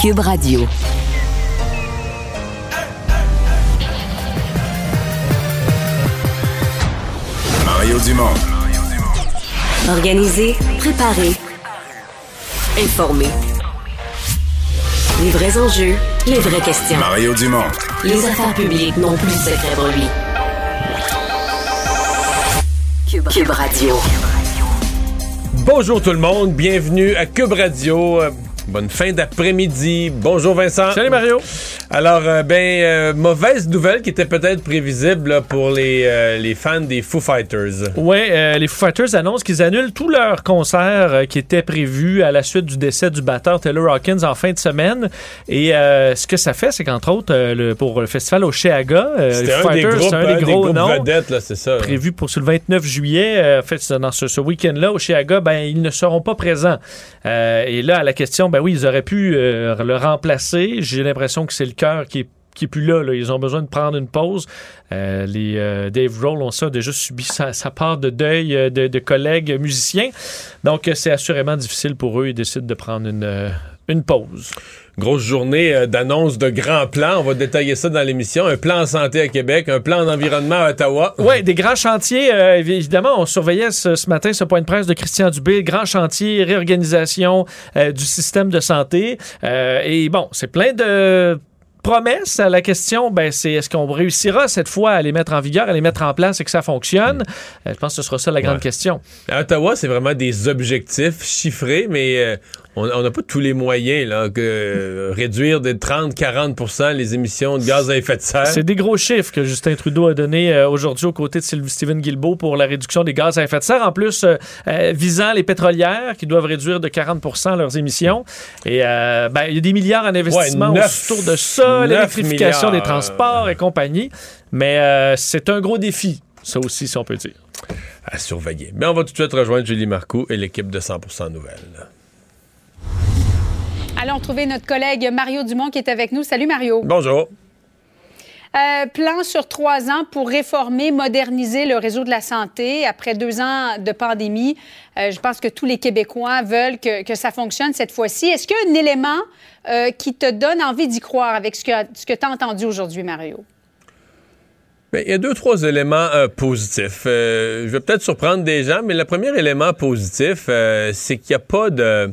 Cube Radio. Mario Dumont. Organiser, préparer, informer. Les vrais enjeux, les vraies questions. Mario Dumont. Les affaires publiques n'ont plus de secret pour lui. Cube, Cube Radio. Bonjour tout le monde, bienvenue à Cube Radio. Bonne fin d'après-midi. Bonjour Vincent. Salut Mario. Alors, euh, ben, euh, mauvaise nouvelle qui était peut-être prévisible là, pour les, euh, les fans des Foo Fighters. Oui, les Foo Fighters annoncent qu'ils annulent tous leurs concerts qui étaient prévus à la suite du décès du batteur Taylor Hawkins en fin de semaine. Et ce que ça fait, c'est qu'entre autres, le, pour le festival Oceaga, les Foo Fighters, c'est un des gros des noms vedettes, là, c'est ça. prévu pour le 29 juillet. en fait, dans ce, ce week-end-là, Oceaga, ben, ils ne seront pas présents. et là, à la question, ben oui, ils auraient pu le remplacer. J'ai l'impression que c'est le cœur qui est qui est plus là, là, Ils ont besoin de prendre une pause. Euh, les euh, Dave Roll ont ça déjà subi sa, part de deuil euh, de, de, collègues musiciens. Donc c'est assurément difficile pour eux. Ils décident de prendre une, une pause. Grosse journée d'annonce de grands plans. On va détailler ça dans l'émission. Un plan en santé à Québec, un plan d'environnement à Ottawa. Oui, des grands chantiers. évidemment, on surveillait ce, ce, matin ce point de presse de Christian Dubé. Grand chantier, réorganisation du système de santé. et bon, c'est plein de promesse à la question, ben, c'est est-ce qu'on réussira cette fois à les mettre en vigueur, à les mettre en place et que ça fonctionne? Mm. Euh, je pense que ce sera ça la grande question. À Ottawa, c'est vraiment des objectifs chiffrés, mais euh, on n'a pas tous les moyens là, que euh, réduire de 30-40 les émissions de gaz à effet de serre. C'est des gros chiffres que Justin Trudeau a donné euh, aujourd'hui aux côtés de Stephen Guilbeault pour la réduction des gaz à effet de serre. En plus, euh, visant les pétrolières qui doivent réduire de 40% leurs émissions. Et ben, il y a des milliards en investissement autour de ça, l'électrification des transports et compagnie. Mais c'est un gros défi, ça aussi, si on peut dire. À surveiller. Mais on va tout de suite rejoindre Julie Marcoux et l'équipe de 100 Nouvelles. Allons trouver notre collègue Mario Dumont qui est avec nous. Salut Mario. Bonjour. Euh, plan sur trois ans pour réformer, moderniser le réseau de la santé. Après deux ans de pandémie, euh, je pense que tous les Québécois veulent que, ça fonctionne cette fois-ci. Est-ce qu'il y a un élément euh, qui te donne envie d'y croire avec ce que, ce que tu as entendu aujourd'hui, Mario? Ben, il y a deux, trois éléments positifs. je vais peut-être surprendre des gens, mais le premier élément positif, c'est qu'il n'y a pas de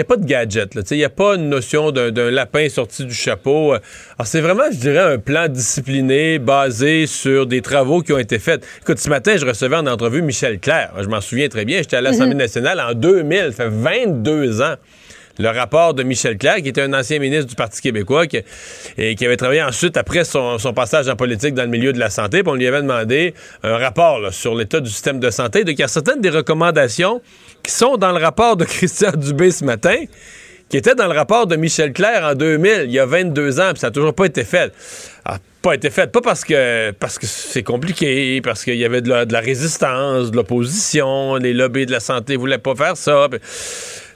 n'y a pas de gadget. Il n'y a pas une notion d'un lapin sorti du chapeau. Alors, c'est vraiment, je dirais, un plan discipliné basé sur des travaux qui ont été faits. Écoute, ce matin, je recevais en entrevue Michel Clair. Je m'en souviens très bien. J'étais à l'Assemblée mhm. nationale en 2000. Ça fait 22 ans le rapport de Michel Clair, qui était un ancien ministre du Parti québécois et qui avait travaillé ensuite, après son, passage en politique dans le milieu de la santé, puis on lui avait demandé un rapport sur l'état du système de santé. Donc, il y a certaines des recommandations qui sont dans le rapport de Christian Dubé ce matin, qui étaient dans le rapport de Michel Clair en 2000, il y a 22 ans, puis ça n'a toujours pas été fait. Ah, pas été fait, pas parce que parce que c'est compliqué, parce qu'il y avait de la, résistance, de l'opposition, les lobbies de la santé voulaient pas faire ça.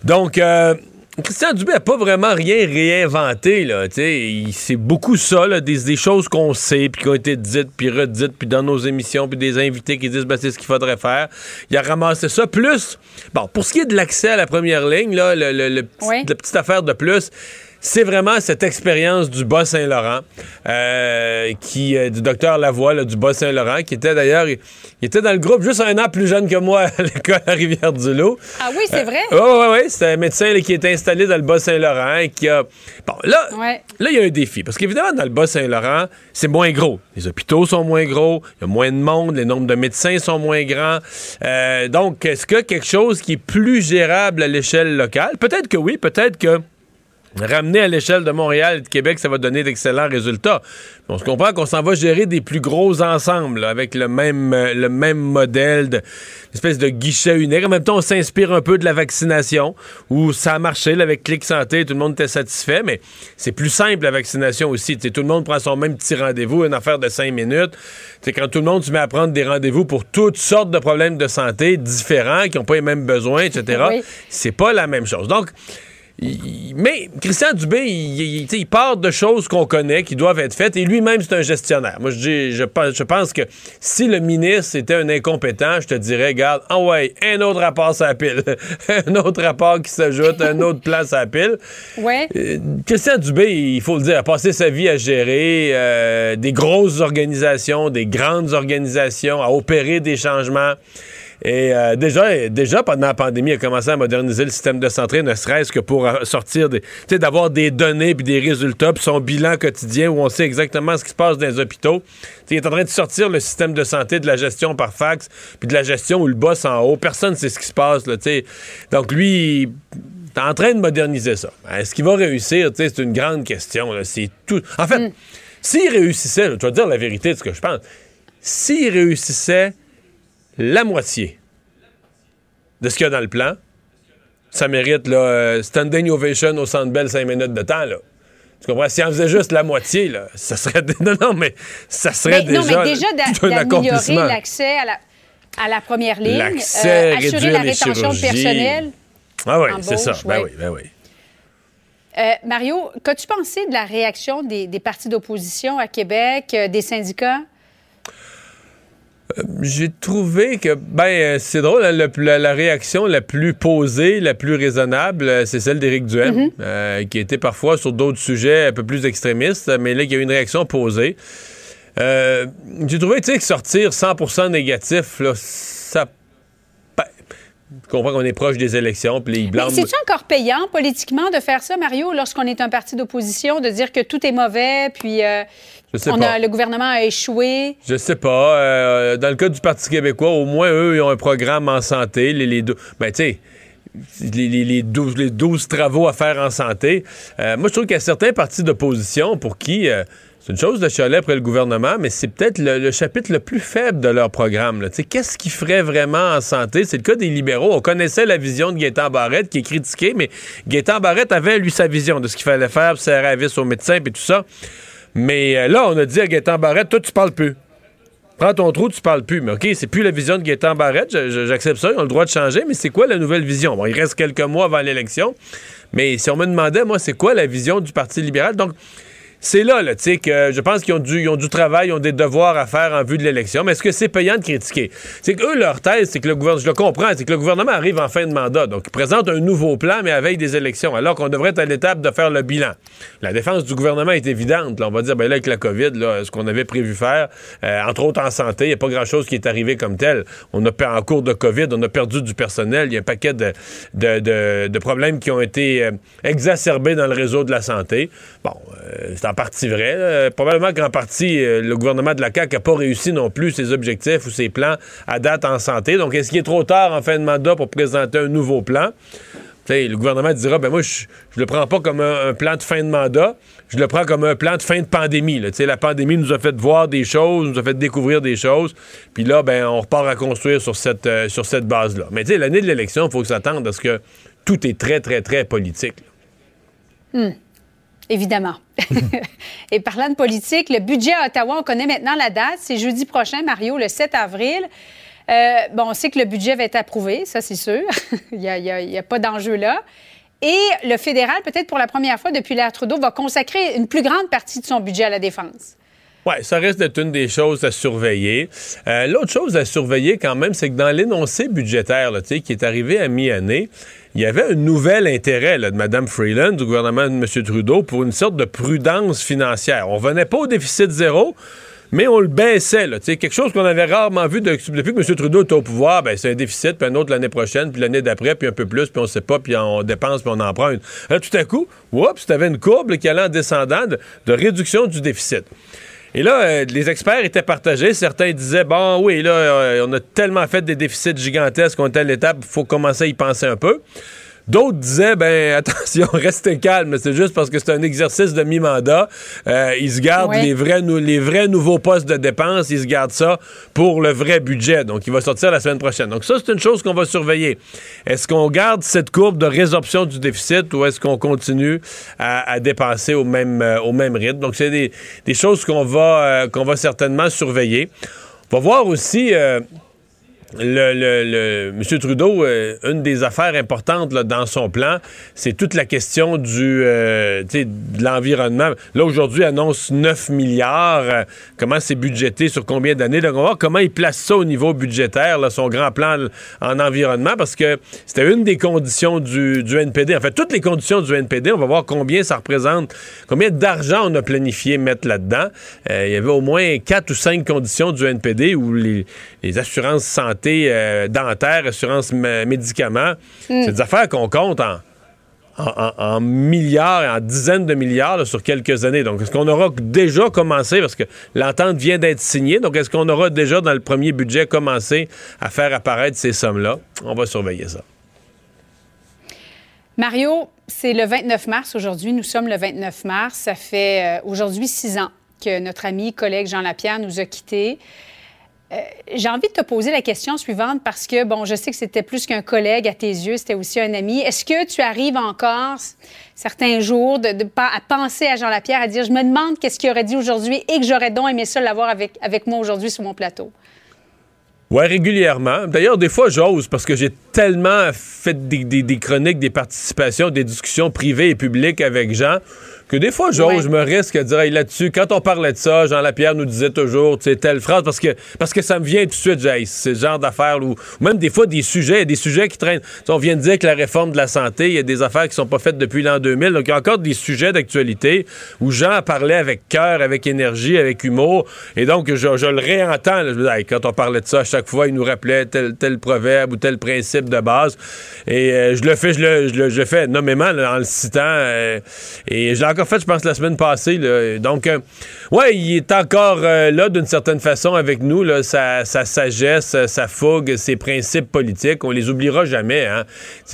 Donc, euh, Christian Dubé n'a pas vraiment rien réinventé. Là, c'est beaucoup ça, des, choses qu'on sait, puis qui ont été dites, puis redites, puis dans nos émissions, puis des invités qui disent ben, c'est ce qu'il faudrait faire. Il a ramassé ça. Plus, bon, pour ce qui est de l'accès à la première ligne, là, le, le, la petite affaire de plus, c'est vraiment cette expérience du Bas-Saint-Laurent, euh, qui euh, du docteur Lavoie du Bas-Saint-Laurent, qui était d'ailleurs, il, était dans le groupe juste un an plus jeune que moi à l'école à Rivière-du-Loup. Ah oui, c'est vrai? Oui, oui, oui. C'est un médecin qui est installé dans le Bas-Saint-Laurent et qui a... Bon, là, là, il y a un défi. Parce qu'évidemment, dans le Bas-Saint-Laurent, c'est moins gros. Les hôpitaux sont moins gros, il y a moins de monde, les nombres de médecins sont moins grands. Euh, donc, est-ce que quelque chose qui est plus gérable à l'échelle locale? Peut-être que oui, peut-être que Ramener à l'échelle de Montréal et de Québec, ça va donner d'excellents résultats. On se comprend qu'on s'en va gérer des plus gros ensembles avec le même, euh, le même modèle de espèce de guichet unique. En même temps, on s'inspire un peu de la vaccination où ça a marché avec Clic Santé, tout le monde était satisfait, mais c'est plus simple la vaccination aussi. tout le monde prend son même petit rendez-vous, une affaire de cinq minutes. C'est quand tout le monde se met à prendre des rendez-vous pour toutes sortes de problèmes de santé différents, qui n'ont pas les mêmes besoins, etc. C'est pas la même chose. Donc, il- mais Christian Dubé, il, il- part de choses qu'on connaît, qui doivent être faites, et lui-même, c'est un gestionnaire. Moi, je, dis, je, pense, je pense que si le ministre était un incompétent, je te dirais, regarde, ah ouais, un autre rapport sur la pile. un autre rapport qui s'ajoute, un autre plan sur la pile. Ouais. Euh, Christian Dubé, il faut le dire, a passé sa vie à gérer euh, des grosses organisations, des grandes organisations, à opérer des changements. Et euh, déjà, déjà, pendant la pandémie, il a commencé à moderniser le système de santé, ne serait-ce que pour euh, sortir des. Tu sais, d'avoir des données puis des résultats, puis son bilan quotidien où on sait exactement ce qui se passe dans les hôpitaux. Tu sais, il est en train de sortir le système de santé de la gestion par fax, puis de la gestion où le boss en haut. Personne ne sait ce qui se passe, là, tu sais. Donc, lui, il est en train de moderniser ça. Est-ce qu'il va réussir? Tu sais, C'est une grande question. là. C'est tout. En fait, s'il réussissait, je vais te dire la vérité de ce que je pense. S'il réussissait la moitié de ce qu'il y a dans le plan, ça mérite là, euh, standing ovation au Centre Bell 5 minutes de temps. Là. Tu comprends? Si on faisait juste la moitié, là, ça serait... Non, non, mais ça serait Mais- déjà, non, mais déjà d'améliorer l'accès à la, à la première ligne, euh, assurer la rétention de personnel. Ah oui, c'est ça. Ben oui, ben oui. Euh, Mario, qu'as-tu pensé de la réaction des, des partis d'opposition à Québec, euh, des syndicats? J'ai trouvé que, ben, euh, c'est drôle, hein, le- la, la réaction la plus posée, la plus raisonnable, euh, c'est celle d'Éric Duhem, Mm-hmm. euh, qui était parfois sur d'autres sujets un peu plus extrémistes, mais là, il y a eu une réaction posée. Euh, J'ai trouvé, tu sais, que sortir 100% négatif, là, ça. ben, je comprends qu'on est proche des élections, puis ils Mais blâment. c'est-tu encore payant politiquement de faire ça, Mario, lorsqu'on est un parti d'opposition, de dire que tout est mauvais, puis euh, Je sais on pas. a, le gouvernement a échoué? Je sais pas. euh, dans le cas du Parti québécois, au moins, eux, ils ont un programme en santé. Les, les deux, ben, tu sais, les, les, les 12, les 12 travaux à faire en santé. Euh, moi, je trouve qu'il y a certains partis d'opposition pour qui euh, c'est une chose de chialer après le gouvernement, mais c'est peut-être le, le chapitre le plus faible de leur programme. Qu'est-ce qu'ils feraient vraiment en santé? C'est le cas des libéraux. On connaissait la vision de Gaétan Barrette, qui est critiquée, mais Gaétan Barrette avait, lui, sa vision de ce qu'il fallait faire, serrer la vis aux médecins, puis tout ça. Mais euh, là, on a dit à Gaétan Barrette, toi, tu parles plus. Prends ton trou, tu parles plus. Mais OK, c'est plus la vision de Gaétan Barrette. J'accepte ça, ils ont le droit de changer, mais c'est quoi la nouvelle vision? Bon, il reste quelques mois avant l'élection. Mais si on me demandait, moi, c'est quoi la vision du Parti libéral? Donc, c'est là, là, tu que je pense qu'ils ont, du, travail, ils ont des devoirs à faire en vue de l'élection. Mais est-ce que c'est payant de critiquer? C'est qu'eux, leur thèse, c'est que le gouvernement, je le comprends, c'est que le gouvernement arrive en fin de mandat. Donc, il présente un nouveau plan, mais avec des élections, alors qu'on devrait être à l'étape de faire le bilan. La défense du gouvernement est évidente. Là, on va dire, ben là, avec la COVID, ce qu'on avait prévu faire, euh, entre autres en santé, il n'y a pas grand-chose qui est arrivé comme tel. On a en cours de COVID, on a perdu du personnel. Il y a un paquet de, problèmes qui ont été euh, exacerbés dans le réseau de la santé. Bon, euh, en partie vrai. Probablement qu'en partie, euh, le gouvernement de la CAQ n'a pas réussi non plus ses objectifs ou ses plans à date en santé. Donc, est-ce qu'il est trop tard en fin de mandat pour présenter un nouveau plan? Le gouvernement dira, ben moi, je, je le prends pas comme un, plan de fin de mandat, je le prends comme un plan de fin de pandémie. La pandémie nous a fait voir des choses, nous a fait découvrir des choses, puis là, ben, on repart à construire sur cette, euh, sur cette base-là. Mais l'année de l'élection, il faut s'attendre à ce que tout est très, très, très politique. Évidemment. Et parlant de politique, le budget à Ottawa, on connaît maintenant la date. C'est jeudi prochain, Mario, le 7 avril. Euh, bon, on sait que le budget va être approuvé, ça c'est sûr. il n'y a, pas d'enjeu là. Et le fédéral, peut-être pour la première fois depuis l'ère Trudeau, va consacrer une plus grande partie de son budget à la défense. Oui, ça reste une des choses à surveiller. Euh, L'autre chose à surveiller quand même, c'est que dans l'énoncé budgétaire qui est arrivé à mi-année, il y avait un nouvel intérêt de Mme Freeland, du gouvernement de M. Trudeau, pour une sorte de prudence financière. On venait pas au déficit zéro, mais on le baissait. Là, quelque chose qu'on avait rarement vu de- depuis que M. Trudeau est au pouvoir. Ben, c'est un déficit, puis un autre l'année prochaine, puis l'année d'après, puis un peu plus, puis on sait pas, puis on dépense, puis on emprunte. Tout à coup, oups, tu avais une courbe qui allait en descendant de- de réduction du déficit. Et là, euh, les experts étaient partagés. Certains disaient, bon, oui, là, euh, on a tellement fait des déficits gigantesques qu'on est à l'étape, il faut commencer à y penser un peu. D'autres disaient, ben attention, restez calme, c'est juste parce que c'est un exercice de mi-mandat. Euh, ils se gardent Ouais. les, vrais, les vrais nouveaux postes de dépenses, ils se gardent ça pour le vrai budget. Donc, il va sortir la semaine prochaine. Donc, ça, c'est une chose qu'on va surveiller. Est-ce qu'on garde cette courbe de résorption du déficit ou est-ce qu'on continue à, à dépenser au même, euh, au même rythme? Donc, c'est des, des choses qu'on va, euh, qu'on va certainement surveiller. On va voir aussi... le, M. Trudeau, euh, une des affaires importantes dans son plan, c'est toute la question euh, de l'environnement. Là, aujourd'hui, annonce 9 milliards. euh, comment c'est budgété, sur combien d'années? Donc, on va voir comment il place ça au niveau budgétaire, son grand plan en environnement, parce que c'était une des conditions du, du NPD. En fait, toutes les conditions du NPD, on va voir combien ça représente, combien d'argent on a planifié mettre là-dedans. Il y avait au moins quatre ou cinq conditions du NPD où les, les assurances santé euh, dentaire, assurances mé- médicaments, c'est des affaires qu'on compte en, en, en- milliards et en dizaines de milliards là, sur quelques années. Donc, est-ce qu'on aura déjà commencé, parce que l'entente vient d'être signée, donc est-ce qu'on aura déjà dans le premier budget commencé à faire apparaître ces sommes-là? On va surveiller ça. Mario, c'est le 29 mars aujourd'hui. Nous sommes le 29 mars. Ça fait euh, aujourd'hui six ans que notre ami, collègue Jean Lapierre nous a quittés. Euh, J'ai envie de te poser la question suivante parce que, bon, je sais que c'était plus qu'un collègue à tes yeux, c'était aussi un ami. Est-ce que tu arrives encore certains jours de, à penser à Jean Lapierre, à dire, je me demande qu'est-ce qu'il aurait dit aujourd'hui et que j'aurais donc aimé ça l'avoir avec, avec moi aujourd'hui sur mon plateau? Ouais, régulièrement. D'ailleurs, des fois, j'ose parce que j'ai tellement fait des chroniques, des participations, des discussions privées et publiques avec Jean que des fois, Ouais. je me risque à dire Hey, là-dessus. Quand on parlait de ça, Jean Lapierre nous disait toujours, tu sais, telle phrase parce que, parce que ça me vient tout de suite, j'ai c'est le genre d'affaires ou même des fois, des sujets, des sujets qui traînent. On vient de dire que la réforme de la santé, il y a des affaires qui sont pas faites depuis l'an 2000. Donc, il y a encore des sujets d'actualité où Jean parlait avec cœur, avec énergie, avec humour. Et donc, je, je le réentends. là. Je me dis, Hey, quand on parlait de ça, à chaque fois, il nous rappelait tel, tel proverbe ou tel principe de base. Et euh, je le fais, je le, je le- je le fais nommément là, en le citant. euh, et je l'ai encore fait, je pense, la semaine passée. là. Donc, euh, ouais, il est encore euh, là d'une certaine façon avec nous. Là, sa, sa sagesse, sa fougue, ses principes politiques. On les oubliera jamais. Hein.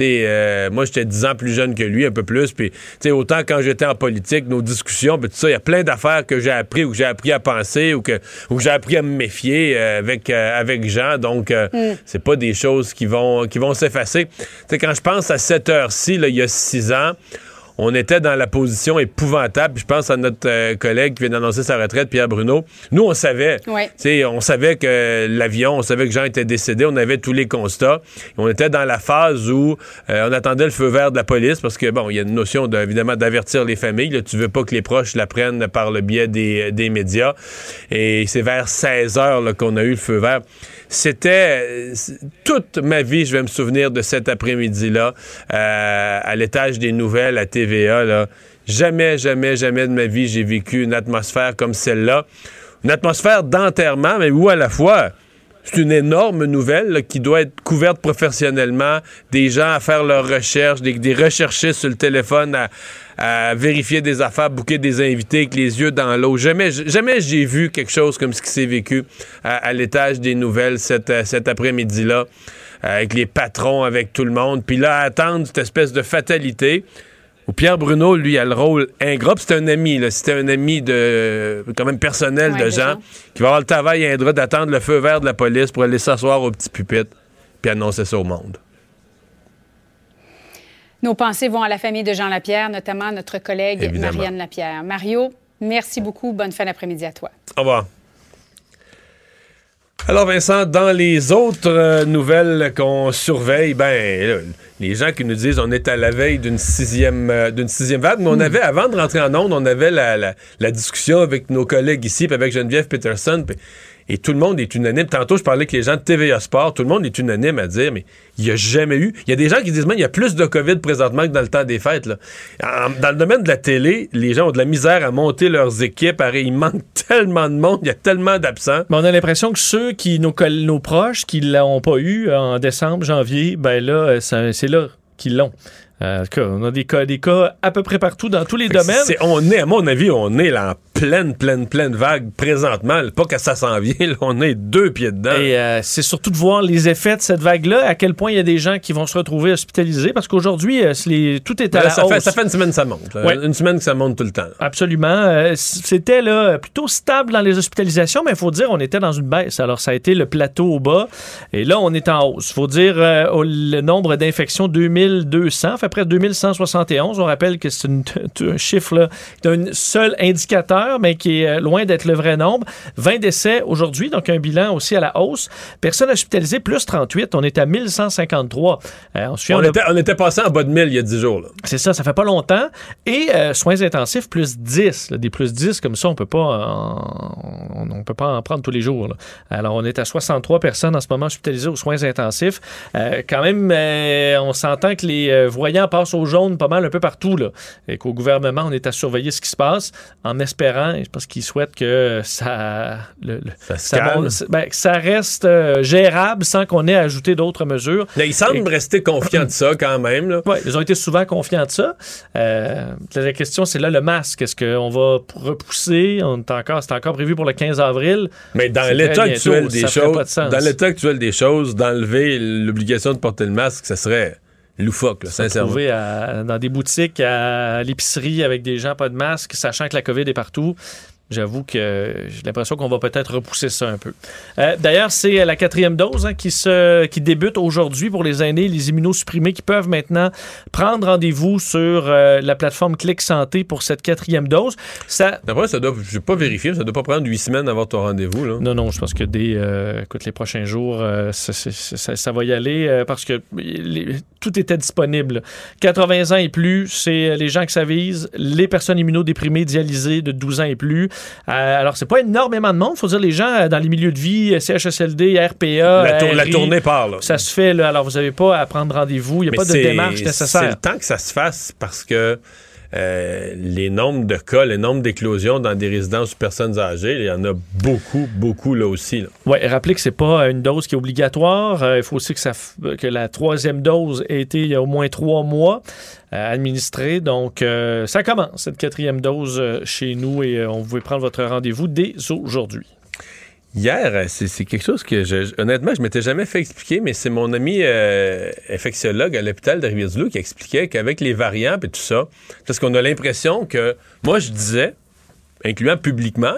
Euh, moi, j'étais 10 ans plus jeune que lui, un peu plus. Puis, autant quand j'étais en politique, nos discussions, puis tout ça, il y a plein d'affaires que j'ai appris ou que j'ai appris à penser ou que, ou que j'ai appris à me méfier euh, avec, avec Jean. Donc, euh, c'est pas des choses qui vont, qui vont s'effacer. Quand je pense à cette heure-ci, il y a six ans, on était dans la position épouvantable. Je pense à notre euh, collègue qui vient d'annoncer sa retraite, Pierre Bruno. Nous, on savait. Ouais. On savait que l'avion, on savait que Jean était décédé, on avait tous les constats. On était dans la phase où euh, on attendait le feu vert de la police parce que, bon, il y a une notion, de, évidemment, d'avertir les familles. Là. Tu veux pas que les proches la prennent par le biais des, des médias. Et c'est vers 16 heures là, qu'on a eu le feu vert. C'était euh, toute ma vie, je vais me souvenir de cet après-midi-là euh, à l'étage des nouvelles à Jamais, jamais, jamais de ma vie, j'ai vécu une atmosphère comme celle-là. Une atmosphère d'enterrement, mais où à la fois, c'est une énorme nouvelle qui doit être couverte professionnellement, des gens à faire leurs recherches, des, des recherchistes sur le téléphone à, vérifier des affaires, bouquer des invités avec les yeux dans l'eau. Jamais, jamais j'ai vu quelque chose comme ce qui s'est vécu à, à l'étage des nouvelles cet, euh, cet après-midi-là, euh, avec les patrons, avec tout le monde. Puis là, à attendre cette espèce de fatalité où Pierre Bruno, lui, a le rôle ingrat. C'est un ami. C'était un ami de quand même personnel Ouais, de Jean, qui va avoir le travail ingrat d'attendre le feu vert de la police pour aller s'asseoir au petit pupitre puis annoncer ça au monde. Nos pensées vont à la famille de Jean Lapierre, notamment à notre collègue Évidemment. Marianne Lapierre. Mario, merci beaucoup. Bonne fin d'après-midi à toi. Au revoir. Alors Vincent, dans les autres euh, nouvelles qu'on surveille, ben là, les gens qui nous disent on est à la veille d'une sixième euh, d'une sixième vague, mais on avait avant de rentrer en onde, on avait la, la- la discussion avec nos collègues ici, puis avec Geneviève Peterson, puis- et tout le monde est unanime. Tantôt, je parlais avec les gens de TVA Sport, tout le monde est unanime à dire, mais il n'y a jamais eu. Il y a des gens qui disent même il y a plus de COVID présentement que dans le temps des fêtes. Là. En- dans le domaine de la télé, les gens ont de la misère à monter leurs équipes. Il manque tellement de monde, il y a tellement d'absents. Mais on a l'impression que ceux qui, nos, nos proches, qui l'ont pas eu en décembre, janvier, ben là, euh, c'est là qu'ils l'ont. Euh, on a des cas, des cas à peu près partout dans tous les domaines. On est, à mon avis, on est là en pleine, pleine, pleine vague présentement. Pas que ça s'en vient, là, on est deux pieds dedans. Et euh, c'est surtout de voir les effets de cette vague-là, à quel point il y a des gens qui vont se retrouver hospitalisés, parce qu'aujourd'hui, euh, tout est à Là, la ça, fait, hausse. ça fait une semaine que ça monte. Ouais. Une semaine que ça monte tout le temps. Absolument. Euh, C'était là plutôt stable dans les hospitalisations, mais il faut dire on était dans une baisse. Alors ça a été le plateau au bas et là on est en hausse. Il faut dire le nombre d'infections 2200, fait près 2171. On rappelle que c'est un chiffre là, d'un seul indicateur. Mais qui est euh, loin d'être le vrai nombre. 20 décès aujourd'hui, donc un bilan aussi à la hausse. Personnes hospitalisées, plus 38. On est à 1153. Euh, on, était, on était passé en bas de 1000 il y a 10 jours. c'est ça, ça fait pas longtemps. Et euh, soins intensifs, plus 10. là. des plus 10, comme ça, on peut pas en, on, on peut pas en prendre tous les jours. là. Alors, on est à 63 personnes en ce moment hospitalisées aux soins intensifs. Euh, quand même, on s'entend que les voyants passent au jaune pas mal un peu partout. Là. Et qu'au gouvernement, on est à surveiller ce qui se passe en espérant, et je pense qu'ils souhaitent que ça, le- Ça ça, ben, que ça reste euh, gérable sans qu'on ait à ajouter d'autres mesures. Là, il semble rester confiant de ça quand même. Là. Oui, ils ont été souvent confiants de ça. Euh, la question, c'est là le masque. Est-ce qu'on va repousser? On est encore, c'est encore prévu pour le 15 avril. Mais dans l'état actuel bientôt, des choses, de dans l'état actuel des choses, d'enlever l'obligation de porter le masque, ça serait loufoque, là, sincèrement. À- dans des boutiques, à l'épicerie, avec des gens pas de masque, sachant que la COVID est partout. J'avoue que j'ai l'impression qu'on va peut-être repousser ça un peu. Euh, D'ailleurs, c'est la quatrième dose hein, qui, se, qui débute aujourd'hui pour les aînés, les immunosupprimés qui peuvent maintenant prendre rendez-vous sur euh, la plateforme Clic Santé pour cette quatrième dose. Ça, D'après, ça doit, je n'ai pas vérifié, mais ça doit pas prendre huit semaines avant ton rendez-vous. Là. Non, non, je pense que dès euh, écoute, les prochains jours, euh, ça, va y aller euh, parce que les- tout était disponible. 80 ans et plus, c'est les gens que ça vise, les personnes immunodéprimées, dialysées de 12 ans et plus. Euh, alors, c'est pas énormément de monde. faut dire les gens euh, dans les milieux de vie, euh, CHSLD, RPA, la, tour- la RI, tournée part. Là. Ça se fait, là, alors vous n'avez pas à prendre rendez-vous, il n'y a Mais pas de c'est- démarche C'est nécessaire. le temps que ça se fasse parce que euh, les nombres de cas, les nombres d'éclosions dans des résidences de personnes âgées, il y en a beaucoup, beaucoup là aussi. Oui, rappelez que c'est pas une dose qui est obligatoire. Euh, il faut aussi que, la troisième dose ait été il y a au moins trois mois euh, administrée. Donc, ça commence, cette quatrième dose chez nous et on pouvait prendre votre rendez-vous dès aujourd'hui. Hier, c'est quelque chose que, je, honnêtement, je m'étais jamais fait expliquer, mais c'est mon ami euh, infectiologue à l'hôpital de Rivière-du-Loup qui expliquait qu'avec les variants et tout ça, parce qu'on a l'impression que, moi, je disais, incluant publiquement,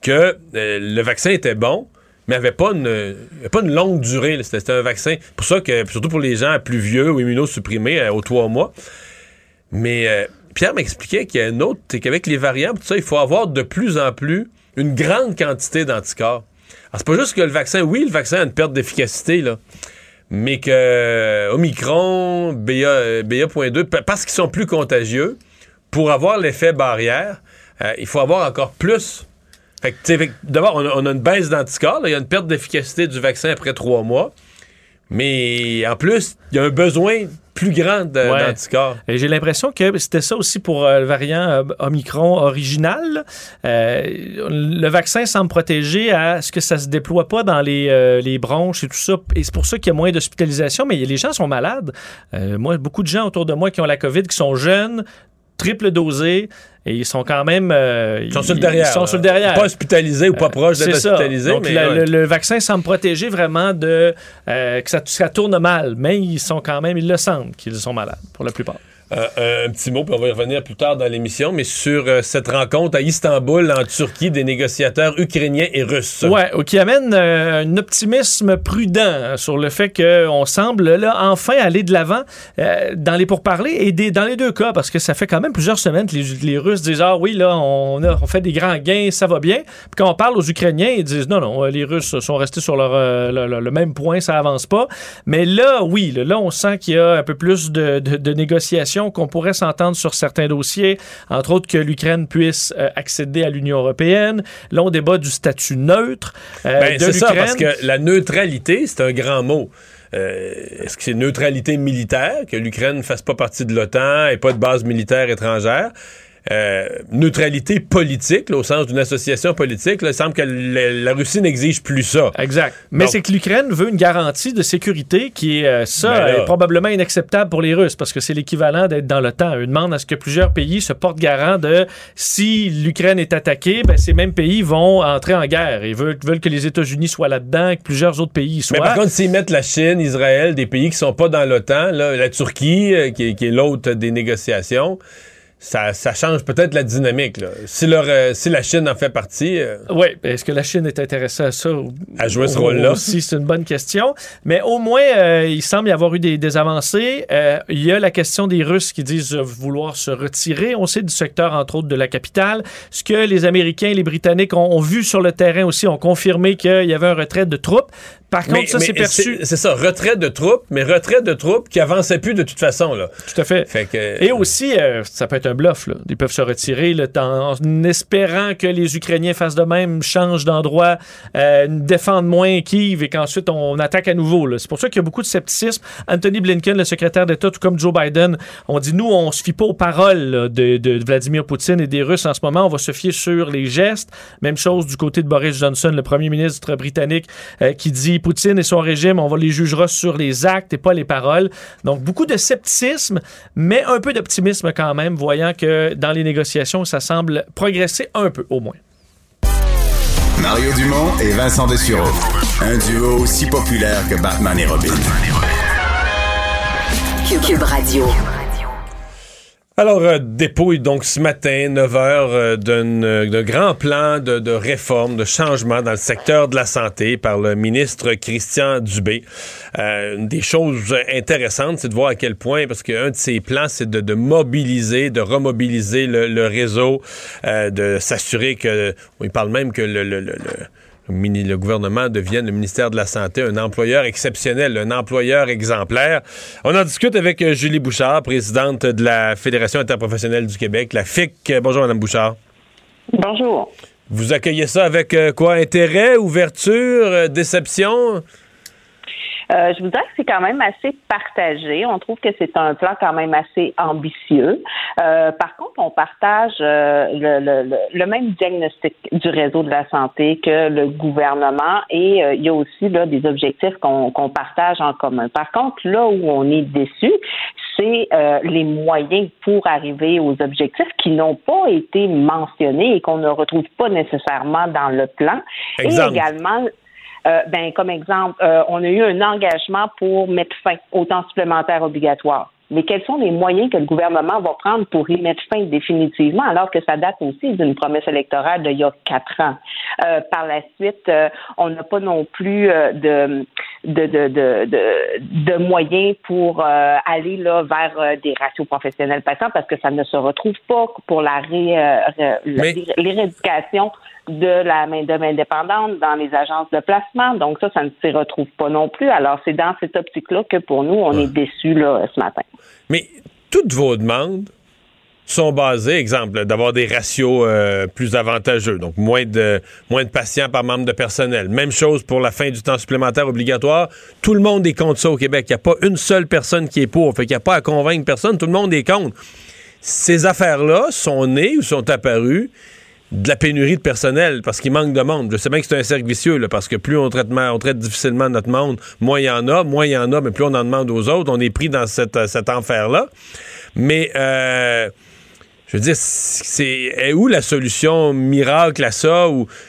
que euh, le vaccin était bon, mais avait pas une, pas une longue durée. c'était un vaccin, pour ça que, surtout pour les gens plus vieux ou immunosupprimés euh, aux trois mois. Mais euh, Pierre m'expliquait qu'il y a un autre, c'est qu'avec les variants, tout ça, il faut avoir de plus en plus une grande quantité d'anticorps. Alors, c'est pas juste que le vaccin, oui, le vaccin a une perte d'efficacité, là, mais que euh, Omicron, BA, euh, BA.2, pa- parce qu'ils sont plus contagieux, pour avoir l'effet barrière, euh, il faut avoir encore plus. Fait que, d'abord, on a, une baisse d'anticorps, il y a une perte d'efficacité du vaccin après trois mois, mais en plus, il y a un besoin plus grand Ouais. d'anticorps. Et j'ai l'impression que c'était ça aussi pour euh, le variant euh, Omicron original. Euh, le vaccin semble protéger à ce que ça se déploie pas dans les, les bronches et tout ça. Et c'est pour ça qu'il y a moins d'hospitalisation. Mais les gens sont malades. Moi, beaucoup de gens autour de moi qui ont la COVID, qui sont jeunes, triple dosés, et ils sont quand même... euh, Ils sont sur le derrière. Ils sont sur le derrière. Pas hospitalisés ou pas proches d'être hospitalisés, Donc, mais la- ouais. le, le vaccin semble protéger vraiment de euh, que ça, ça tourne mal, mais ils sont quand même, ils le sentent qu'ils sont malades pour la plupart. Euh, un petit mot, puis on va y revenir plus tard dans l'émission, mais sur euh, cette rencontre à Istanbul, en Turquie, des négociateurs ukrainiens et russes. Ouais, ou qui amène euh, un optimisme prudent sur le fait qu'on semble là enfin aller de l'avant dans les pourparlers et dans les deux cas, parce que ça fait quand même plusieurs semaines que les, Russes disent ah oui là on, fait des grands gains, ça va bien. Puis quand on parle aux Ukrainiens, ils disent non non, les Russes sont restés sur leur, le, même point, ça avance pas. Mais là oui, là, on sent qu'il y a un peu plus de négociations, qu'on pourrait s'entendre sur certains dossiers, entre autres que l'Ukraine puisse euh, accéder à l'Union européenne. Là on débat du statut neutre euh, Ben, de c'est ça, parce que la neutralité, c'est un grand mot. Euh, Est-ce que c'est neutralité militaire, que l'Ukraine ne fasse pas partie de l'OTAN et pas de base militaire étrangère? Euh, neutralité politique, là, au sens d'une association politique, là, il semble que la, la Russie n'exige plus ça. Exact. Mais c'est que l'Ukraine veut une garantie de sécurité qui est, euh, ça, Ben là. est probablement inacceptable pour les Russes parce que c'est l'équivalent d'être dans l'OTAN. Eux demandent à ce que plusieurs pays se portent garant de si l'Ukraine est attaquée, ben, ces mêmes pays vont entrer en guerre. Ils veulent, veulent que les États-Unis soient là-dedans et que plusieurs autres pays y soient. Mais par contre, s'ils mettent la Chine, Israël, des pays qui sont pas dans l'OTAN, la Turquie, euh, qui, est- qui est l'autre des négociations, ça, ça change peut-être la dynamique. Là. Si, leur, euh, si la Chine en fait partie. euh, Oui, est-ce que la Chine est intéressée à ça? À jouer ce rôle-là? Aussi, c'est une bonne question. Mais au moins, euh, il semble y avoir eu des, des avancées. Il y a la question des Russes qui disent vouloir se retirer. On sait du secteur, entre autres, de la capitale. Ce que les Américains et les Britanniques ont, ont vu sur le terrain aussi ont confirmé qu'il y avait un retrait de troupes. Par contre, ça, c'est perçu. C'est ça, retrait de troupes, mais retrait de troupes qui avançaient plus de toute façon. Là. Tout à fait. Fait que, Et aussi, euh, ça peut être un bluff. Là. Ils peuvent se retirer temps, en espérant que les Ukrainiens fassent de même, changent d'endroit, euh, défendent moins Kiev et qu'ensuite on attaque à nouveau. là. C'est pour ça qu'il y a beaucoup de scepticisme. Anthony Blinken, le secrétaire d'État, tout comme Joe Biden, on dit nous, on se fie pas aux paroles là, de, de Vladimir Poutine et des Russes en ce moment. On va se fier sur les gestes. Même chose du côté de Boris Johnson, le premier ministre britannique, euh, qui dit Poutine et son régime, on va les jugera sur les actes et pas les paroles. Donc beaucoup de scepticisme, mais un peu d'optimisme quand même, voyant que dans les négociations, ça semble progresser un peu au moins. Mario Dumont et Vincent Dessureau. Un duo aussi populaire que Batman et Robin. Cube, Cube Radio. Alors, euh, dépouille donc ce matin, 9 heures, euh, d'un euh, grand plan de, de réforme, de changement dans le secteur de la santé par le ministre Christian Dubé. Euh, une des choses intéressantes, c'est de voir à quel point, parce qu'un de ses plans, c'est de, mobiliser, de remobiliser le, réseau, euh, de s'assurer que, il parle même que le- le- gouvernement devienne, le ministère de la Santé, un employeur exceptionnel, un employeur exemplaire. On en discute avec euh, Julie Bouchard, présidente de la Fédération interprofessionnelle du Québec, la FIC. Bonjour, Madame Bouchard. Bonjour. Vous accueillez ça avec euh, quoi? Intérêt, ouverture, euh, déception? Euh, je vous dirais que c'est quand même assez partagé. On trouve que c'est un plan quand même assez ambitieux. Euh, par contre, on partage euh, le, le- le- même diagnostic du réseau de la santé que le gouvernement et euh, il y a aussi là, des objectifs qu'on qu'on partage en commun. Par contre, là où on est déçu, c'est euh, les moyens pour arriver aux objectifs qui n'ont pas été mentionnés et qu'on ne retrouve pas nécessairement dans le plan. Exemple. Et également, euh, ben, comme exemple, euh, on a eu un engagement pour mettre fin au temps supplémentaire obligatoire. Mais quels sont les moyens que le gouvernement va prendre pour y mettre fin définitivement, alors que ça date aussi d'une promesse électorale d'il y a quatre ans? Euh, par la suite, euh, on n'a pas non plus euh, de, de, de, de, de, moyens pour euh, aller là, vers euh, des ratios professionnels patients parce que ça ne se retrouve pas pour la, ré, l'éradication de la main-d'œuvre indépendante dans les agences de placement. Donc ça, ça ne s'y retrouve pas non plus. Alors c'est dans cette optique-là que pour nous, on est déçus là, ce matin. Mais toutes vos demandes sont basées, exemple, d'avoir des ratios euh, plus avantageux, donc moins de, moins de patients par membre de personnel. Même chose pour la fin du temps supplémentaire obligatoire. Tout le monde est contre ça au Québec. Il n'y a pas une seule personne qui est pour. Fait qu'il n'y a pas à convaincre personne. Tout le monde est contre. Ces affaires-là sont nées ou sont apparues de la pénurie de personnel parce qu'il manque de monde. Je sais bien que c'est un cercle vicieux, là, parce que plus on traite, on traite difficilement notre monde, moins il y en a, moins il y en a, mais plus on en demande aux autres. On est pris dans euh, cet enfer-là. Mais, euh, je veux dire, c'est est où la solution miracle à ça?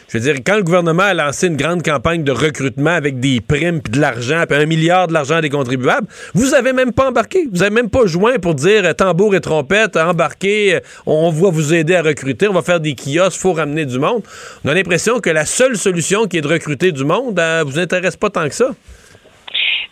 Je veux dire, quand le gouvernement a lancé une grande campagne de recrutement avec des primes puis de l'argent, puis un milliard de l'argent des contribuables, vous avez même pas embarqué. Vous avez même pas joint pour dire euh, tambour et trompette, embarquez, euh, on va vous aider à recruter, on va faire des kiosques, faut ramener du monde. On a l'impression que la seule solution qui est de recruter du monde, euh, vous intéresse pas tant que ça.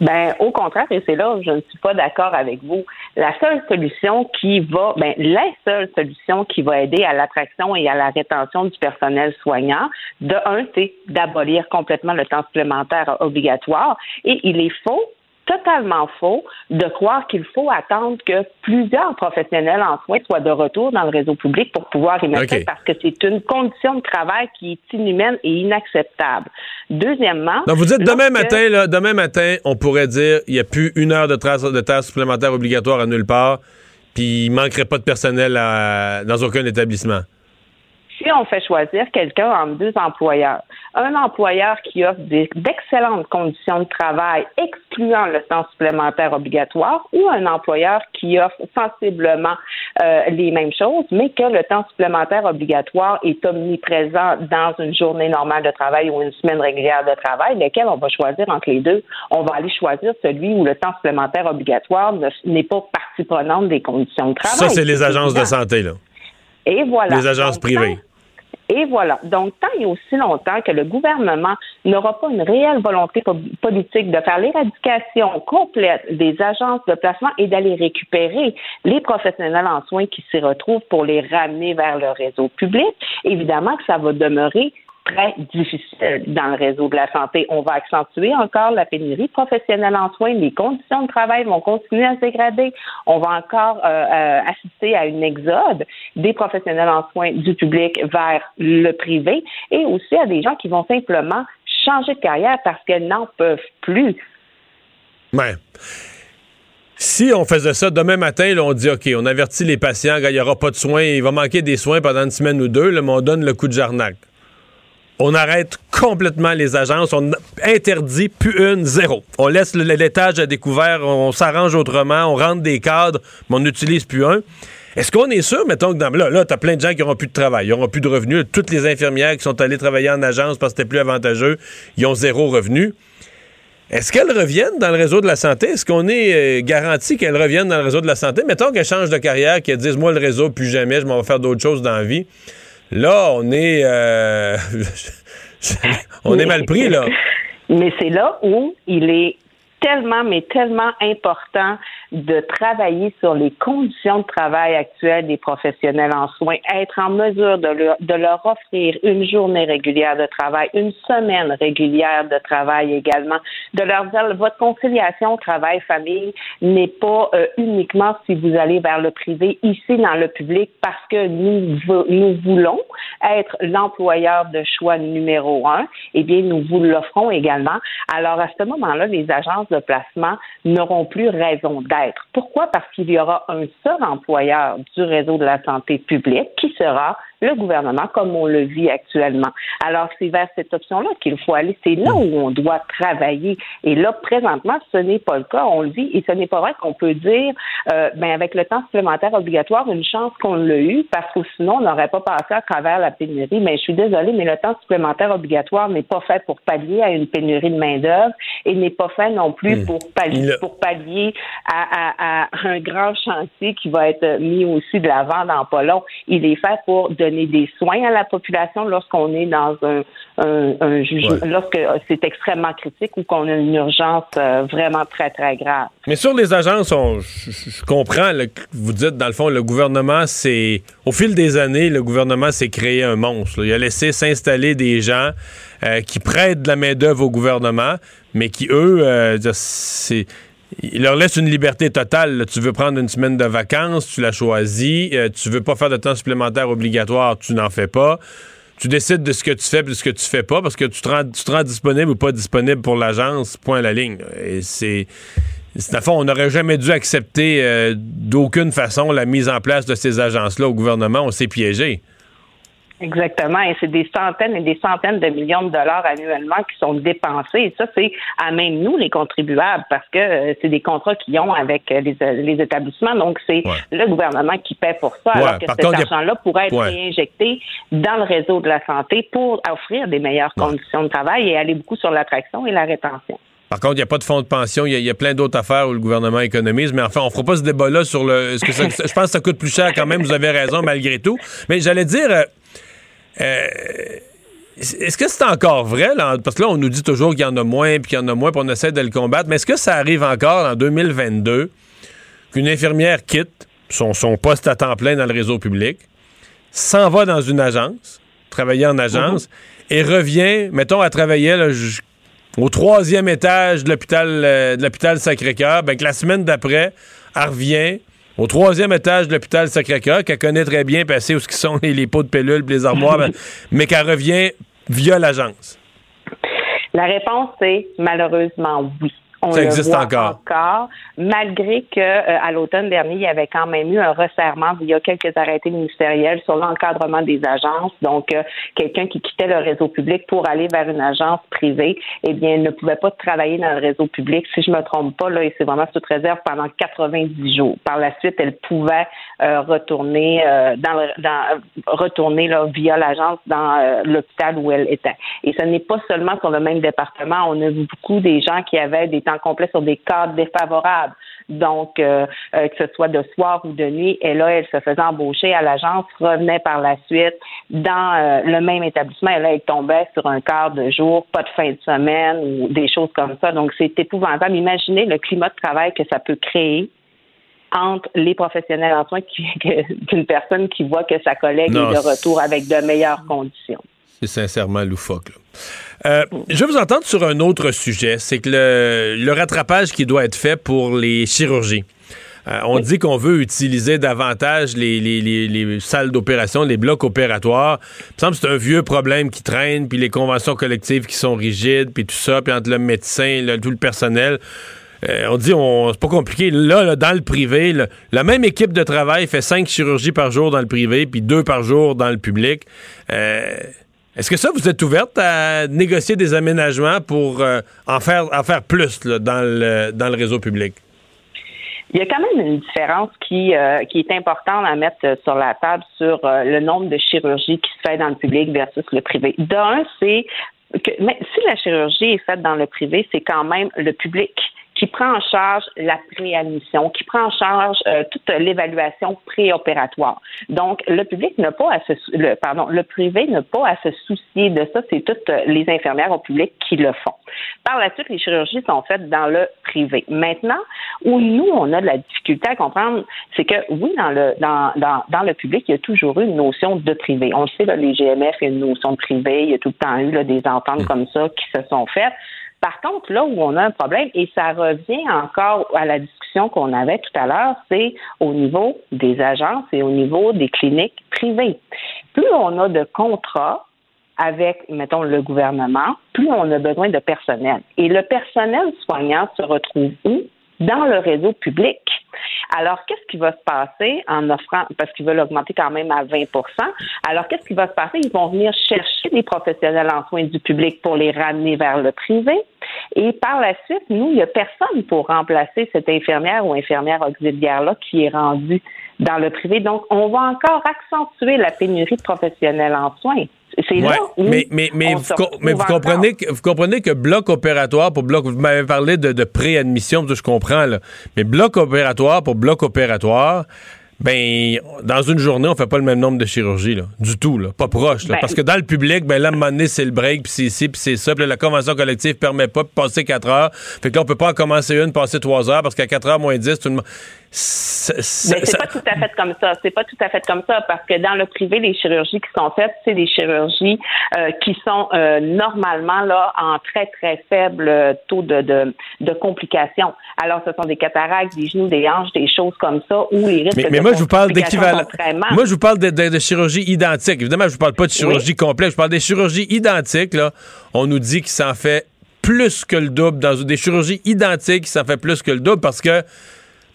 Ben, au contraire, et c'est là où je ne suis pas d'accord avec vous. La seule solution qui va, ben, la seule solution qui va aider à l'attraction et à la rétention du personnel soignant, de un, c'est d'abolir complètement le temps supplémentaire obligatoire. Et il est faux totalement faux de croire qu'il faut attendre que plusieurs professionnels en soins soient de retour dans le réseau public pour pouvoir y mettre parce que c'est une condition de travail qui est inhumaine et inacceptable. Deuxièmement, Donc, vous dites demain matin, là, demain matin, on pourrait dire il n'y a plus une heure de, de supplémentaire obligatoire à nulle part, puis il manquerait pas de personnel à- dans aucun établissement. si on fait choisir quelqu'un entre deux employeurs, un employeur qui offre d'excellentes conditions de travail, excluant le temps supplémentaire obligatoire, ou un employeur qui offre sensiblement euh, les mêmes choses, mais que le temps supplémentaire obligatoire est omniprésent dans une journée normale de travail ou une semaine régulière de travail, lequel on va choisir entre les deux. On va aller choisir celui où le temps supplémentaire obligatoire n'est pas partie prenante des conditions de travail. Ça, c'est les agences de santé, là. Et voilà. Les agences privées. Et voilà. Donc, tant et aussi longtemps que le gouvernement n'aura pas une réelle volonté politique de faire l'éradication complète des agences de placement et d'aller récupérer les professionnels en soins qui s'y retrouvent pour les ramener vers le réseau public, évidemment que ça va demeurer très difficile dans le réseau de la santé. On va accentuer encore la pénurie professionnelle en soins. Les conditions de travail vont continuer à se dégrader. On va encore euh, euh, assister à une exode des professionnels en soins du public vers le privé et aussi à des gens qui vont simplement changer de carrière parce qu'elles n'en peuvent plus. Ouais. Si on faisait ça demain matin, on dit OK, on avertit les patients, il n'y aura pas de soins, il va manquer des soins pendant une semaine ou deux, mais on donne le coup de jarnac on arrête complètement les agences, on interdit plus une, zéro. On laisse l'étage à découvert, on s'arrange autrement, on rentre des cadres, mais on n'utilise plus un. Est-ce qu'on est sûr, mettons que dans, là, là tu as plein de gens qui n'auront plus de travail, ils n'auront plus de revenus. Toutes les infirmières qui sont allées travailler en agence parce que c'était plus avantageux, ils ont zéro revenu. Est-ce qu'elles reviennent dans le réseau de la santé? Est-ce qu'on est, euh, garanti qu'elles reviennent dans le réseau de la santé? Mettons qu'elles changent de carrière, qu'elles disent, moi, le réseau, plus jamais, je m'en vais faire d'autres choses dans la vie. Là, on est, euh, on est mal pris, là. Mais c'est là où il est tellement, mais tellement important de travailler sur les conditions de travail actuelles des professionnels en soins, être en mesure de leur, de leur offrir une journée régulière de travail, une semaine régulière de travail également, de leur dire votre conciliation travail-famille n'est pas euh, uniquement si vous allez vers le privé, ici dans le public, parce que nous, nous voulons être l'employeur de choix numéro un, eh bien, nous vous l'offrons également. Alors, à ce moment-là, les agences de placement n'auront plus raison d'être. Pourquoi? Parce qu'il y aura un seul employeur du réseau de la santé publique qui sera le gouvernement comme on le vit actuellement. Alors, c'est vers cette option-là qu'il faut aller. C'est là où on doit travailler. Et là, présentement, ce n'est pas le cas. On le vit et ce n'est pas vrai qu'on peut dire, euh, ben, avec le temps supplémentaire obligatoire, une chance qu'on l'a eu parce que sinon, on n'aurait pas passé à travers la pénurie. Mais je suis désolée, mais le temps supplémentaire obligatoire n'est pas fait pour pallier à une pénurie de main-d'œuvre et n'est pas fait non plus hmm. pour pallier, pour pallier à, un grand chantier qui va être mis aussi de l'avant dans pas long. Il est fait pour donner des soins à la population lorsqu'on est dans un, un, jugement, lorsque c'est extrêmement critique ou qu'on a une urgence euh, vraiment très, très grave. Mais sur les agences, je, comprends que vous dites, dans le fond, le gouvernement, c'est. Au fil des années, le gouvernement s'est créé un monstre. Il a laissé s'installer des gens euh, qui prêtent de la main-d'œuvre au gouvernement, mais qui, eux, euh, c'est il leur laisse une liberté totale. Tu veux prendre une semaine de vacances, tu la choisis. Euh, tu veux pas faire de temps supplémentaire obligatoire, tu n'en fais pas. Tu décides de ce que tu fais et de ce que tu fais pas parce que tu te rends, disponible ou pas disponible pour l'agence, point à la ligne. C'est. c'est fond, on n'aurait jamais dû accepter euh, d'aucune façon la mise en place de ces agences-là au gouvernement. On s'est piégé. Exactement. Et c'est des centaines et des centaines de millions de dollars annuellement qui sont dépensés. Et ça, c'est à même nous, les contribuables, parce que euh, c'est des contrats qu'ils ont avec euh, les, les, établissements. Donc, c'est le gouvernement qui paie pour ça, alors que cet argent-là pourrait être réinjecté dans le réseau de la santé pour offrir des meilleures conditions de travail et aller beaucoup sur l'attraction et la rétention. Par contre, il n'y a pas de fonds de pension. Il y, a plein d'autres affaires où le gouvernement économise. Mais enfin, on ne fera pas ce débat-là sur le. que je pense que ça coûte plus cher quand même. Vous avez raison, malgré tout. Mais j'allais dire. Euh, est-ce que c'est encore vrai? Parce que là, on nous dit toujours qu'il y en a moins, puis qu'il y en a moins, puis on essaie de le combattre. Mais est-ce que ça arrive encore en 2022 qu'une infirmière quitte son, son, poste à temps plein dans le réseau public, s'en va dans une agence, travailler en agence, et revient, mettons, à travailler au troisième étage de l'hôpital euh, de l'hôpital Sacré-Cœur, ben, que la semaine d'après, elle revient au troisième étage de l'hôpital Sacré-Cœur, qu'elle connaît très bien, passer où ce qui sont les, pots de pilules, les armoires, ben, mais qu'elle revient via l'agence? La réponse est malheureusement oui On Ça le existe voit encore. encore, malgré que euh, à l'automne dernier, il y avait quand même eu un resserrement via quelques arrêtés ministériels sur l'encadrement des agences. Donc, euh, quelqu'un qui quittait le réseau public pour aller vers une agence privée, eh bien, ne pouvait pas travailler dans le réseau public. Si je me trompe pas, là, et c'est vraiment toute réserve pendant 90 jours. Par la suite, elle pouvait euh, retourner euh, dans, le- dans retourner là, via l'agence dans euh, l'hôpital où elle était. Et ce n'est pas seulement sur le même département. On a vu beaucoup des gens qui avaient des temps complets sur des cadres défavorables. Donc, euh, euh, que ce soit de soir ou de nuit, et là, elle se faisait embaucher à l'agence, revenait par la suite dans euh, le même établissement, et là, elle tombait sur un quart de jour, pas de fin de semaine ou des choses comme ça. Donc, c'est épouvantable. Imaginez le climat de travail que ça peut créer entre les professionnels en soins qu'une personne qui voit que sa collègue Non, est de retour avec de meilleures conditions. C'est sincèrement loufoque. là. Euh, je vais vous entendre sur un autre sujet, c'est que le, le rattrapage qui doit être fait pour les chirurgies. Euh, on dit qu'on veut utiliser davantage les, les- les- les salles d'opération, les blocs opératoires. Il me semble que c'est un vieux problème qui traîne, puis les conventions collectives qui sont rigides, puis tout ça, puis entre le médecin, le- tout le personnel. Euh, on dit, on, c'est pas compliqué. Là, là, dans le privé, là, la même équipe de travail fait cinq chirurgies par jour dans le privé, puis deux par jour dans le public. Euh, est-ce que ça, vous êtes ouverte à négocier des aménagements pour euh, en, faire, en faire plus dans, le, dans le réseau public? Il y a quand même une différence qui, euh, qui est importante à mettre euh, sur la table sur le nombre de chirurgies qui se fait dans le public versus le privé. D'un, c'est que mais si la chirurgie est faite dans le privé, c'est quand même le public qui prend en charge la préadmission, qui prend en charge euh, toute l'évaluation préopératoire. Donc, le public n'a pas à se, le, pardon, le privé n'a pas à se soucier de ça. C'est toutes euh, les infirmières au public qui le font. Par la suite, les chirurgies sont faites dans le privé. Maintenant, où nous, on a de la difficulté à comprendre, c'est que oui, dans le dans, dans, dans le public, il y a toujours eu une notion de privé. On le sait, là, les GMF, il y a une notion de privé, il y a tout le temps eu là, des ententes comme ça qui se sont faites. Par contre, là où on a un problème, et ça revient encore à la discussion qu'on avait tout à l'heure, c'est au niveau des agences et au niveau des cliniques privées. Plus on a de contrats avec, mettons, le gouvernement, plus on a besoin de personnel. Et le personnel soignant se retrouve où? Dans le réseau public. Alors, qu'est-ce qui va se passer en offrant, parce qu'ils veulent augmenter quand même à 20% alors qu'est-ce qui va se passer? Ils vont venir chercher des professionnels en soins du public pour les ramener vers le privé. Et par la suite, nous, il n'y a personne pour remplacer cette infirmière ou infirmière auxiliaire-là qui est rendue dans le privé. Donc, on va encore accentuer la pénurie de professionnels en soins. C'est Ouais, là où mais mais, mais, on vous, se co- mais vous retrouve comprenez que, vous comprenez que bloc opératoire pour bloc, vous m'avez parlé de, de préadmission, je comprends, là. mais bloc opératoire pour bloc opératoire, ben, dans une journée, on fait pas le même nombre de chirurgies, là, du tout, là, pas proche. là. Ben- parce que dans le public, ben là, à un moment donné, c'est le break, puis c'est ici, puis c'est ça, puis la convention collective permet pas de passer 4 heures. Fait que là, on peut pas en commencer une, passer 3 heures, parce qu'à 4 heures moins 10, tout le monde... Mais c'est ça- pas tout à fait comme ça. C'est pas tout à fait comme ça parce que dans le privé, les chirurgies qui sont faites, c'est des chirurgies euh, qui sont euh, normalement là en très très faible euh, taux de, de, de complications. Alors, ce sont des cataractes, des genoux, des hanches, des choses comme ça où les risques Mais, de mais moi, je vous parle d'équivalent. Moi, je vous parle de, de- chirurgie identique. Évidemment, je vous parle pas de chirurgie complète. Je parle des chirurgies identiques. Là. On nous dit qu'il s'en fait plus que le double. Dans des chirurgies identiques, il s'en fait plus que le double parce que,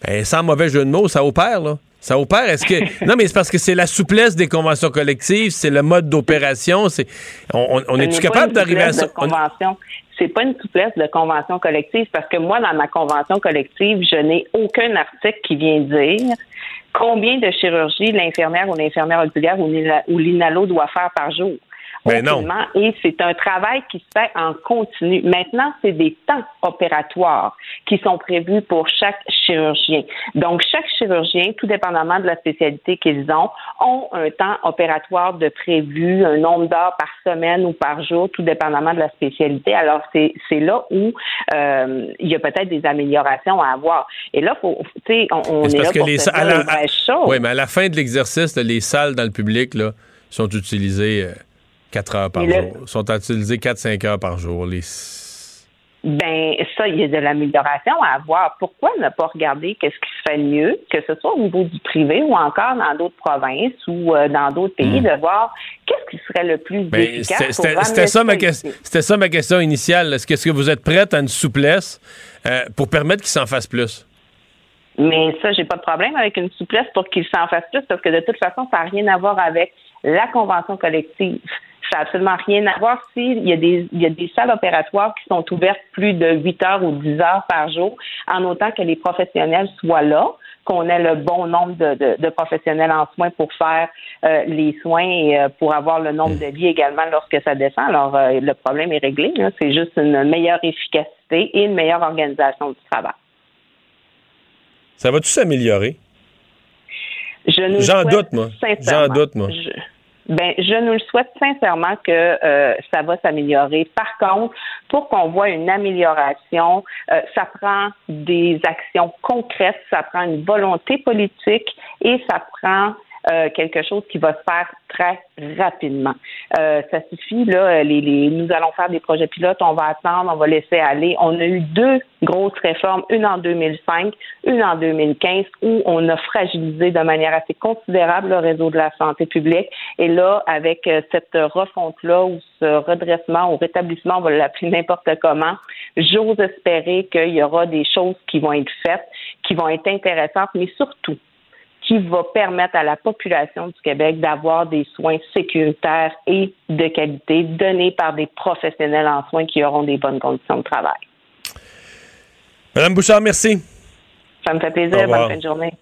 ben, sans mauvais jeu de mots, ça opère, là. Ça opère. Est-ce que. non, mais c'est parce que c'est la souplesse des conventions collectives, c'est le mode d'opération. C'est. On, est-tu capable une d'arriver à souplesse ça? de convention. C'est pas une souplesse de convention collective parce que moi, dans ma convention collective, je n'ai aucun article qui vient dire combien de chirurgies l'infirmière ou l'infirmière auxiliaire ou l'inalo doit faire par jour. Ben non. Et c'est un travail qui se fait en continu. Maintenant, c'est des temps opératoires qui sont prévus pour chaque chirurgien. Donc, chaque chirurgien, tout dépendamment de la spécialité qu'ils ont, ont un temps opératoire de prévu, un nombre d'heures par semaine ou par jour, tout dépendamment de la spécialité. Alors, c'est là où euh, il y a peut-être des améliorations à avoir. Et là, faut, tu sais, on, est parce là que pour les se à la-. Oui, mais à la fin de l'exercice, les salles dans le public là, sont utilisées 4 heures par jour. Sont utilisées 4-5 heures par jour. Les... Ben ça, il y a de l'amélioration à avoir. Pourquoi ne pas regarder qu'est-ce qui se fait mieux, que ce soit au niveau du privé ou encore dans d'autres provinces ou euh, dans d'autres pays, de voir qu'est-ce qui serait le plus Ben, efficace. c'était- ça, ma ça ma question initiale. Est-ce que, est-ce que vous êtes prête à une souplesse euh, pour permettre qu'ils s'en fassent plus? Mais ça, j'ai pas de problème avec une souplesse pour qu'ils s'en fassent plus parce que de toute façon, ça n'a rien à voir avec la convention collective. Ça n'a absolument rien à voir s'il y, a des, il y a des salles opératoires qui sont ouvertes plus de 8 heures ou 10 heures par jour, en autant que les professionnels soient là, qu'on ait le bon nombre de, de- de professionnels en soins pour faire euh, les soins et euh, pour avoir le nombre de lits également lorsque ça descend. Alors, euh, le problème est réglé. là. C'est juste une meilleure efficacité et une meilleure organisation du travail. Ça va-tu s'améliorer? Je nous J'en doute, moi. J'en doute, moi. Je, ben, je nous le souhaite sincèrement que euh, ça va s'améliorer. Par contre, pour qu'on voit une amélioration, euh, ça prend des actions concrètes, ça prend une volonté politique et ça prend euh, quelque chose qui va se faire très rapidement. Euh, ça suffit, là, les, les- nous allons faire des projets pilotes, on va attendre, on va laisser aller. On a eu deux grosses réformes, une en 2005, une en 2015, où on a fragilisé de manière assez considérable le réseau de la santé publique. Et là, avec euh, cette refonte-là, ou ce redressement ou rétablissement, on va l'appeler n'importe comment, j'ose espérer qu'il y aura des choses qui vont être faites, qui vont être intéressantes, mais surtout, qui va permettre à la population du Québec d'avoir des soins sécuritaires et de qualité donnés par des professionnels en soins qui auront des bonnes conditions de travail. Madame Bouchard, merci. Ça me fait plaisir. Bonne fin de journée.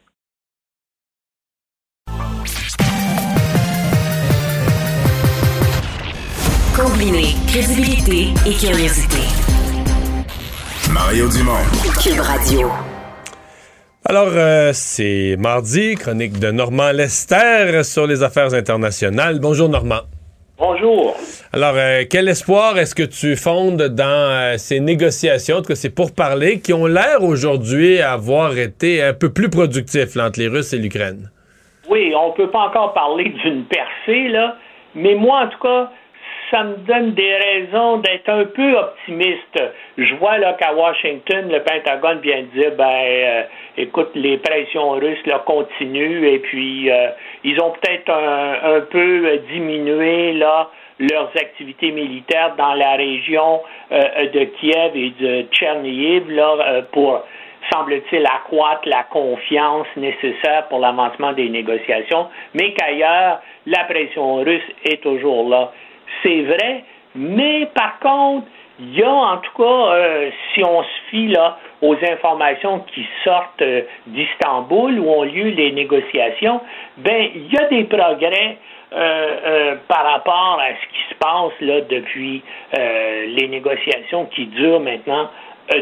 Combiner crédibilité et curiosité. Mario Dumont. Cube Radio. Alors, euh, c'est mardi, chronique de Normand Lester sur les affaires internationales. Bonjour, Normand. Bonjour. Alors, euh, quel espoir est-ce que tu fondes dans euh, ces négociations, en tout cas ces pourparlers, qui ont l'air aujourd'hui avoir été un peu plus productifs là, entre les Russes et l'Ukraine? Oui, on peut pas encore parler d'une percée, là, mais moi, en tout cas, ça me donne des raisons d'être un peu optimiste. Je vois là qu'à Washington, le Pentagone vient de dire, ben, euh, écoute, les pressions russes continuent et puis euh, ils ont peut-être un, peu euh, diminué leurs activités militaires dans la région de Kiev et de Tchernihiv là pour semble-t-il, accroître la confiance nécessaire pour l'avancement des négociations, mais qu'ailleurs, la pression russe est toujours là. C'est vrai, mais par contre, il y a en tout cas, euh, si on se fie là aux informations qui sortent euh, d'Istanbul où ont lieu les négociations, ben il y a des progrès euh, par rapport à ce qui se passe là depuis les négociations qui durent maintenant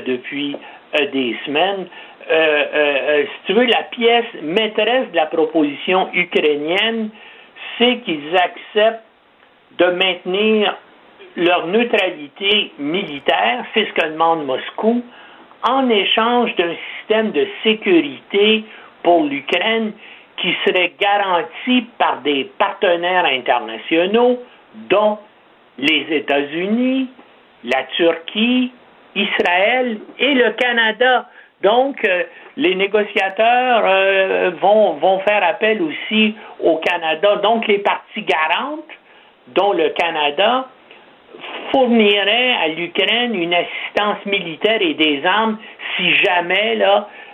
depuis des semaines. Si tu veux, la pièce maîtresse de la proposition ukrainienne, c'est qu'ils acceptent de maintenir leur neutralité militaire, c'est ce que demande Moscou, en échange d'un système de sécurité pour l'Ukraine qui serait garanti par des partenaires internationaux, dont les États-Unis, la Turquie, Israël et le Canada. Donc, euh, les négociateurs euh, vont, vont faire appel aussi au Canada. Donc, les parties garantes, dont le Canada, fournirait à l'Ukraine une assistance militaire et des armes si jamais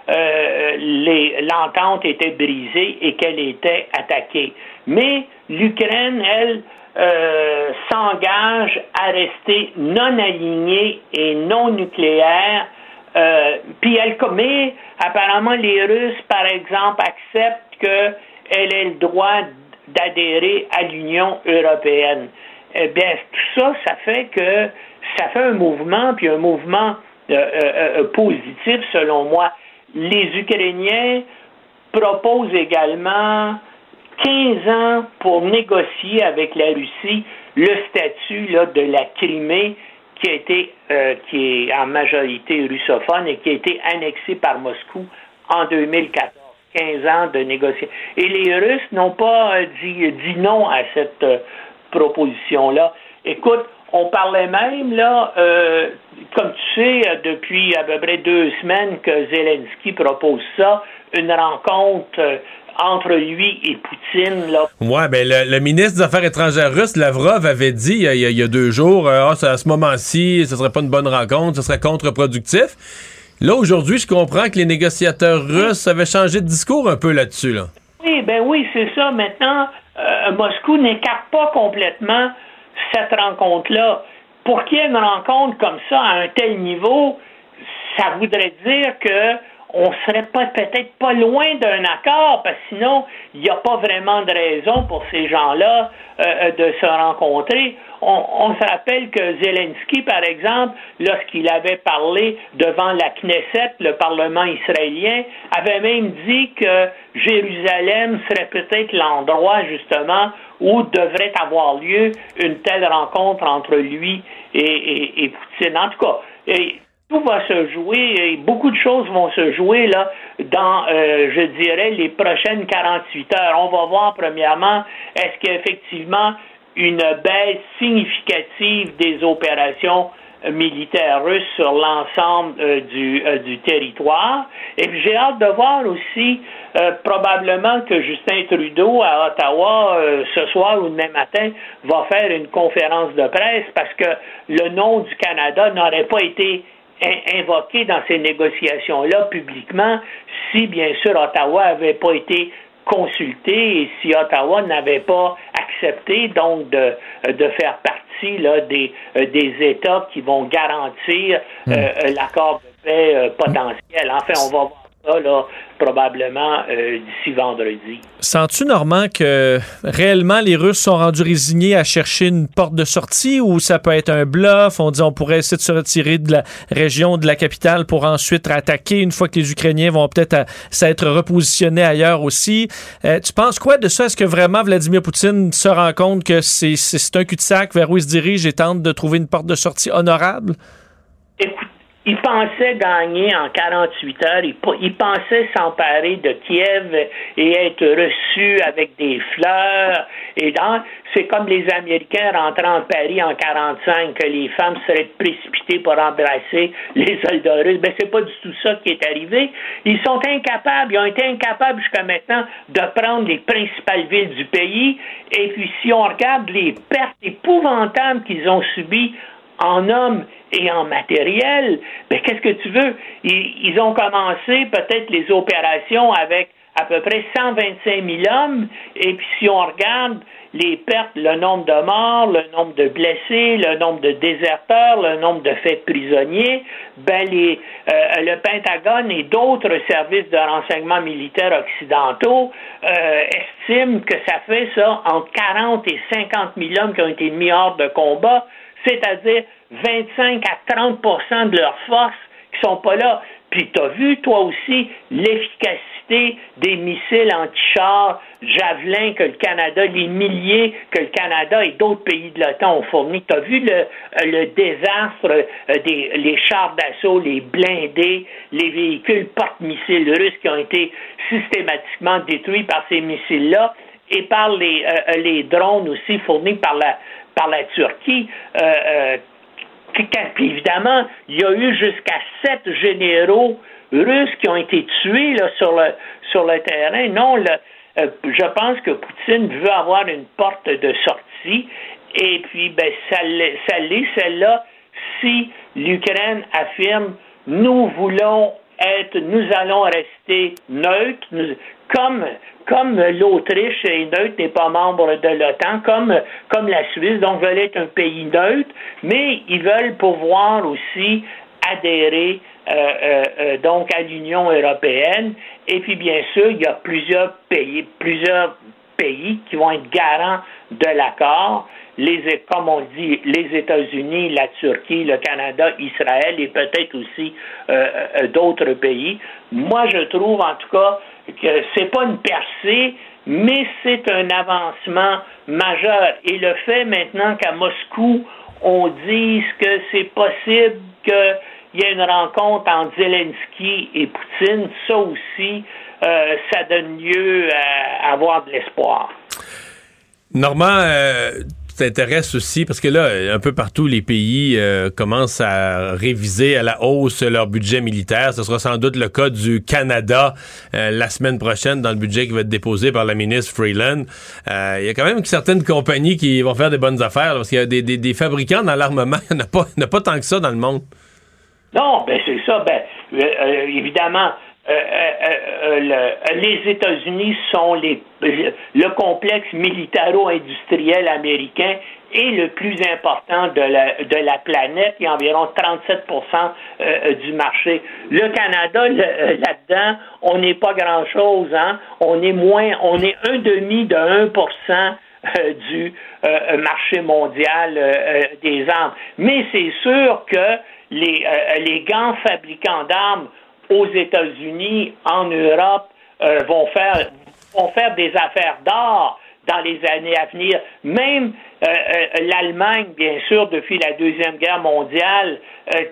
euh, l'entente était brisée et qu'elle était attaquée. Mais l'Ukraine, elle, euh, s'engage à rester non alignée et non nucléaire. Euh, puis elle mais apparemment les Russes, par exemple, acceptent qu'elle ait le droit d'adhérer à l'Union européenne. Eh bien, tout ça, ça fait que ça fait un mouvement, puis un mouvement euh, euh, euh, positif selon moi. Les Ukrainiens proposent également 15 ans pour négocier avec la Russie le statut là, de la Crimée qui a été qui est en majorité russophone et qui a été annexée par Moscou en 2014. 15 ans de négociation. Et les Russes n'ont pas euh, dit, dit non à cette euh, proposition-là. Écoute, On parlait même, là, euh, comme tu sais, depuis à peu près deux semaines que Zelensky propose ça, une rencontre entre lui et Poutine. Là. Ouais, ben le, ministre des Affaires étrangères russe, Lavrov, avait dit il y a, deux jours, ah, à ce moment-ci, ce serait pas une bonne rencontre, ce serait contre-productif. Là, aujourd'hui, je comprends que les négociateurs russes avaient changé de discours un peu là-dessus. Là. Oui, ben oui, c'est ça. Maintenant, Moscou n'écarte pas complètement cette rencontre-là, pour qu'il y ait une rencontre comme ça à un tel niveau, ça voudrait dire que on serait pas peut-être pas loin d'un accord, parce que sinon, il n'y a pas vraiment de raison pour ces gens-là euh, euh, de se rencontrer. On, se rappelle que Zelensky, par exemple, lorsqu'il avait parlé devant la Knesset, le Parlement israélien, avait même dit que Jérusalem serait peut-être l'endroit, justement, où devrait avoir lieu une telle rencontre entre lui et, Poutine. En tout cas, tout va se jouer, et beaucoup de choses vont se jouer là dans, euh, je dirais, les prochaines 48 heures. On va voir premièrement, est-ce qu'effectivement une baisse significative des opérations militaires russes sur l'ensemble euh, du, euh, du territoire. Et puis j'ai hâte de voir aussi probablement que Justin Trudeau à Ottawa ce soir ou demain matin va faire une conférence de presse parce que le nom du Canada n'aurait pas été invoqué dans ces négociations-là publiquement si, bien sûr, Ottawa n'avait pas été consulté et si Ottawa n'avait pas accepté donc de, de faire partie là, des, euh, des États qui vont garantir hmm. euh, l'accord de paix euh, potentiel. Enfin, on va voir ça là, probablement euh, d'ici vendredi. Sens-tu, Normand, que réellement les Russes sont rendus résignés à chercher une porte de sortie ou ça peut être un bluff? On dit on pourrait essayer de se retirer de la région, de la capitale pour ensuite attaquer une fois que les Ukrainiens vont peut-être s'être repositionnés ailleurs aussi. Euh, tu penses quoi de ça? Est-ce que vraiment Vladimir Poutine se rend compte que c'est un cul-de-sac vers où il se dirige et tente de trouver une porte de sortie honorable? Écoute, il pensait gagner en 48 heures, il, pensait s'emparer de Kiev et être reçu avec des fleurs. Et c'est comme les Américains rentrant en Paris en 45, que les femmes seraient précipitées pour embrasser les soldats russes. Ben, c'est pas du tout ça qui est arrivé. Ils sont incapables, ils ont été incapables jusqu'à maintenant de prendre les principales villes du pays. Et puis, si on regarde les pertes épouvantables qu'ils ont subies en hommes et en matériel, ben, qu'est-ce que tu veux? Ils, ont commencé peut-être les opérations avec à peu près 125 000 hommes, et puis si on regarde les pertes, le nombre de morts, le nombre de blessés, le nombre de déserteurs, le nombre de faits prisonniers, ben les, euh, le Pentagone et d'autres services de renseignement militaire occidentaux euh, estiment que ça fait ça entre 40 et 50 000 hommes qui ont été mis hors de combat c'est-à-dire 25 à 30% de leurs forces qui sont pas là. Puis tu as vu, toi aussi, l'efficacité des missiles anti-chars Javelin que le Canada, les milliers que le Canada et d'autres pays de l'OTAN ont fournis. Tu as vu le, le désastre euh, des chars d'assaut, les blindés, les véhicules porte-missiles russes qui ont été systématiquement détruits par ces missiles-là et par les, euh, les drones aussi fournis par la, par la Turquie. Euh, euh, évidemment, il y a eu jusqu'à sept généraux russes qui ont été tués là, sur, le, sur le terrain. Non, euh, je pense que Poutine veut avoir une porte de sortie et puis ben, ça, l'est celle-là si l'Ukraine affirme nous voulons être, nous allons rester neutres, comme comme l'Autriche est neutre, n'est pas membre de l'OTAN, comme, comme la Suisse, donc veulent être un pays neutre, mais ils veulent pouvoir aussi adhérer euh, euh, euh, donc à l'Union européenne. Et puis bien sûr, il y a plusieurs pays, plusieurs pays qui vont être garants de l'accord. Les, comme on dit, les États-Unis, la Turquie, le Canada, Israël et peut-être aussi d'autres pays. Moi, je trouve en tout cas que c'est pas une percée, mais c'est un avancement majeur. Et le fait maintenant qu'à Moscou, on dise que c'est possible qu'il y ait une rencontre entre Zelensky et Poutine, ça aussi, euh, ça donne lieu à avoir de l'espoir. Normand, euh, t'intéresse aussi, parce que là, un peu partout, les pays euh, commencent à réviser à la hausse leur budget militaire. Ce sera sans doute le cas du Canada euh, la semaine prochaine dans le budget qui va être déposé par la ministre Freeland. Euh, il y a quand même certaines compagnies qui vont faire des bonnes affaires, parce qu'il y a des, fabricants dans l'armement. Il n'y en, a pas tant que ça dans le monde. Non, ben c'est ça. Ben, évidemment, euh, euh, euh, les États-Unis sont les, le complexe militaro-industriel américain est le plus important de la, de la planète. Il y a environ 37% du marché. Le Canada, là-dedans, on n'est pas grand-chose. Hein? On est moins, on est un demi de 1% du marché mondial des armes. Mais c'est sûr que les, les grands fabricants d'armes aux États-Unis, en Europe, euh, vont faire vont faire des affaires d'or dans les années à venir. Même euh, euh, l'Allemagne, bien sûr, depuis la deuxième guerre mondiale,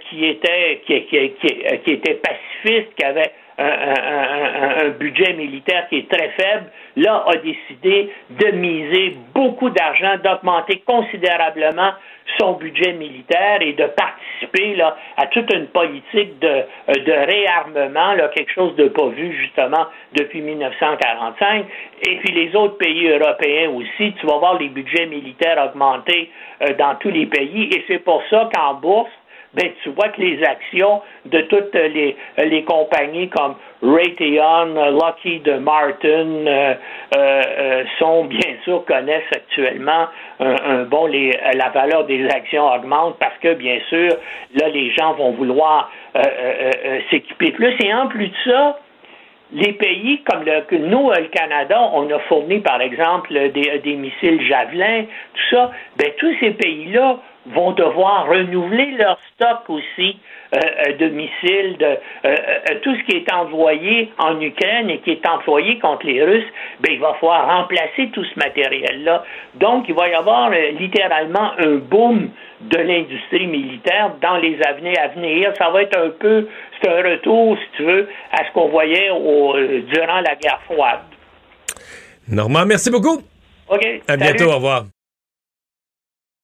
qui était qui, qui, était pacifiste, qui avait un, un, budget militaire qui est très faible, là a décidé de miser beaucoup d'argent, d'augmenter considérablement son budget militaire et de participer là, à toute une politique de, euh, de réarmement, là, quelque chose de pas vu justement depuis 1945. Et puis les autres pays européens aussi, tu vas voir les budgets militaires augmenter euh, dans tous les pays. Et c'est pour ça qu'en bourse, ben, tu vois que les actions de toutes les, les compagnies comme Raytheon, Lockheed Martin euh, euh, euh, sont bien sûr connaissent actuellement un, bon les, la valeur des actions augmente parce que bien sûr là les gens vont vouloir s'équiper plus. Et en plus de ça les pays comme le, nous, le Canada, on a fourni, par exemple, des, des missiles Javelin, tout ça, ben, tous ces pays-là vont devoir renouveler leur stock aussi euh, euh, de missiles, de euh, tout ce qui est envoyé en Ukraine et qui est employé contre les Russes, ben, il va falloir remplacer tout ce matériel-là. Donc, il va y avoir littéralement un boom de l'industrie militaire dans les années à venir. Ça va être un peu, c'est un retour, si tu veux, à ce qu'on voyait au, durant la guerre froide. Normand, merci beaucoup. OK. À bientôt, au revoir.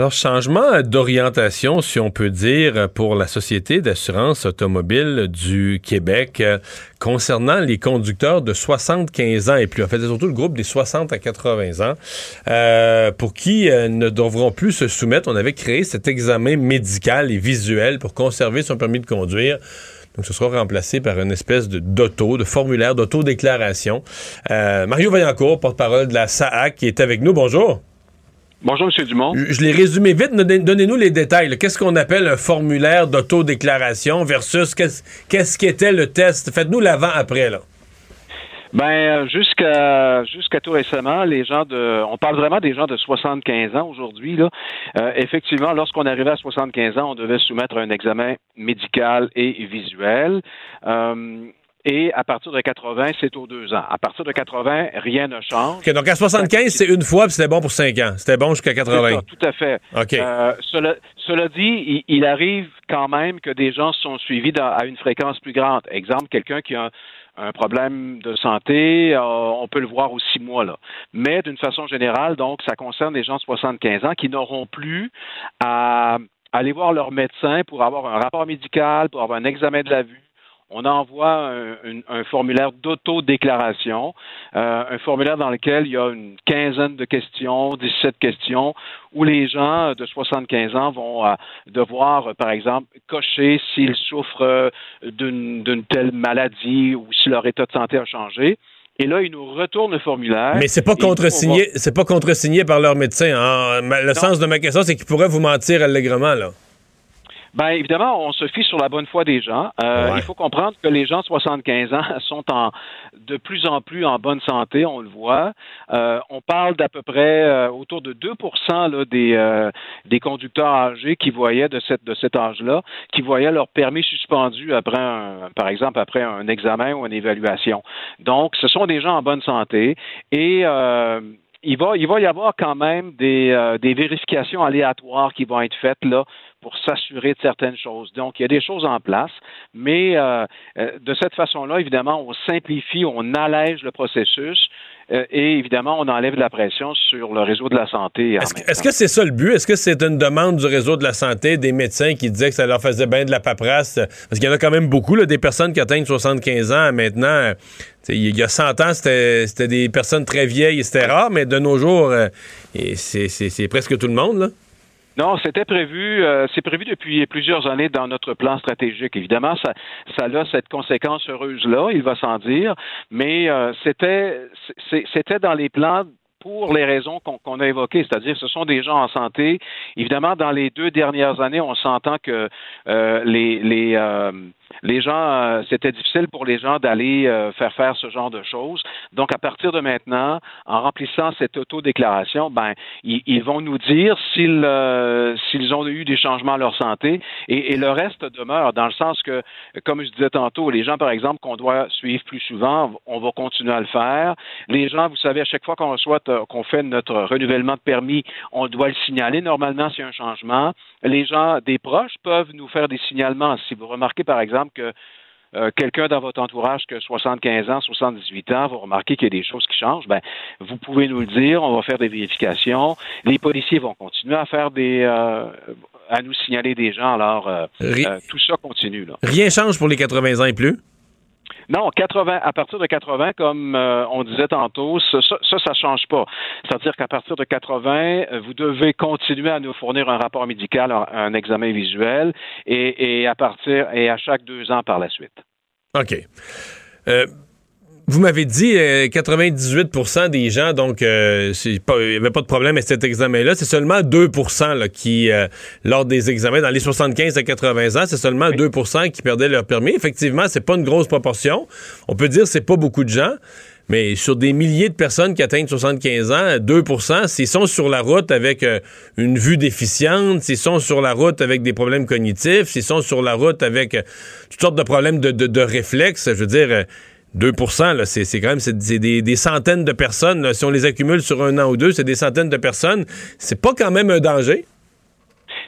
Alors, changement d'orientation, si on peut dire, pour la Société d'assurance automobile du Québec euh, concernant les conducteurs de 75 ans et plus. En fait, c'est surtout le groupe des 60 à 80 ans euh, pour qui euh, ne devront plus se soumettre. On avait créé cet examen médical et visuel pour conserver son permis de conduire. Donc, ce sera remplacé par une espèce d'auto, de formulaire d'autodéclaration. Mario Vaillancourt, porte-parole de la SAAC, qui est avec nous. Bonjour. Bonjour, M. Dumont. Je, l'ai résumé vite. Donnez-nous les détails. Qu'est-ce qu'on appelle un formulaire d'autodéclaration versus qu'est-ce qu'était le test? Faites-nous l'avant-après, là. Ben jusqu'à jusqu'à tout récemment, les gens de on parle vraiment des gens de 75 ans aujourd'hui là. Euh, effectivement, lorsqu'on arrivait à 75 ans, on devait soumettre un examen médical et visuel. Euh, et à partir de 80, c'est aux deux ans. À partir de 80, rien ne change. donc à 75, c'est une fois, puis c'était bon pour cinq ans. C'était bon jusqu'à 80. tout à fait. OK. Euh, cela, dit, il, arrive quand même que des gens sont suivis à une fréquence plus grande. Exemple, quelqu'un qui a un, problème de santé, euh, on peut le voir aux six mois là. Mais d'une façon générale, donc, ça concerne des gens de 75 ans qui n'auront plus à aller voir leur médecin pour avoir un rapport médical, pour avoir un examen de la vue on envoie un, formulaire d'autodéclaration, euh, un formulaire dans lequel il y a une quinzaine de questions, 17 questions, où les gens de 75 ans vont euh, devoir, par exemple, cocher s'ils souffrent d'une telle maladie ou si leur état de santé a changé. Et là, ils nous retournent le formulaire. Mais c'est pas contresigné, c'est pas contresigné par leur médecin. Hein. Le sens de ma question, c'est qu'ils pourraient vous mentir allègrement, là. Ben évidemment, on se fie sur la bonne foi des gens. Euh, il faut comprendre que les gens de 75 ans sont en de plus en plus en bonne santé, on le voit. Euh, on parle d'à peu près euh, autour de 2 là, des, des conducteurs âgés qui voyaient de, cette, de cet âge-là, qui voyaient leur permis suspendu après, un, par exemple, après un examen ou une évaluation. Donc, ce sont des gens en bonne santé et il va, il va y avoir quand même des, euh, des vérifications aléatoires qui vont être faites là pour s'assurer de certaines choses. Donc, il y a des choses en place, mais euh, euh, de cette façon-là, évidemment, on simplifie, on allège le processus euh, et évidemment, on enlève de la pression sur le réseau de la santé. Est-ce que c'est ça le but? Est-ce que c'est une demande du réseau de la santé, des médecins qui disaient que ça leur faisait bien de la paperasse? Parce qu'il y en a quand même beaucoup, là, des personnes qui atteignent 75 ans maintenant. Il y a 100 ans, c'était des personnes très vieilles et c'était rare, mais de nos jours, c'est presque tout le monde. Là. Non, c'était prévu, euh, c'est prévu depuis plusieurs années dans notre plan stratégique. Évidemment, ça, ça a cette conséquence heureuse-là, il va sans dire, mais euh, c'était, c'était dans les plans pour les raisons qu'on a évoquées, c'est-à-dire ce sont des gens en santé. Évidemment, dans les deux dernières années, on s'entend que euh, les, les les gens, euh, c'était difficile pour les gens d'aller euh, faire faire ce genre de choses. Donc, à partir de maintenant, en remplissant cette autodéclaration, ben, ils, vont nous dire s'ils euh, ont eu des changements à leur santé et, le reste demeure dans le sens que, comme je disais tantôt, les gens, par exemple, qu'on doit suivre plus souvent, on va continuer à le faire. Les gens, vous savez, à chaque fois qu'on reçoit, qu'on fait notre renouvellement de permis, on doit le signaler normalement s'il y a un changement. Les gens, des proches peuvent nous faire des signalements. Si vous remarquez, par exemple, que euh, quelqu'un dans votre entourage qui a 75 ans, 78 ans, vous remarquez qu'il y a des choses qui changent, ben, vous pouvez nous le dire, on va faire des vérifications. Les policiers vont continuer à faire des, euh, à nous signaler des gens. Alors, euh, tout ça continue. Là. Rien change pour les 80 ans et plus? Non, 80, à partir de 80, comme euh, on disait tantôt, ça, ça, ça, change pas. C'est-à-dire qu'à partir de 80, euh, vous devez continuer à nous fournir un rapport médical, un, examen visuel, et, et, à partir et à chaque deux ans par la suite. OK. Euh, vous m'avez dit 98% euh, des gens, donc euh, il n'y avait pas de problème avec cet examen-là. C'est seulement 2% qui, euh, lors des examens, dans les 75 à 80 ans, c'est seulement 2% qui perdaient leur permis. Effectivement, c'est pas une grosse proportion. On peut dire que c'est pas beaucoup de gens. Mais sur des milliers de personnes qui atteignent 75 ans, 2% s'ils sont sur la route avec une vue déficiente, s'ils sont sur la route avec des problèmes cognitifs, s'ils sont sur la route avec toutes sortes de problèmes de, de, de réflexes, je veux dire, 2% c'est quand même c'est des, centaines de personnes. Si on les accumule sur un an ou deux, c'est des centaines de personnes. C'est pas quand même un danger.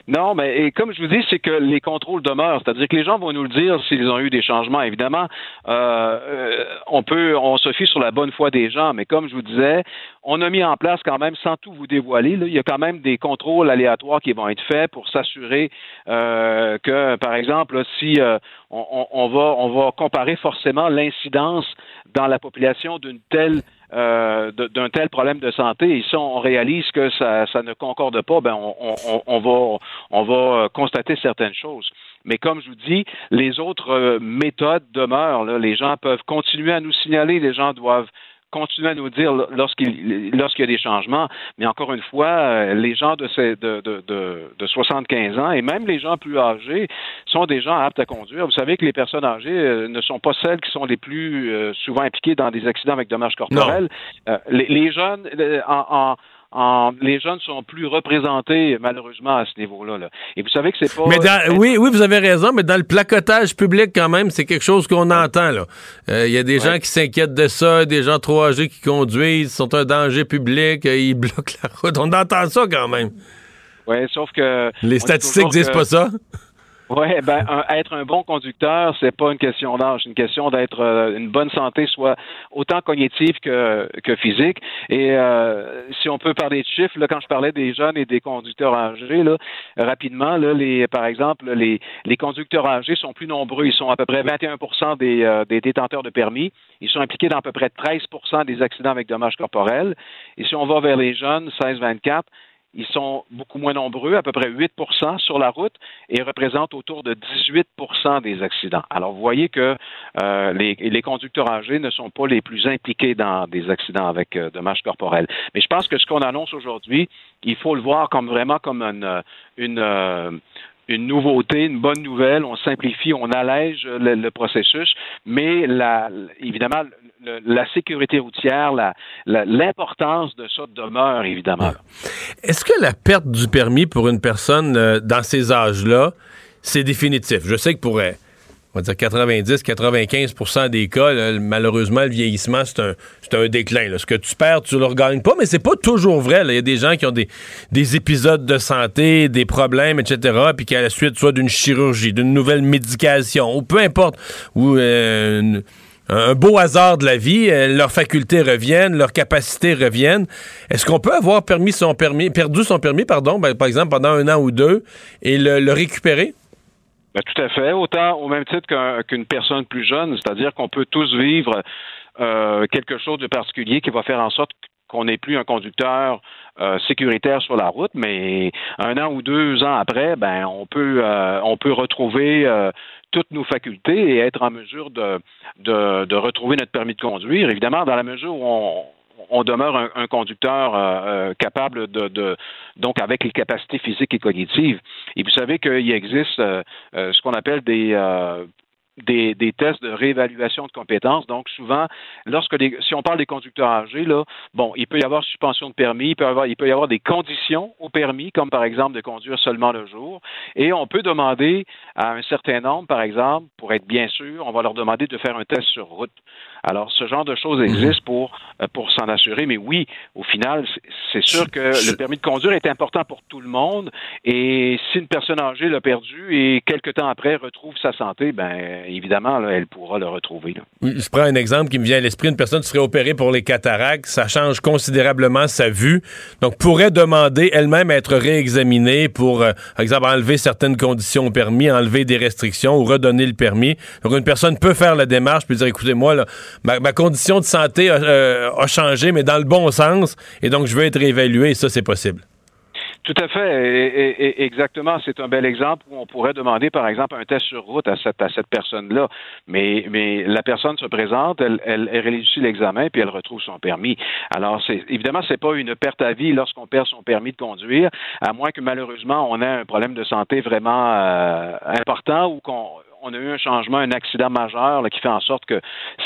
Non, mais comme je vous dis, c'est que les contrôles demeurent. C'est-à-dire que les gens vont nous le dire s'ils ont eu des changements. Évidemment, euh, euh, on peut, on se fie sur la bonne foi des gens, mais comme je vous disais, on a mis en place quand même, sans tout vous dévoiler, il y a quand même des contrôles aléatoires qui vont être faits pour s'assurer euh, que, par exemple, si on, on, va, on va comparer forcément l'incidence dans la population d'une telle euh, d'un tel problème de santé. Et si on réalise que ça, ça ne concorde pas, ben on, on, va, on va euh, constater certaines choses. Mais comme je vous dis, les autres euh, méthodes demeurent. Les gens peuvent continuer à nous signaler, les gens doivent continuer à nous dire lorsqu'il lorsqu'il y a des changements. Mais encore une fois, euh, les gens de, ces, de, de, de, 75 ans et même les gens plus âgés sont des gens aptes à conduire. Vous savez que les personnes âgées euh, ne sont pas celles qui sont les plus euh, souvent impliquées dans des accidents avec dommages corporels. Les, les, jeunes, en, en les jeunes sont plus représentés malheureusement à ce niveau-là. Et vous savez que c'est pas. Mais oui, oui, vous avez raison, mais dans le placotage public quand même, c'est quelque chose qu'on entend là. Il euh, y a des gens qui s'inquiètent de ça, des gens trop âgés qui conduisent, sont un danger public, euh, ils bloquent la route. On entend ça quand même. Oui, sauf que. Les statistiques disent pas ça. Oui, ben être un bon conducteur, c'est pas une question d'âge, c'est une question d'être euh, une bonne santé, soit autant cognitive que, que physique. Et euh, si on peut parler de chiffres, là, quand je parlais des jeunes et des conducteurs âgés, là, rapidement, là, les, par exemple, les, les conducteurs âgés sont plus nombreux. Ils sont à peu près 21 des, euh, des détenteurs de permis. Ils sont impliqués dans à peu près 13% des accidents avec dommages corporels. Et si on va vers les jeunes, 16-24, ils sont beaucoup moins nombreux, à peu près 8% sur la route, et représentent autour de 18% des accidents. Alors, vous voyez que euh, les, conducteurs âgés ne sont pas les plus impliqués dans des accidents avec euh, dommages corporels. Mais je pense que ce qu'on annonce aujourd'hui, il faut le voir comme vraiment comme une, euh, une nouveauté, une bonne nouvelle. On simplifie, on allège le, processus, mais la, évidemment, la sécurité routière, l'importance de ça demeure, évidemment. Est-ce que la perte du permis pour une personne euh, dans ces âges-là, c'est définitif? Je sais que pour on va dire 90-95% des cas, là, malheureusement, le vieillissement, c'est un, un déclin. là. Ce que tu perds, tu le regagnes pas, mais c'est pas toujours vrai. Il y a des gens qui ont des, des épisodes de santé, des problèmes, etc., puis qu'à la suite, soit d'une chirurgie, d'une nouvelle médication, ou peu importe, ou euh, un beau hasard de la vie, euh, leurs facultés reviennent, leurs capacités reviennent. Est-ce qu'on peut avoir permis son permis, perdu son permis, pardon, ben, par exemple, pendant un an ou deux, et le, le récupérer? Ben, tout à fait. Autant au même titre qu'un- qu'une personne plus jeune, c'est-à-dire qu'on peut tous vivre euh, quelque chose de particulier qui va faire en sorte qu'on n'ait plus un conducteur euh, sécuritaire sur la route, mais un an ou deux ans après, ben on peut euh, on peut retrouver euh, toutes nos facultés et être en mesure de, de, de retrouver notre permis de conduire. Évidemment, dans la mesure où on, on demeure un, conducteur euh, euh, capable de, donc avec les capacités physiques et cognitives. Et vous savez qu'il existe euh, ce qu'on appelle des des, tests de réévaluation de compétences. Donc, souvent, lorsque si on parle des conducteurs âgés, bon, il peut y avoir suspension de permis, il peut avoir, il peut y avoir des conditions au permis, comme par exemple de conduire seulement le jour. Et on peut demander à un certain nombre, par exemple, pour être bien sûr, on va leur demander de faire un test sur route. Alors, ce genre de choses existe pour, euh, pour s'en assurer. Mais oui, au final, c'est- sûr que le permis de conduire est important pour tout le monde. Et si une personne âgée l'a perdu et quelques temps après retrouve sa santé, ben évidemment, là, elle pourra le retrouver. là. Je prends un exemple qui me vient à l'esprit. Une personne qui serait opérée pour les cataractes, ça change considérablement sa vue. Donc, pourrait demander elle-même à être réexaminée pour, euh, par exemple, enlever certaines conditions au permis, enlever des restrictions ou redonner le permis. Donc, une personne peut faire la démarche puis dire, écoutez, moi, là, ma, condition de santé a, euh, a changé, mais dans le bon sens, et donc je veux être réévalué, et ça, c'est possible. Tout à fait. Exactement. C'est un bel exemple où on pourrait demander, par exemple, un test sur route à cette, personne-là. Mais, la personne se présente, elle réussit l'examen, puis elle retrouve son permis. Alors, c'est, évidemment, c'est pas une perte à vie lorsqu'on perd son permis de conduire, à moins que malheureusement on ait un problème de santé vraiment euh, important ou qu'on on a eu un changement, un accident majeur là, qui fait en sorte que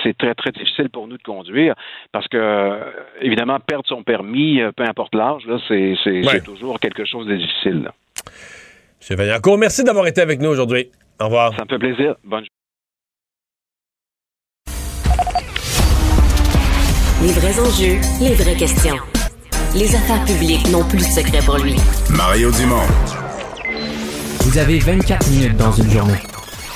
c'est très, très difficile pour nous de conduire. Parce que, euh, évidemment, perdre son permis, euh, peu importe l'âge, là, c'est, c'est, Ouais. c'est toujours quelque chose de difficile. là. M. Vaillancourt, merci d'avoir été avec nous aujourd'hui. Au revoir. Ça me fait plaisir. Bonne Les vrais enjeux, les vraies questions. Les affaires publiques n'ont plus de secret pour lui. Mario Dumont. Vous avez 24 minutes dans une journée.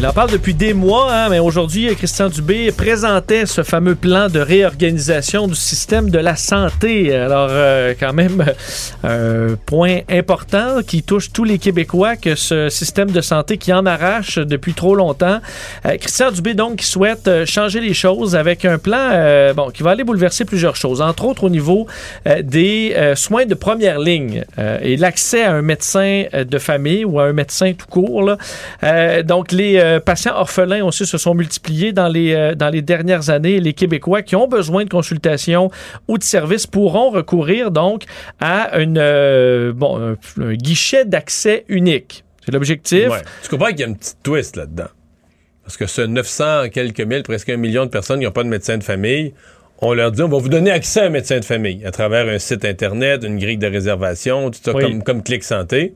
Il en parle depuis des mois, hein, mais aujourd'hui, Christian Dubé présentait ce fameux plan de réorganisation du système de la santé. Alors, euh, quand même, un point important qui touche tous les Québécois, que ce système de santé qui en arrache depuis trop longtemps. Euh, Christian Dubé, donc, qui souhaite euh, changer les choses avec un plan euh, bon, qui va aller bouleverser plusieurs choses, entre autres au niveau euh, des euh, soins de première ligne euh, et l'accès à un médecin euh, de famille ou à un médecin tout court. là. Euh, donc, les euh, patients orphelins aussi se sont multipliés dans les, euh, dans les dernières années. Les Québécois qui ont besoin de consultation ou de services pourront recourir donc à une, euh, bon, un, un guichet d'accès unique. C'est l'objectif. Ouais. Tu comprends qu'il y a une petite twist là-dedans? Parce que ce 900 quelques mille, presque un million de personnes qui n'ont pas de médecin de famille, on leur dit on va vous donner accès à un médecin de famille à travers un site Internet, une grille de réservation, tout ça Oui. comme, comme Clic Santé.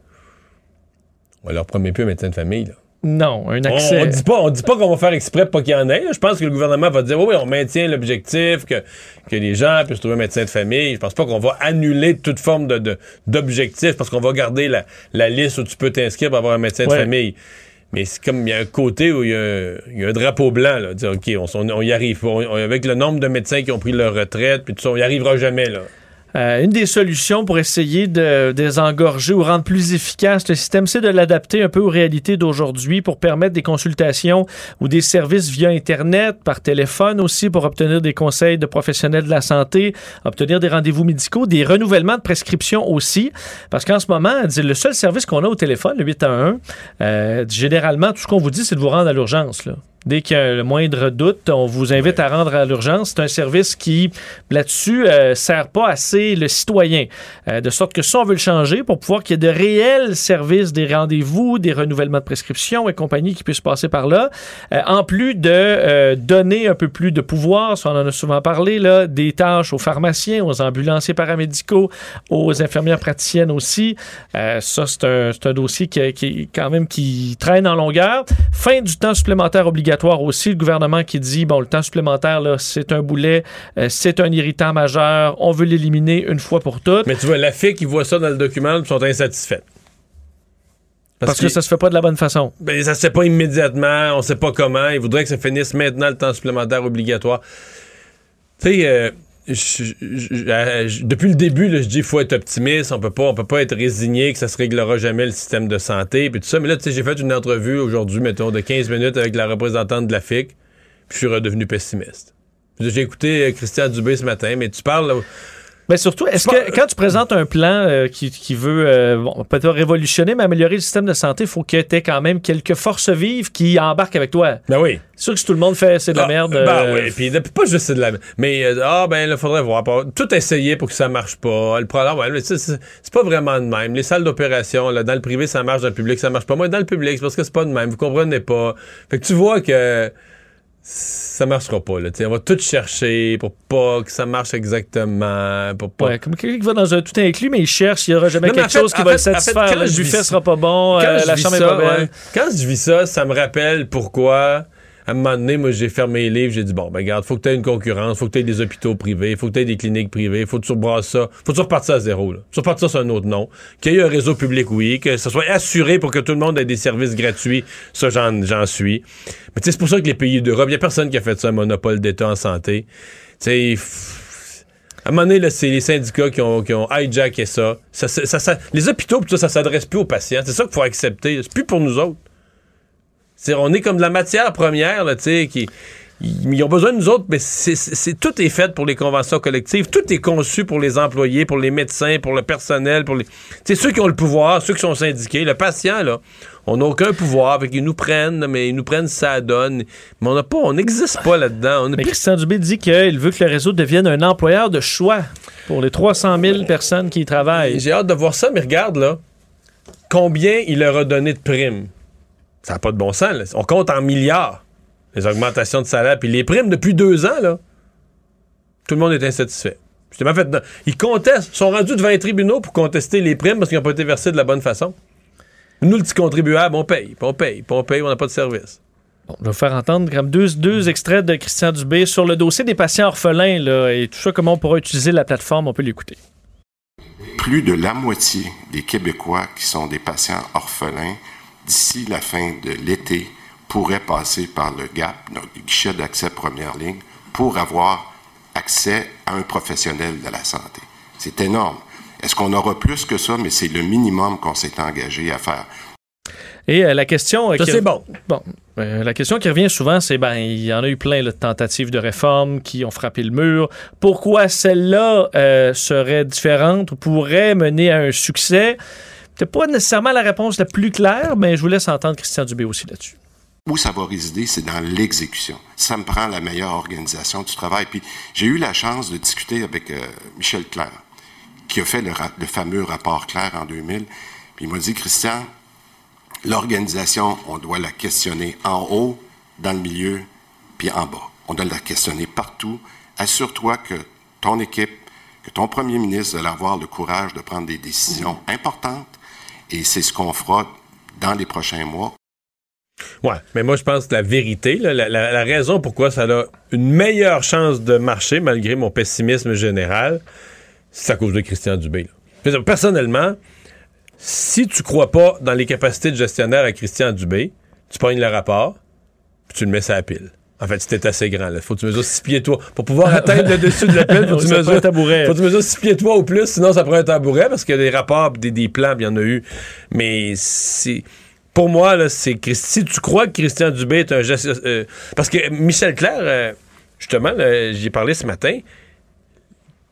On leur promet plus un médecin de famille. Là. Non, un accès. on dit pas, on dit pas qu'on va faire exprès pour qu'il y en ait. Je pense que le gouvernement va dire oui, oui, on maintient l'objectif que, que les gens puissent trouver un médecin de famille. Je pense pas qu'on va annuler toute forme de, de- d'objectif parce qu'on va garder la, la liste où tu peux t'inscrire pour avoir un médecin Ouais. de famille. Mais c'est comme il y a un côté où il y y a un drapeau blanc, là. Dire, OK, on, on- on y arrive. on- avec le nombre de médecins qui ont pris leur retraite, puis tout ça, on y arrivera jamais, là. Euh, une des solutions pour essayer de désengorger ou rendre plus efficace le système, c'est de l'adapter un peu aux réalités d'aujourd'hui pour permettre des consultations ou des services via Internet, par téléphone aussi, pour obtenir des conseils de professionnels de la santé, obtenir des rendez-vous médicaux, des renouvellements de prescriptions aussi. Parce qu'en ce moment, le seul service qu'on a au téléphone, le 811, euh, généralement, tout ce qu'on vous dit, c'est de vous rendre à l'urgence. Dès qu'il y a le moindre doute, on vous invite à rendre à l'urgence. C'est un service qui, là-dessus, euh, sert pas assez le citoyen. Euh, de sorte que si on veut le changer, pour pouvoir qu'il y ait de réels services, des rendez-vous, des renouvellements de prescriptions et compagnie qui puissent passer par là, euh, en plus de euh, donner un peu plus de pouvoir, ça on en a souvent parlé, là, des tâches aux pharmaciens, aux ambulanciers paramédicaux, aux infirmières praticiennes aussi. Ça, c'est un, dossier qui, qui, quand même qui traîne en longueur. Fin du temps supplémentaire obligatoire aussi. Le gouvernement qui dit, bon, le temps supplémentaire, là, c'est un boulet, euh, c'est un irritant majeur, on veut l'éliminer une fois pour toutes. Mais tu vois, la FIC, ils voient ça dans le document, ils sont insatisfaits. Parce, que ça se fait pas de la bonne façon. Ben, ça se fait pas immédiatement, on sait pas comment. Ils voudraient que ça finisse maintenant le temps supplémentaire obligatoire. Tu sais, euh, je- depuis le début, là, je dis faut être optimiste. On peut pas, on peut pas être résigné que ça se réglera jamais le système de santé. Puis tout ça. Mais là, tu sais, j'ai fait une entrevue aujourd'hui, mettons, de 15 minutes avec la représentante de la FIC. Puis je suis redevenu pessimiste. J'ai écouté euh, Christian Dubé ce matin, mais tu parles. Mais surtout, est-ce que quand tu présentes un plan euh, qui, qui veut, euh, bon, peut-être révolutionner, mais améliorer le système de santé, il faut que tu aies quand même quelques forces vives qui embarquent avec toi. Ben oui. C'est sûr que si tout le monde fait c'est de la Ah, merde. Ben euh, oui, puis pas juste c'est de la merde. Mais euh, ah ben il faudrait voir. Tout essayer pour que ça marche pas. Le problème, ouais, mais ça, c'est c'est pas vraiment de même. Les salles d'opération, là, dans le privé, ça marche, dans le public, ça marche pas. Moi, dans le public, c'est parce que c'est pas de même. Vous comprenez pas. Fait que tu vois que ça marchera pas. Là, T'sais, on va tout chercher pour pas que ça marche exactement. Pour pas... Ouais, comme quelqu'un qui va dans un tout inclus, mais il cherche, il n'y aura jamais Non, quelque en fait- chose qui va le fait- en fait, satisfaire. quand le buffet sera pas bon, euh, la chambre est pas belle. ouais, Quand je vis ça, ça me rappelle pourquoi, à un moment donné, moi, j'ai fermé les livres. J'ai dit, bon, ben, regarde, faut que tu aies une concurrence, faut que tu aies des hôpitaux privés, faut que tu aies des cliniques privées, faut que tu rebrasses ça, faut que tu repartes à zéro, là. Tu ça sur un autre nom. Qu'il y ait un réseau public, oui, que ça soit assuré pour que tout le monde ait des services gratuits. Ça, j'en, suis. Mais tu sais, c'est pour ça que les pays d'Europe, il y a personne qui a fait ça, un monopole d'État en santé. Tu sais, à un moment donné, c'est les syndicats qui ont, qui ont hijacké ça. Ça, ça- ça- ça- les hôpitaux, ça, ça s'adresse plus aux patients. C'est ça qu'il faut accepter. C'est plus pour nous autres. C'est- on est comme de la matière première, là, tu sais, qui. Ils ils ont besoin de nous autres, mais c'est, c'est- c'est- tout est fait pour les conventions collectives. Tout est conçu pour les employés, pour les médecins, pour le personnel, pour les. Sais, ceux qui ont le pouvoir, ceux qui sont syndiqués. Le patient, là, on n'a aucun pouvoir. Fait qu'ils nous prennent, mais ils nous prennent ça donne. Mais on n'a pas, on n'existe pas là-dedans. Mais plus- Christian Dubé dit qu'il veut que le réseau devienne un employeur de choix pour les 300 000 personnes qui y travaillent. J'ai hâte de voir ça, mais regarde, là, combien il leur a donné de primes. Ça n'a pas de bon sens, là. On compte en milliards, les augmentations de salaire. Puis les primes depuis deux ans, là, tout le monde est insatisfait. Justement, fait, ils contestent, sont rendus devant les tribunaux pour contester les primes parce qu'ils n'ont pas été versés de la bonne façon. Nous, le petit contribuable, on paye, puis on paye, puis on paye, on n'a pas de service. Bon, je vais vous faire entendre deux, deux extraits de Christian Dubé sur le dossier des patients orphelins là, et tout ça, comment on pourra utiliser la plateforme. On peut l'écouter. plus de la moitié des Québécois qui sont des patients orphelins d'ici la fin de l'été pourraient passer par le GAP, notre guichet d'accès première ligne, pour avoir accès à un professionnel de la santé. C'est énorme. Est-ce qu'on aura plus que ça, mais c'est le minimum qu'on s'est engagé à faire. Et euh, la question. euh, Ça, qui- c'est bon. Bon, euh, la question qui revient souvent, c'est ben, il y en a eu plein là, de tentatives de réforme qui ont frappé le mur. Pourquoi celle-là euh, serait différente ou pourrait mener à un succès? C'est pas nécessairement la réponse la plus claire, mais je vous laisse entendre Christian Dubé aussi là-dessus. Où ça va résider, c'est dans l'exécution. Ça me prend la meilleure organisation du travail. Puis j'ai eu la chance de discuter avec euh, Michel Clair, qui a fait le, fameux rapport Clair en 2000. Puis il m'a dit, Christian, l'organisation, on doit la questionner en haut, dans le milieu, puis en bas. On doit la questionner partout. Assure-toi que ton équipe, que ton premier ministre va avoir le courage de prendre des décisions importantes. Et c'est ce qu'on fera dans les prochains mois. Ouais, mais moi, je pense que la vérité, la, raison pourquoi ça a une meilleure chance de marcher, malgré mon pessimisme général, c'est à cause de Christian Dubé. Personnellement, si tu crois pas dans les capacités de gestionnaire à Christian Dubé, tu pognes le rapport, puis tu le mets sur la pile. En fait, c'était assez grand. Là. Faut que tu mesures 6 pieds toi. Pour pouvoir atteindre le dessus de la pile, faut que tu mesures un tabouret. Faut que tu mesures 6 pieds toi ou plus, sinon ça prend un tabouret parce qu'il y a des rapports, des, des plans, il y en a eu. Mais c'est pour moi, là, c'est que si tu crois que Christian Dubé est un geste. euh, parce que Michel Clair, euh, justement, j'y ai parlé ce matin,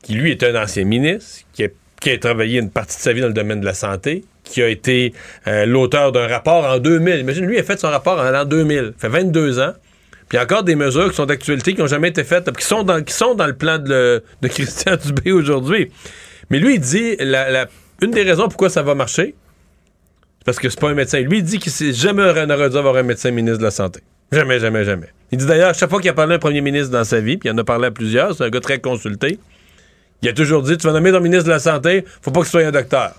qui lui est un ancien ministre, qui a, qui a travaillé une partie de sa vie dans le domaine de la santé, qui a été euh, l'auteur d'un rapport en 2000. Imagine, lui a fait son rapport en l'an 2000. Ça fait 22 ans. Puis encore des mesures qui sont d'actualité, qui n'ont jamais été faites, qui sont dans, qui sont dans le plan de, Christian Dubé aujourd'hui. Mais lui, il dit, une des raisons pourquoi ça va marcher, parce que c'est pas un médecin. Lui, il dit qu'il jamais n'aurait dû avoir un médecin ministre de la Santé. Jamais, jamais, jamais. Il dit d'ailleurs, chaque fois qu'il a parlé à un premier ministre dans sa vie, puis il en a parlé à plusieurs, c'est un gars très consulté, il a toujours dit Tu vas nommer ton ministre de la Santé, faut pas que ce soit un docteur.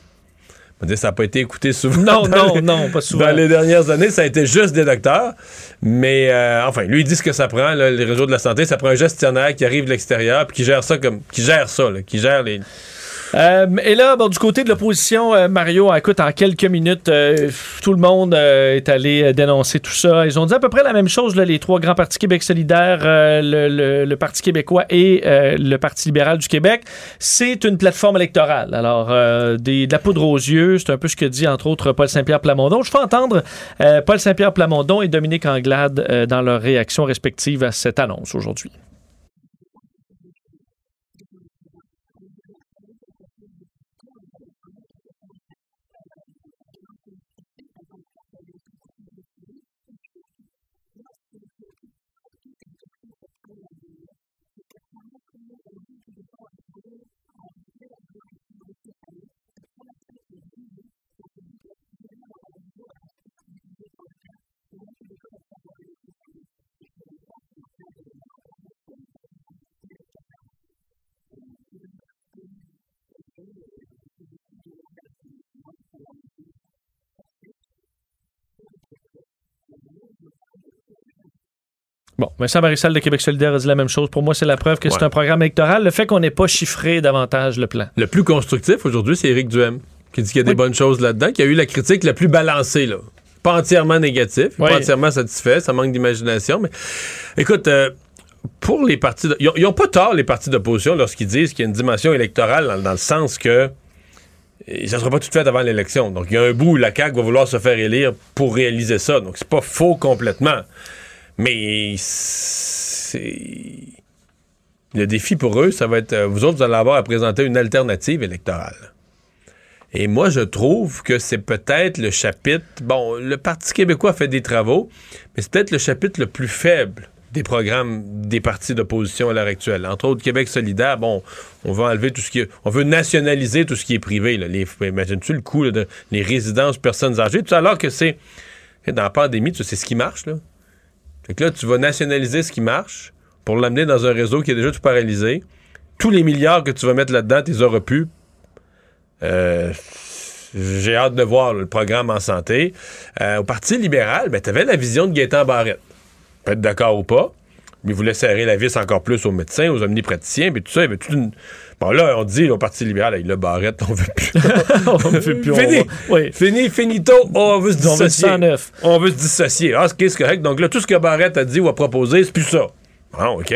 Ça n'a pas été écouté souvent. Non, non, non, pas souvent. Dans les dernières années, ça a été juste des docteurs. Mais euh, enfin, lui, il dit ce que ça prend, là, les réseaux de la santé. Ça prend un gestionnaire qui arrive de l'extérieur puis qui gère ça comme. qui gère ça, là, qui gère les. Euh, et là, bon, du côté de l'opposition, euh, Mario, écoute, en quelques minutes, euh, tout le monde est allé dénoncer tout ça. Ils ont dit à peu près la même chose, là, les trois grands partis Québec solidaire, le, Parti québécois et le Parti libéral du Québec. C'est une plateforme électorale. Alors, de la poudre aux yeux, c'est un peu ce que dit, entre autres, Paul Saint-Pierre Plamondon. Je fais entendre Paul Saint-Pierre Plamondon et Dominique Anglade dans leurs réactions respectives à cette annonce aujourd'hui. Bon, Vincent Marissal de Québec solidaire a dit la même chose. Pour moi, c'est la preuve que ouais. c'est un programme électoral. Le fait qu'on n'ait pas chiffré davantage le plan. Le plus constructif aujourd'hui, c'est Éric Duhem, qui dit qu'il y a des oui. bonnes choses là-dedans, qui a eu la critique la plus balancée, là. Pas entièrement négatif, oui. pas entièrement satisfait, ça manque d'imagination, mais écoute, euh, pour les partis... De... Ils n'ont pas tort, les partis d'opposition, lorsqu'ils disent qu'il y a une dimension électorale dans, dans le sens que ça sera pas tout fait avant l'élection. Donc, il y a un bout où la CAQ va vouloir se faire élire pour réaliser ça. Donc, c'est pas faux complètement. Mais. Le défi pour eux, ça va être. Vous autres, vous allez avoir à présenter une alternative électorale. Et moi, je trouve que c'est peut-être le chapitre. Bon, le Parti québécois fait des travaux, mais c'est peut-être le chapitre le plus faible des programmes des partis d'opposition à l'heure actuelle. Entre autres, Québec solidaire, bon, on veut enlever tout ce qui on veut nationaliser tout ce qui est privé. Là. Les, imagines-tu le coût là, de les résidences personnes âgées, tout alors que c'est dans la pandémie, c'est ce qui marche là. Fait que là, tu vas nationaliser ce qui marche pour l'amener dans un réseau qui est déjà tout paralysé. Tous les milliards que tu vas mettre là-dedans, tu les auras pu. Euh, J'ai hâte de voir le programme en santé. Euh, au Parti libéral, ben, tu avais la vision de Gaétan Barrette. Peut être d'accord ou pas, mais il voulait serrer la vis encore plus aux médecins, aux omnipraticiens, puis tout ça. Il y avait toute une... Bon, là, on dit au Parti libéral, il a Barrette, on veut plus. on veut plus. Fini. On va... oui. Fini, finito, on veut se dissocier. On veut, se dissocier. Ah, c'est correct. Donc là, tout ce que Barrette a dit ou a proposé, c'est plus ça. Ah, OK.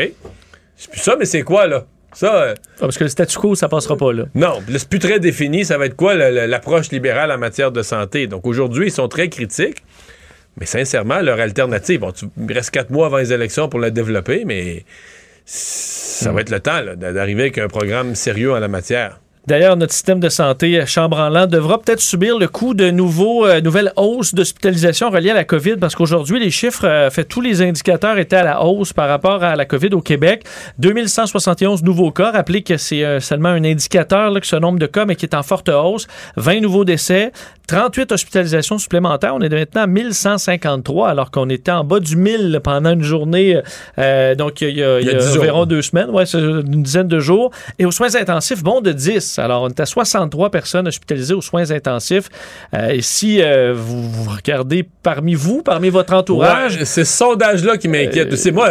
C'est plus ça, mais c'est quoi, là? Ça, euh... ah, parce que le statu quo, ça passera pas, là. Non, c'est plus très défini. Ça va être quoi l'approche libérale en matière de santé? Donc aujourd'hui, ils sont très critiques. Mais sincèrement, leur alternative, bon, tu, il reste quatre mois avant les élections pour la développer, mais ça va être le temps d'arriver avec un programme sérieux en la matière. D'ailleurs, notre système de santé chambranlant devra peut-être subir le coût de nouveaux, euh, nouvelles hausses d'hospitalisation reliées à la COVID parce qu'aujourd'hui, les chiffres, euh, fait, tous les indicateurs étaient à la hausse par rapport à la COVID au Québec. 2171 nouveaux cas. Rappelez que c'est euh, seulement un indicateur, là, que ce nombre de cas, mais qui est en forte hausse. 20 nouveaux décès. 38 hospitalisations supplémentaires. On est maintenant à 1153 alors qu'on était en bas du 1000 pendant une journée. Euh, donc, il y a, il y a, il y a environ deux semaines. Ouais, c'est une dizaine de jours. Et aux soins intensifs, bon de 10. Alors, on est à 63 personnes hospitalisées aux soins intensifs. Euh, et si euh, vous, vous, regardez parmi vous, parmi votre entourage... Ouais, c'est ce sondage-là qui m'inquiète. C'est moi,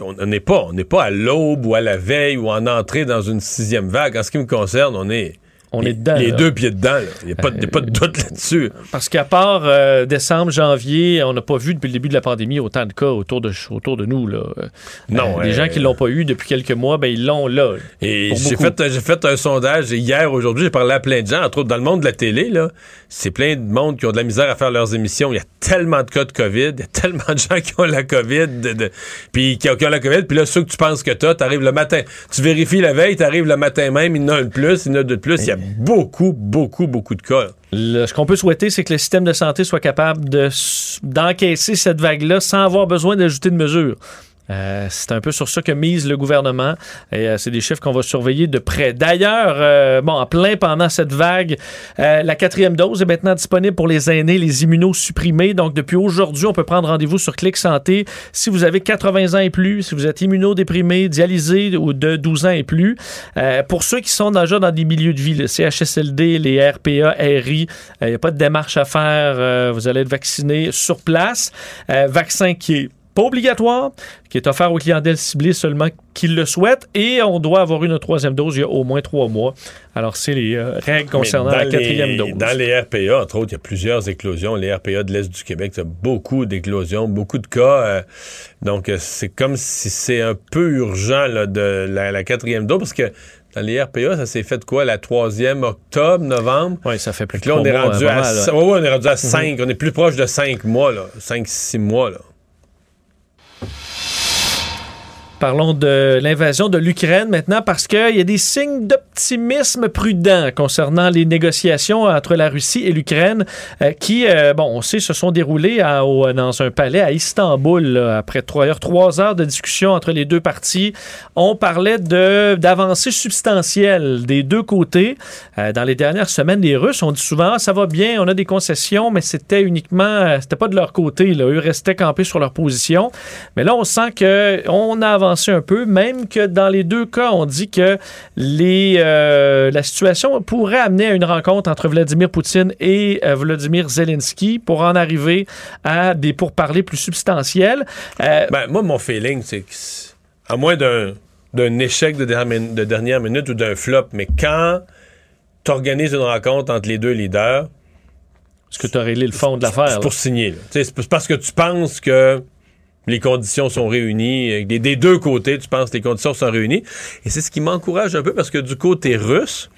on n'est pas, on n'est pas à l'aube ou à la veille ou en entrée dans une sixième vague. En ce qui me concerne, on est on est dedans. Les là. deux pieds dedans. Il n'y a, pas, euh, pas de doute là-dessus. Parce qu'à part euh, décembre, janvier, on n'a pas vu depuis le début de la pandémie autant de cas autour de, autour de nous. Là. Non. Euh, les gens qui ne l'ont pas eu depuis quelques mois, ben, ils l'ont là. Et j'ai fait, fait un sondage hier, aujourd'hui, j'ai parlé à plein de gens, entre autres dans le monde de la télé. C'est plein de monde qui ont de la misère à faire leurs émissions. Il y a tellement de cas de COVID, il y a tellement de gens qui ont la COVID, de, de, puis qui ont, qui ont la COVID, puis là, ceux que tu penses que tu as, tu arrives le matin. Tu vérifies la veille, tu arrives le matin même, il y en a un de plus, il y en a deux de plus. Il y a beaucoup, beaucoup, beaucoup de cas. Le, ce qu'on peut souhaiter, c'est que le système de santé soit capable de, d'encaisser cette vague-là sans avoir besoin d'ajouter de mesures. Euh, c'est un peu sur ça que mise le gouvernement et euh, c'est des chiffres qu'on va surveiller de près. D'ailleurs, euh, bon, en plein pendant cette vague, la quatrième dose est maintenant disponible pour les aînés, les immunosupprimés. Donc, depuis aujourd'hui, on peut prendre rendez-vous sur Clic Santé si vous avez 80 ans et plus, si vous êtes immunodéprimé, dialysé ou de 12 ans et plus. pour ceux qui sont déjà dans des milieux de vie, le CHSLD, les RPA, RI, il n'y a pas de démarche à faire. vous allez être vacciné sur place. vaccin qui est pas obligatoire, qui est offert aux clientèles ciblées seulement qui le souhaitent, et on doit avoir une troisième dose il y a au moins trois mois. Alors, c'est les euh, règles concernant la quatrième dose. Dans les RPA, entre autres, il y a plusieurs éclosions. Les RPA de l'Est du Québec, il y a beaucoup d'éclosions, beaucoup de cas. Euh, donc, euh, c'est comme si c'est un peu urgent de la, quatrième dose, parce que dans les RPA, ça s'est fait quoi, la troisième octobre, novembre? Oui, ça fait plus de là, on est, rendu à, on est rendu à cinq. On est plus proche de cinq mois, là. Cinq, six mois, là. you Parlons de l'invasion de l'Ukraine maintenant parce qu'il y a des signes d'optimisme prudent concernant les négociations entre la Russie et l'Ukraine euh, qui, euh, bon, on sait, se sont déroulées dans un palais à Istanbul après trois heures, de discussion entre les deux parties. On parlait d'avancées substantielles des deux côtés. Euh, dans les dernières semaines, les Russes ont dit souvent ah, ça va bien, on a des concessions, mais c'était uniquement, c'était pas de leur côté. Là. Eux restaient campés sur leur position. Mais là, on sent qu'on a avancé un peu, même que dans les deux cas, on dit que les, euh, la situation pourrait amener à une rencontre entre Vladimir Poutine et euh, Vladimir Zelensky pour en arriver à des pourparlers plus substantiels. Euh, ben, moi, mon feeling, c'est que, à moins d'un d'un échec de dernière, de dernière minute ou d'un flop, mais quand tu organises une rencontre entre les deux leaders, est-ce que tu as réglé le fond de l'affaire? C'est pour signer. C'est parce que tu penses que les conditions sont réunies. Des, des, deux côtés, tu penses les conditions sont réunies. Et c'est ce qui m'encourage un peu parce que du côté russe,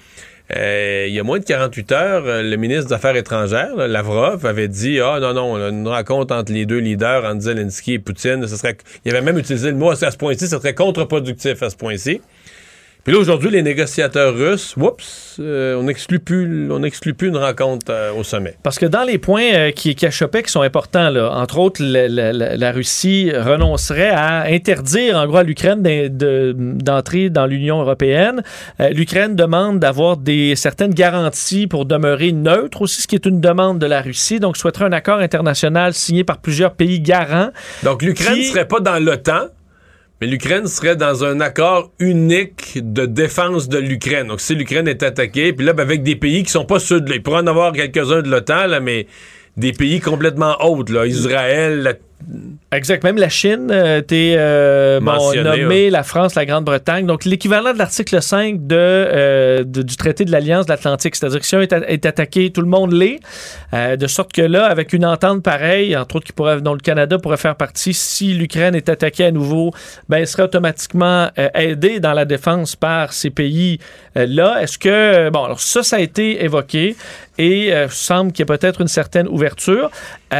euh, il y a moins de 48 heures, euh, le ministre des Affaires étrangères, Lavrov, avait dit Ah non, non, une rencontre entre les deux leaders, entre Zelensky et Poutine, ce serait. Il avait même utilisé le mot à ce point-ci, ce serait contre-productif à ce point-ci. Puis là, aujourd'hui, les négociateurs russes, oups, euh, on n'exclut plus, on plus une rencontre euh, au sommet. Parce que dans les points euh, qui, qui sont importants, là, entre autres, la, Russie renoncerait à interdire, en gros, à l'Ukraine d'entrer dans l'Union européenne. L'Ukraine demande d'avoir des certaines garanties pour demeurer neutre aussi, ce qui est une demande de la Russie. Donc, souhaiterait un accord international signé par plusieurs pays garants. Donc, l'Ukraine ne serait pas dans l'OTAN mais l'Ukraine serait dans un accord unique de défense de l'Ukraine. Donc, si l'Ukraine est attaquée, puis là, ben, avec des pays qui sont pas ceux de... Il pourrait en avoir quelques-uns de l'OTAN, mais des pays complètement autres. Israël, la Exact. Même la Chine euh, était euh, nommée, la France, la Grande-Bretagne. Donc, l'équivalent de l'article 5 euh, de, du traité de l'Alliance de l'Atlantique. C'est-à-dire que si un est, attaqué, tout le monde l'est. de sorte que là, avec une entente pareille, entre autres, qui pourrait, dont le Canada pourrait faire partie, si l'Ukraine est attaquée à nouveau, ben, elle serait automatiquement aidée dans la défense par ces pays-là. Est-ce que. Bon, alors ça, ça a été évoqué et semble qu'il y a peut-être une certaine ouverture.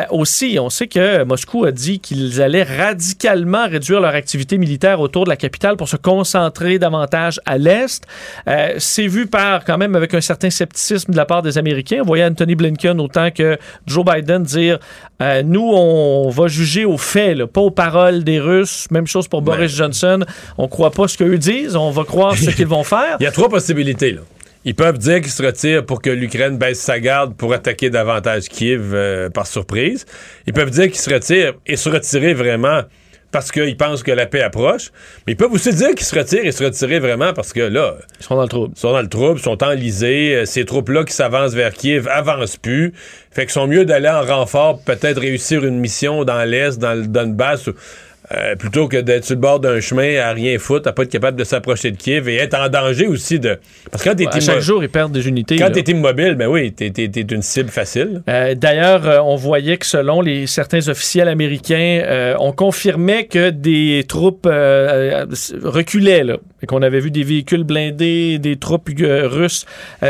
Aussi, on sait que Moscou a dit qu'ils allaient radicalement réduire leur activité militaire autour de la capitale pour se concentrer davantage à l'Est. Euh, c'est vu par, quand même, avec un certain scepticisme de la part des Américains. On voyait Anthony Blinken autant que Joe Biden dire euh, nous, on va juger aux faits, pas aux paroles des Russes. Même chose pour Boris Johnson. On croit pas ce qu'eux disent, on va croire ce qu'ils vont faire. Il y a trois possibilités. Là. Ils peuvent dire qu'ils se retirent pour que l'Ukraine baisse sa garde pour attaquer davantage Kiev euh, par surprise. Ils peuvent dire qu'ils se retirent et se retirer vraiment parce qu'ils pensent que la paix approche. Mais ils peuvent aussi dire qu'ils se retirent et se retirer vraiment parce que là. Ils sont dans le trouble. Ils sont dans le trouble, ils sont enlisés. Euh, ces troupes-là qui s'avancent vers Kiev avancent plus. Fait qu'ils sont mieux d'aller en renfort, peut-être réussir une mission dans l'Est, dans le Donbass. Euh, plutôt que d'être sur le bord d'un chemin à rien foutre, à pas être capable de s'approcher de Kiev et être en danger aussi de. Parce que quand t'es ouais, chaque jour, ils perdent des unités. Quand t'es immobile, ben oui, t'es es, une cible facile. Euh, d'ailleurs, euh, on voyait que selon les certains officiels américains, on confirmait que des troupes reculaient, là, et qu'on avait vu des véhicules blindés, des troupes russes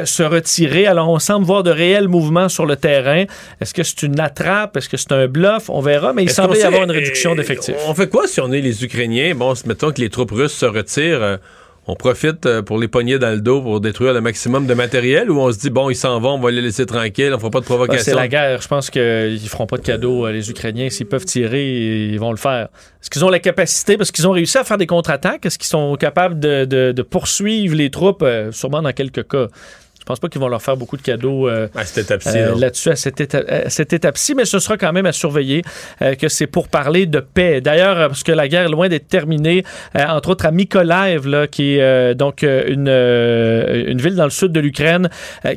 se retirer. Alors, on semble voir de réels mouvements sur le terrain. Est-ce que c'est une attrape? Est-ce que c'est un bluff? On verra, mais il semblait y avoir une réduction d'effectifs. On fait quoi si on est les Ukrainiens? Bon, mettons que les troupes russes se retirent. Euh, on profite euh, pour les pogner dans le dos pour détruire le maximum de matériel ou on se dit, bon, ils s'en vont, on va les laisser tranquilles, on fera pas de Ben, provocation? c'est la guerre. Je pense qu'ils feront pas de cadeaux, euh, les Ukrainiens. S'ils peuvent tirer, ils vont le faire. Est-ce qu'ils ont la capacité, parce qu'ils ont réussi à faire des contre-attaques, est-ce qu'ils sont capables de, de- de poursuivre les troupes, sûrement dans quelques cas? Je pense pas qu'ils vont leur faire beaucoup de cadeaux euh, À cette étape-ci, euh, là-dessus à cette, éta- à cette étape-ci, mais ce sera quand même à surveiller euh, que c'est pour parler de paix. D'ailleurs, euh, parce que la guerre est loin d'être terminée, entre autres à Mykolaiv, là, qui est euh, donc une, une ville dans le sud de l'Ukraine,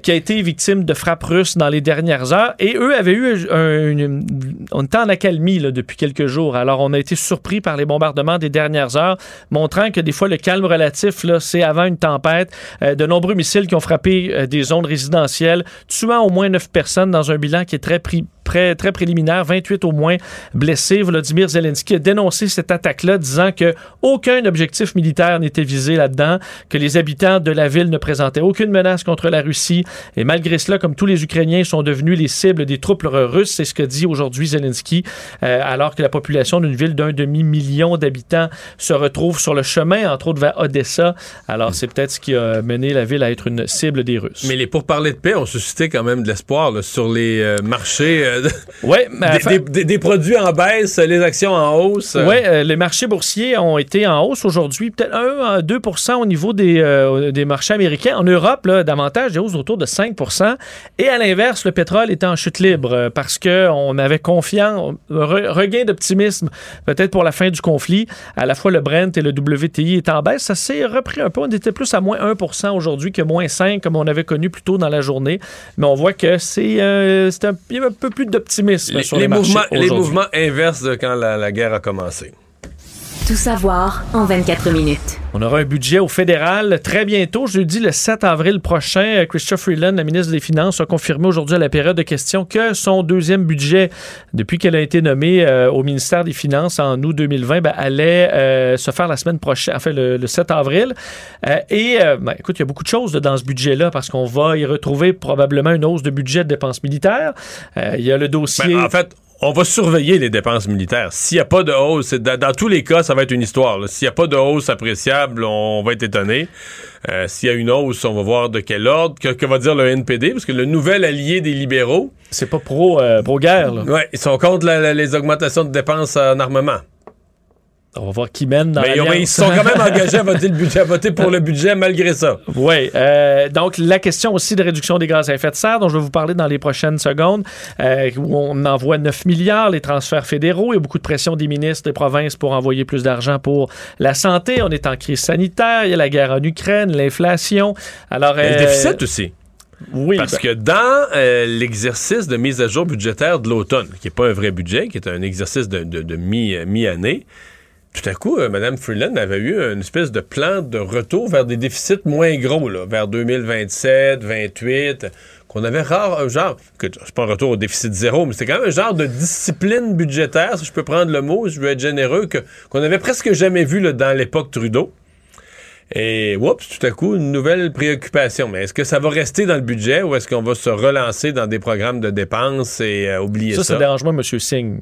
qui a été victime de frappes russes dans les dernières heures. Et eux avaient eu un, une- on était en accalmie là, depuis quelques jours. Alors, on a été surpris par les bombardements des dernières heures, montrant que des fois, le calme relatif, là, c'est avant une tempête. De nombreux missiles qui ont frappé des zones résidentielles, tuant au moins neuf personnes dans un bilan qui est très pris très, très préliminaire, 28 au moins blessés. Volodymyr Zelensky a dénoncé cette attaque-là, disant que aucun objectif militaire n'était visé là-dedans, que les habitants de la ville ne présentaient aucune menace contre la Russie. Et malgré cela, comme tous les Ukrainiens sont devenus les cibles des troupes russes, c'est ce que dit aujourd'hui Zelensky, euh, alors que la population d'une ville d'un demi-million d'habitants se retrouve sur le chemin, entre autres vers Odessa. Alors, c'est peut-être ce qui a mené la ville à être une cible des Russes. Mais les pourparlers de paix ont suscité quand même de l'espoir sur les euh, marchés. euh, de- Ouais, des, enfin- des- des- des produits en baisse, les actions en hausse. euh. Oui, les marchés boursiers ont été en hausse aujourd'hui, peut-être 1 à 2 au niveau des, euh, des marchés américains. En Europe, là, davantage, des hausses autour de 5 Et à l'inverse, le pétrole est en chute libre euh, parce qu'on avait confiance, re- regain d'optimisme peut-être pour la fin du conflit. À la fois le Brent et le WTI est en baisse. Ça s'est repris un peu. On était plus à moins 1 aujourd'hui que moins 5 comme on avait connu plus tôt dans la journée. Mais on voit que c'est euh, un, un peu plus d'optimisme les, sur les mouvements, les mouvements inverses de quand la, la guerre a commencé. Tout savoir en 24 minutes. On aura un budget au fédéral très bientôt, jeudi le 7 avril prochain. Christophe Freeland, la ministre des Finances, a confirmé aujourd'hui à la période de questions que son deuxième budget, depuis qu'elle a été nommée euh, au ministère des Finances en août 2020, ben, allait euh, se faire la semaine prochaine, enfin le, le 7 avril. Euh, et euh, ben, écoute, il y a beaucoup de choses dans ce budget-là parce qu'on va y retrouver probablement une hausse de budget de dépenses militaires. Euh, il y a le dossier. Ben, en fait, on va surveiller les dépenses militaires. S'il n'y a pas de hausse, c'est- dans, dans tous les cas, ça va être une histoire. S'il n'y a pas de hausse appréciable, on va être étonné. Euh, S'il y a une hausse, on va voir de quel ordre. Que, que va dire le NPD? Parce que le nouvel allié des libéraux, c'est pas pro, euh, pro-guerre. là. ouais, ils sont contre la- la- les augmentations de dépenses en armement. On va voir qui mène dans Mais l'alliance. ils sont quand même engagés à voter le budget, à voter pour le budget malgré ça. Oui. euh, donc, la question aussi de réduction des gaz à effet de serre, dont je vais vous parler dans les prochaines secondes, euh, où on envoie 9 milliards, les transferts fédéraux. Il y a beaucoup de pression des ministres des provinces pour envoyer plus d'argent pour la santé. On est en crise sanitaire. Il y a la guerre en Ukraine, l'inflation. Alors, Mais Le euh, déficit aussi. Oui. Parce ben, que dans euh, l'exercice de mise à jour budgétaire de l'automne, qui n'est pas un vrai budget, qui est un exercice de, de- de mi, mi-année, tout à coup, euh, Mme Freeland avait eu une espèce de plan de retour vers des déficits moins gros, là, vers 2027, 28, qu'on avait rare, un genre, que c'est pas un retour au déficit zéro, mais c'était quand même un genre de discipline budgétaire, si je peux prendre le mot, je veux être généreux, que, qu'on avait presque jamais vu là, dans l'époque Trudeau. Et oups, tout à coup, une nouvelle préoccupation. Mais est-ce que ça va rester dans le budget ou est-ce qu'on va se relancer dans des programmes de dépenses et euh, oublier ça, ça? ça dérange moi, M. Singh.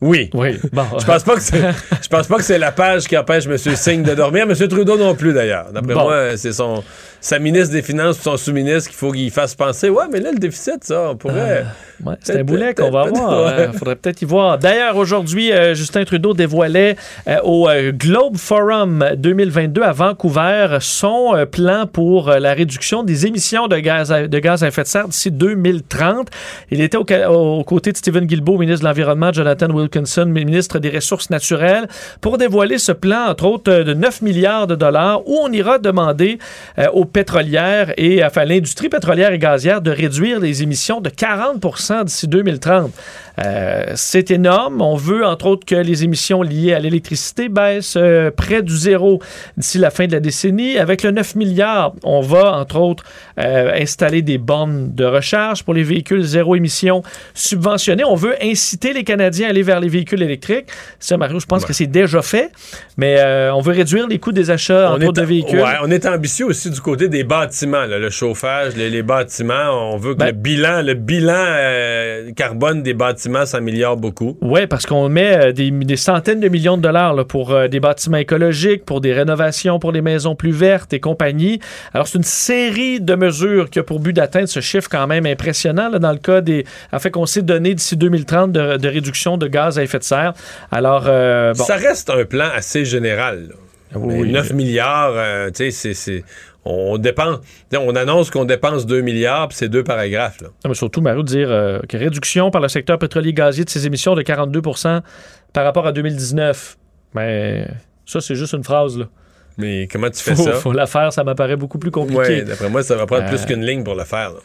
Oui. Oui. Bon. Je pense pas que c'est, je pense pas que c'est la page qui empêche M. Singh de dormir. M. Trudeau non plus, d'ailleurs. D'après Bon. moi, c'est son, sa ministre des Finances ou son sous-ministre qu'il faut qu'il fasse penser. Ouais, mais là, le déficit, ça, on pourrait. Ouais, c'est un boulet qu'on va avoir. ouais. Il faudrait peut-être y voir. D'ailleurs, aujourd'hui, euh, Justin Trudeau dévoilait euh, au euh, Globe Forum 2022 à Vancouver son plan pour la réduction des émissions de gaz à, de gaz à effet de serre d'ici 2030. Il était au aux côtés de Stephen Guilbeault, ministre de l'Environnement, Jonathan Wilkinson, ministre des Ressources naturelles, pour dévoiler ce plan, entre autres, de 9 milliards de dollars, où on ira demander euh, aux pétrolières et enfin, à l'industrie pétrolière et gazière de réduire les émissions de 40 d'ici 2030. Euh, c'est énorme. On veut, entre autres, que les émissions liées à l'électricité baissent euh, près du zéro d'ici la fin de la décennie. Avec le 9 milliards, on va, entre autres, euh, installer des bornes de recharge pour les véhicules zéro émission subventionnés. On veut inciter les Canadiens à aller vers vers les véhicules électriques. Ça, Mario, je pense que c'est déjà fait, mais euh, on veut réduire les coûts des achats en est, de véhicules. ouais, on est ambitieux aussi du côté des bâtiments, là, le chauffage, les, les bâtiments. On veut que Ben- le bilan, le bilan euh, carbone des bâtiments s'améliore beaucoup. Oui, parce qu'on met euh, des, des centaines de millions de dollars là, pour euh, des bâtiments écologiques, pour des rénovations, pour des maisons plus vertes et compagnie. Alors, c'est une série de mesures qui a pour but d'atteindre ce chiffre quand même impressionnant là, dans le cas des... En fait, qu'on s'est donné d'ici 2030 de, de réduction de gaz à effet de serre. Alors, euh, bon... Ça reste un plan assez général. là. Mais Oui. 9 milliards, euh, tu sais, c'est-. On dépense. On annonce qu'on dépense 2 milliards, puis c'est deux paragraphes. Là. Non, mais surtout, Mario, dire euh, que réduction par le secteur pétrolier gazier de ses émissions de 42% par rapport à 2019. Mais ça, c'est juste une phrase. Là. Mais comment tu fais Faut, ça? faut la faire, ça m'apparaît beaucoup plus compliqué. Ouais, d'après moi, ça va prendre Euh, plus qu'une ligne pour le faire. là.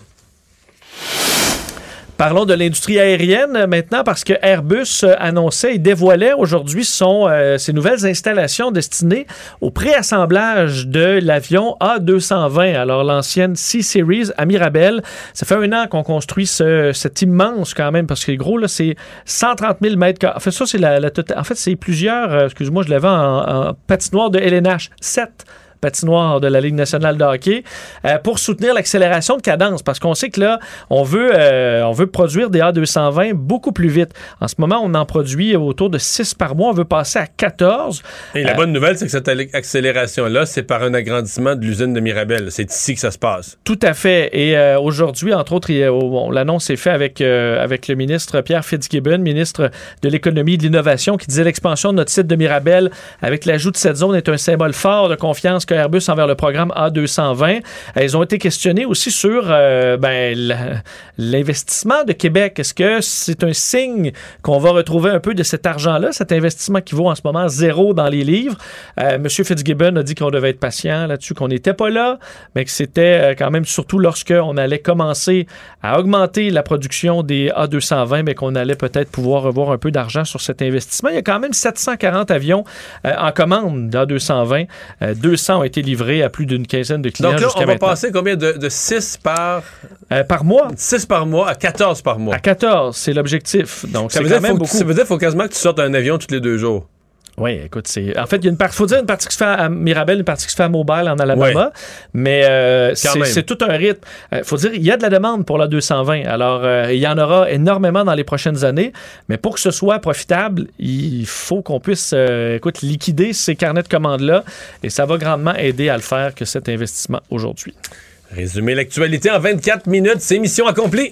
Parlons de l'industrie aérienne euh, maintenant parce que Airbus euh, annonçait et dévoilait aujourd'hui son, euh, ses nouvelles installations destinées au préassemblage de l'avion A220, alors l'ancienne C-Series à Mirabel. Ça fait un an qu'on construit ce, cet immense quand même parce que gros, là, c'est 130 000 mètres. En fait, ça, c'est la, tota- En fait, c'est plusieurs, excuse-moi, je l'avais en, en patinoire de LNH. 7 patinoire de la Ligue nationale de hockey euh, pour soutenir l'accélération de cadence parce qu'on sait que là, on veut, euh, on veut produire des A220 beaucoup plus vite. En ce moment, on en produit autour de 6 par mois. On veut passer à 14. Et la Euh, bonne nouvelle, c'est que cette accélération-là, c'est par un agrandissement de l'usine de Mirabel. C'est ici que ça se passe. Tout à fait. Et euh, aujourd'hui, entre autres, bon, l'annonce est faite avec, euh, avec le ministre Pierre Fitzgibbon, ministre de l'économie et de l'innovation, qui disait l'expansion de notre site de Mirabel avec l'ajout de cette zone est un symbole fort de confiance que Airbus envers le programme A220. Euh, Ils ont été questionnés aussi sur euh, ben, l'investissement de Québec. Est-ce que c'est un signe qu'on va retrouver un peu de cet argent-là, cet investissement qui vaut en ce moment zéro dans les livres? Euh, Monsieur Fitzgibbon a dit qu'on devait être patient là-dessus, qu'on n'était pas là, mais que c'était euh, quand même surtout lorsqu'on allait commencer à augmenter la production des A220, mais qu'on allait peut-être pouvoir revoir un peu d'argent sur cet investissement. Il y a quand même 740 avions en commande d'A220. Euh, 200 ont été livrés à plus d'une quinzaine de clients Donc là, on va maintenant. passer combien de, de 6 par, Euh, par mois 6 par mois à 14 par mois. à 14, c'est l'objectif. Donc Ça c'est veut, quand dire même faut, beaucoup. ça veut dire qu'il faut quasiment que tu sortes un avion tous les deux jours. Oui, écoute, c'est. En fait, il y a une partie. faut dire une partie qui se fait à Mirabel, une partie qui se fait à Mobile en Alabama. Mais euh, c'est tout un rythme. Il faut dire, il y a de la demande pour la 220. Alors, euh, il y en aura énormément dans les prochaines années. Mais pour que ce soit profitable, il faut qu'on puisse, euh, écoute, liquider ces carnets de commandes-là. Et ça va grandement aider à le faire que cet investissement aujourd'hui. Résumer l'actualité en 24 minutes, c'est mission accomplie.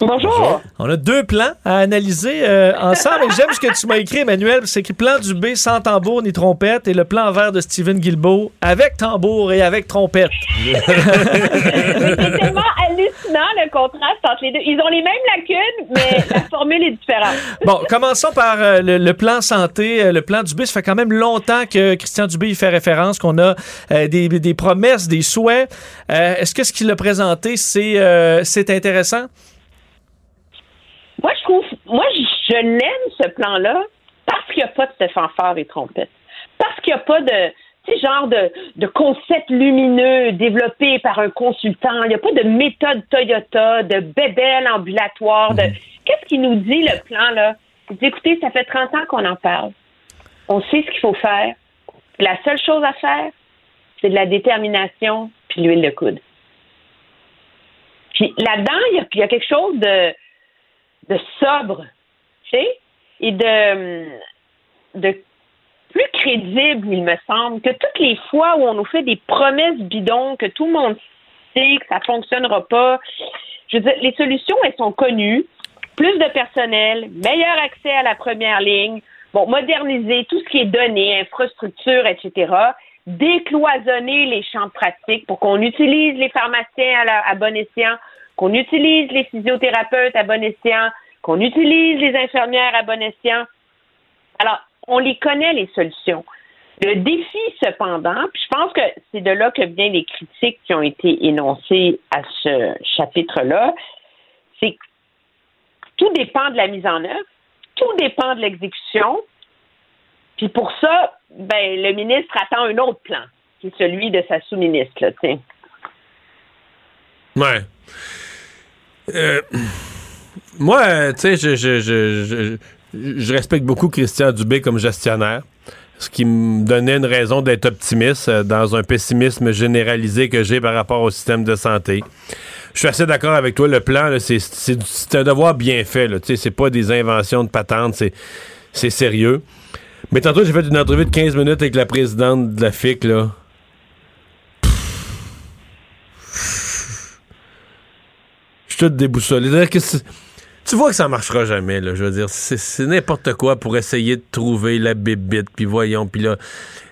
Bonjour. On a deux plans à analyser euh, ensemble. J'aime ce que tu m'as écrit, Emmanuel. C'est que le plan du B sans tambour ni trompette et le plan vert de Steven Guilbeault avec tambour et avec trompette. Mais c'est tellement hallucinant le contraste entre les deux. Ils ont les mêmes lacunes, mais la formule est différente. Bon, commençons par euh, le, le plan santé. Euh, le plan Dubé, ça fait quand même longtemps que Christian Dubé y fait référence, qu'on a euh, des, des promesses, des souhaits. Euh, Est-ce que ce qu'il a présenté, c'est euh, c'est intéressant? Moi, je trouve, moi, je l'aime, ce plan-là, parce qu'il n'y a pas de fanfare et trompette. Parce qu'il n'y a pas de, tu sais, genre de, de concept lumineux développé par un consultant. Il n'y a pas de méthode Toyota, de bébelle ambulatoire. De... Qu'est-ce qu'il nous dit, le plan, là? Il dit, écoutez, ça fait 30 ans qu'on en parle. On sait ce qu'il faut faire. La seule chose à faire, c'est de la détermination puis l'huile de coude. Puis là-dedans, il y a- il y, a quelque chose de, de sobre, tu sais, et de, plus crédible, il me semble, que toutes les fois où on nous fait des promesses bidons, que tout le monde sait que ça fonctionnera pas. Je veux dire, les solutions, elles sont connues. Plus de personnel, meilleur accès à la première ligne, bon, moderniser tout ce qui est donné, infrastructure, etc. Décloisonner les champs de pratique pour qu'on utilise les pharmaciens à, à bon escient, qu'on utilise les physiothérapeutes à bon escient, qu'on utilise les infirmières à bon escient. Alors, on les connaît, les solutions. Le défi, cependant, puis je pense que c'est de là que viennent les critiques qui ont été énoncées à ce chapitre-là, c'est que tout dépend de la mise en œuvre, tout dépend de l'exécution. Puis pour ça, ben, le ministre attend un autre plan, qui est celui de sa sous-ministre, là. Ouais. Euh, moi, tu sais, je, je, respecte beaucoup Christian Dubé comme gestionnaire, ce qui me donnait une raison d'être optimiste euh, dans un pessimisme généralisé que j'ai par rapport au système de santé. Je suis assez d'accord avec toi, le plan, c'est un devoir bien fait. C'est pas des inventions de patente, c'est sérieux. Mais tantôt, j'ai fait une entrevue de 15 minutes avec la présidente de la FIC, là. Suis tout déboussolé. Tu vois que ça marchera jamais. Je veux dire, c'est n'importe quoi pour essayer de trouver la bébite, puis voyons, puis là,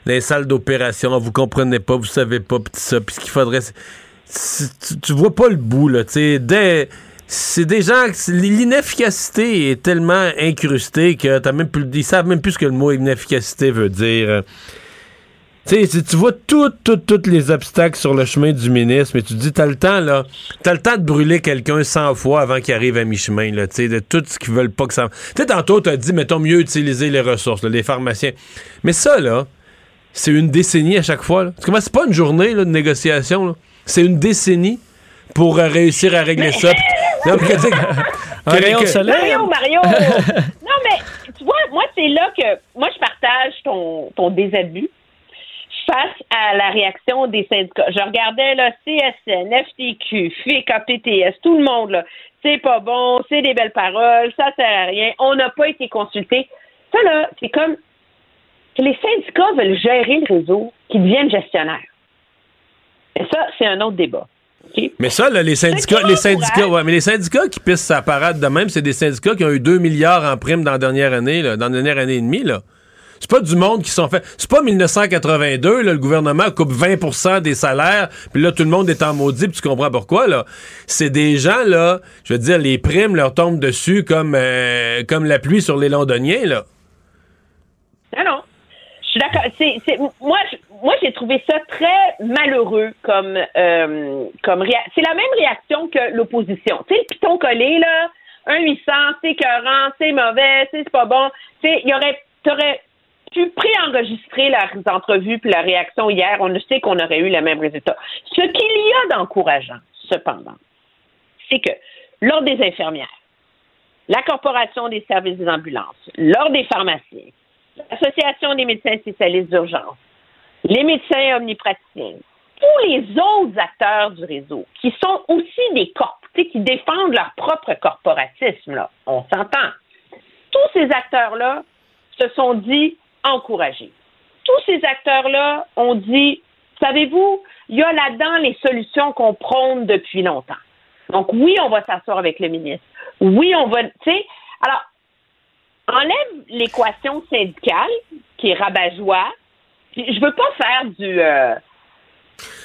les salles d'opération, vous comprenez pas, vous savez pas, puis ça, puis ce qu'il faudrait... Tu, tu, vois pas le bout, là, c'est des gens l'inefficacité est tellement incrustée que t'as même plus ils savent même plus ce que le mot inefficacité veut dire. Tu sais, tu vois tous les obstacles sur le chemin du ministre, mais tu te dis, t'as le temps, là. T'as le temps de brûler quelqu'un 100 fois avant qu'il arrive à mi-chemin, là. Tu sais, de tout ce qu'ils veulent pas que ça. Tu sais, tantôt, t'as dit, mettons, mieux utiliser les ressources, les pharmaciens. Mais ça, là, c'est une décennie à chaque fois, là. C'est pas une journée, de négociation, C'est une décennie pour euh, réussir à régler ça. Non, mais Mario, Mario! non, mais tu vois, moi, c'est là que moi, je partage ton, ton désabus face à la réaction des syndicats. Je regardais là, CSN, FTQ, FIC, APTS, tout le monde, là. C'est pas bon, c'est des belles paroles, ça sert à rien, on n'a pas été consulté. Ça, là, c'est comme les syndicats veulent gérer le réseau, qu'ils deviennent gestionnaires. Et ça, c'est un autre débat. Mais ça, là, les syndicats, les syndicats, ouais, mais les syndicats qui pissent sa parade de même, c'est des syndicats qui ont eu 2 milliards en prime dans la dernière année, là, dans la dernière année et demie, là. C'est pas du monde qui sont fait. C'est pas 1982, là, le gouvernement coupe 20% des salaires, puis là, tout le monde est en maudit, puis tu comprends pourquoi, là. C'est des gens, là, je veux dire, les primes leur tombent dessus comme, euh, comme la pluie sur les londoniens, là. Non, non. Je suis d'accord. C'est, moi, moi, j'ai trouvé ça très malheureux comme, euh, comme C'est la même réaction que l'opposition. Tu sais, le piton collé, là, un 800, c'est écœurant, c'est mauvais, c'est pas bon. Tu sais, il y aurait, t'aurais pu préenregistrer la entrevue puis la réaction hier, on ne sait qu'on aurait eu le même résultat. Ce qu'il y a d'encourageant, cependant, c'est que lors des infirmières, la Corporation des services des ambulances, lors des pharmaciens, l'Association des médecins spécialistes d'urgence, les médecins omnipraticiens, tous les autres acteurs du réseau qui sont aussi des corps, qui défendent leur propre corporatisme, là, on s'entend. Tous ces acteurs-là se sont dit encouragés. Tous ces acteurs-là ont dit, savez-vous, il y a là-dedans les solutions qu'on prône depuis longtemps. Donc oui, on va s'asseoir avec le ministre. Oui, on va, tu sais, alors, enlève l'équation syndicale, qui est rabat-joie. Je veux pas faire du... Euh,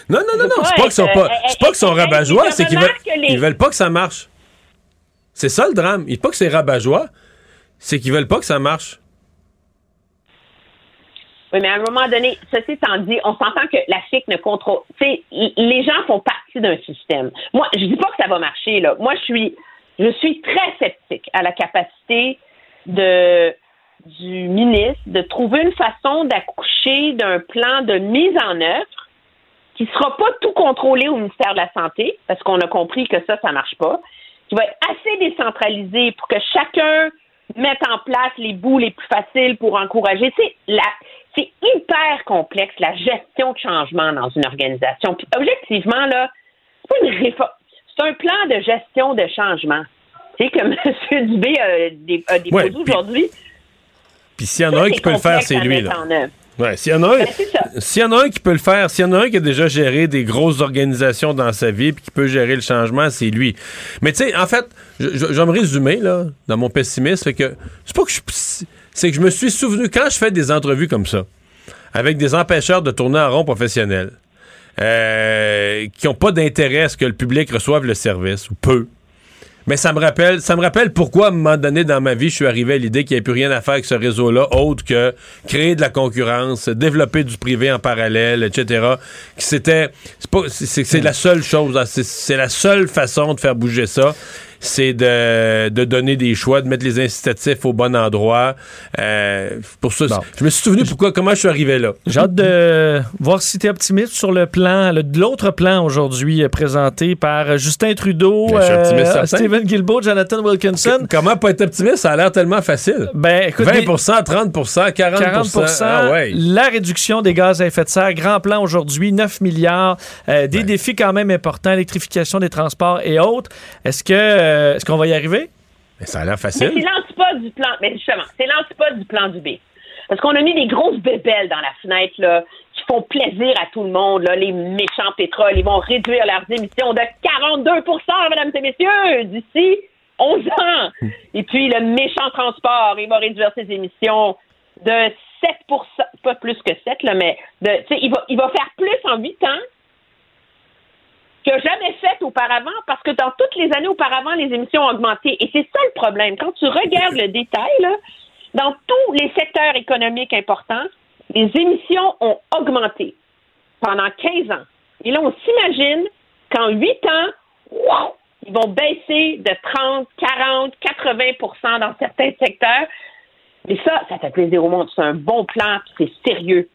non, non, non, non, c'est pas qu'ils sont, pas, c'est pas qu'ils sont rabat-joie, c'est qu'ils veulent, ils veulent pas que ça marche. C'est ça le drame. Il pas que c'est rabat-joie, c'est qu'ils veulent pas que ça marche. Oui, mais à un moment donné, ceci étant dit, on s'entend que la FIC ne contrôle. Tu sais, les gens font partie d'un système. Moi, je dis pas que ça va marcher, là. Moi, je suis, je suis très sceptique à la capacité de, du ministre de trouver une façon d'accoucher d'un plan de mise en œuvre qui ne sera pas tout contrôlé au ministère de la Santé, parce qu'on a compris que ça, ça marche pas, qui va être assez décentralisé pour que chacun mette en place les bouts les plus faciles pour encourager. C'est la, c'est hyper complexe, la gestion de changement dans une organisation. Puis, objectivement, là, c'est pas une réforme. C'est un plan de gestion de changement. Tu sais, que M. Dubé a, déposé aujourd'hui. Puis s'il y en a un qui peut le faire, c'est lui, là. Ouais, s'il y en a un, ben, s'il y en a un qui peut le faire, s'il y en a un qui a déjà géré des grosses organisations dans sa vie puis qui peut gérer le changement, c'est lui. Mais tu sais, en fait, je, je, vais me résumer là dans mon pessimisme, que c'est pas que je c'est que je me suis souvenu, quand je fais des entrevues comme ça, avec des empêcheurs de tourner en rond professionnel, euh, qui n'ont pas d'intérêt à ce que le public reçoive le service, ou peu. Mais ça me rappelle, ça me rappelle pourquoi, à un moment donné dans ma vie, je suis arrivé à l'idée qu'il n'y avait plus rien à faire avec ce réseau-là, autre que créer de la concurrence, développer du privé en parallèle, etc. C'était, c'est la seule chose, hein. c'est la seule façon de faire bouger ça c'est de, de, donner des choix, de mettre les incitatifs au bon endroit. Euh, pour ça, je me suis souvenu pourquoi, comment je suis arrivé là. J'ai hâte de voir si tu es optimiste sur le plan, l'autre plan aujourd'hui euh, présenté par Justin Trudeau, ben, euh, Stephen Guilbeault, Jonathan Wilkinson. comment pas être optimiste? Ça a l'air tellement facile. Ben, écoute, 20% 30 40 40 ah ouais. La réduction des gaz à effet de serre, grand plan aujourd'hui, 9 milliards, des ben. défis quand même importants, électrification des transports et autres. Est-ce que euh, est-ce qu'on va y arriver? Mais ça a l'air facile. c'est l'antipode du plan. Mais justement, c'est l'antipode du plan du B. Parce qu'on a mis des grosses bébelles dans la fenêtre, là, qui font plaisir à tout le monde, là, les méchants pétroles. Ils vont réduire leurs émissions de 42 mesdames et messieurs, d'ici 11 ans. Et puis, le méchant transport, il va réduire ses émissions de 7% pas plus que 7, là, mais de, il, va, il va faire plus en 8 ans qu'il jamais fait auparavant parce que dans toutes les années auparavant, les émissions ont augmenté. Et c'est ça le problème. Quand tu regardes le détail, dans tous les secteurs économiques importants, les émissions ont augmenté pendant 15 ans. Et là, on s'imagine qu'en 8 ans, ils vont baisser de 30, 40, 80% dans certains secteurs. Mais ça, ça fait plaisir au monde. C'est un bon plan, c'est sérieux.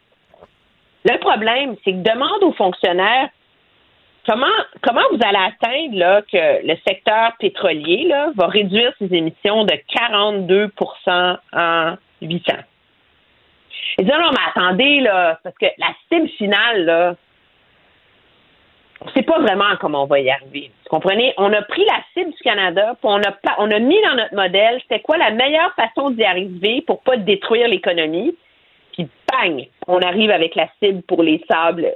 Le problème, c'est que demande aux fonctionnaires Comment, comment vous allez atteindre là, que le secteur pétrolier là, va réduire ses émissions de 42% en 8 ans? Et dire, non, mais attendez, là, parce que la cible finale, là, on ne sait pas vraiment comment on va y arriver. Vous comprenez? On a pris la cible du Canada, puis on a, on a mis dans notre modèle, c'était quoi la meilleure façon d'y arriver pour pas détruire l'économie. Puis, bang, on arrive avec la cible pour les sables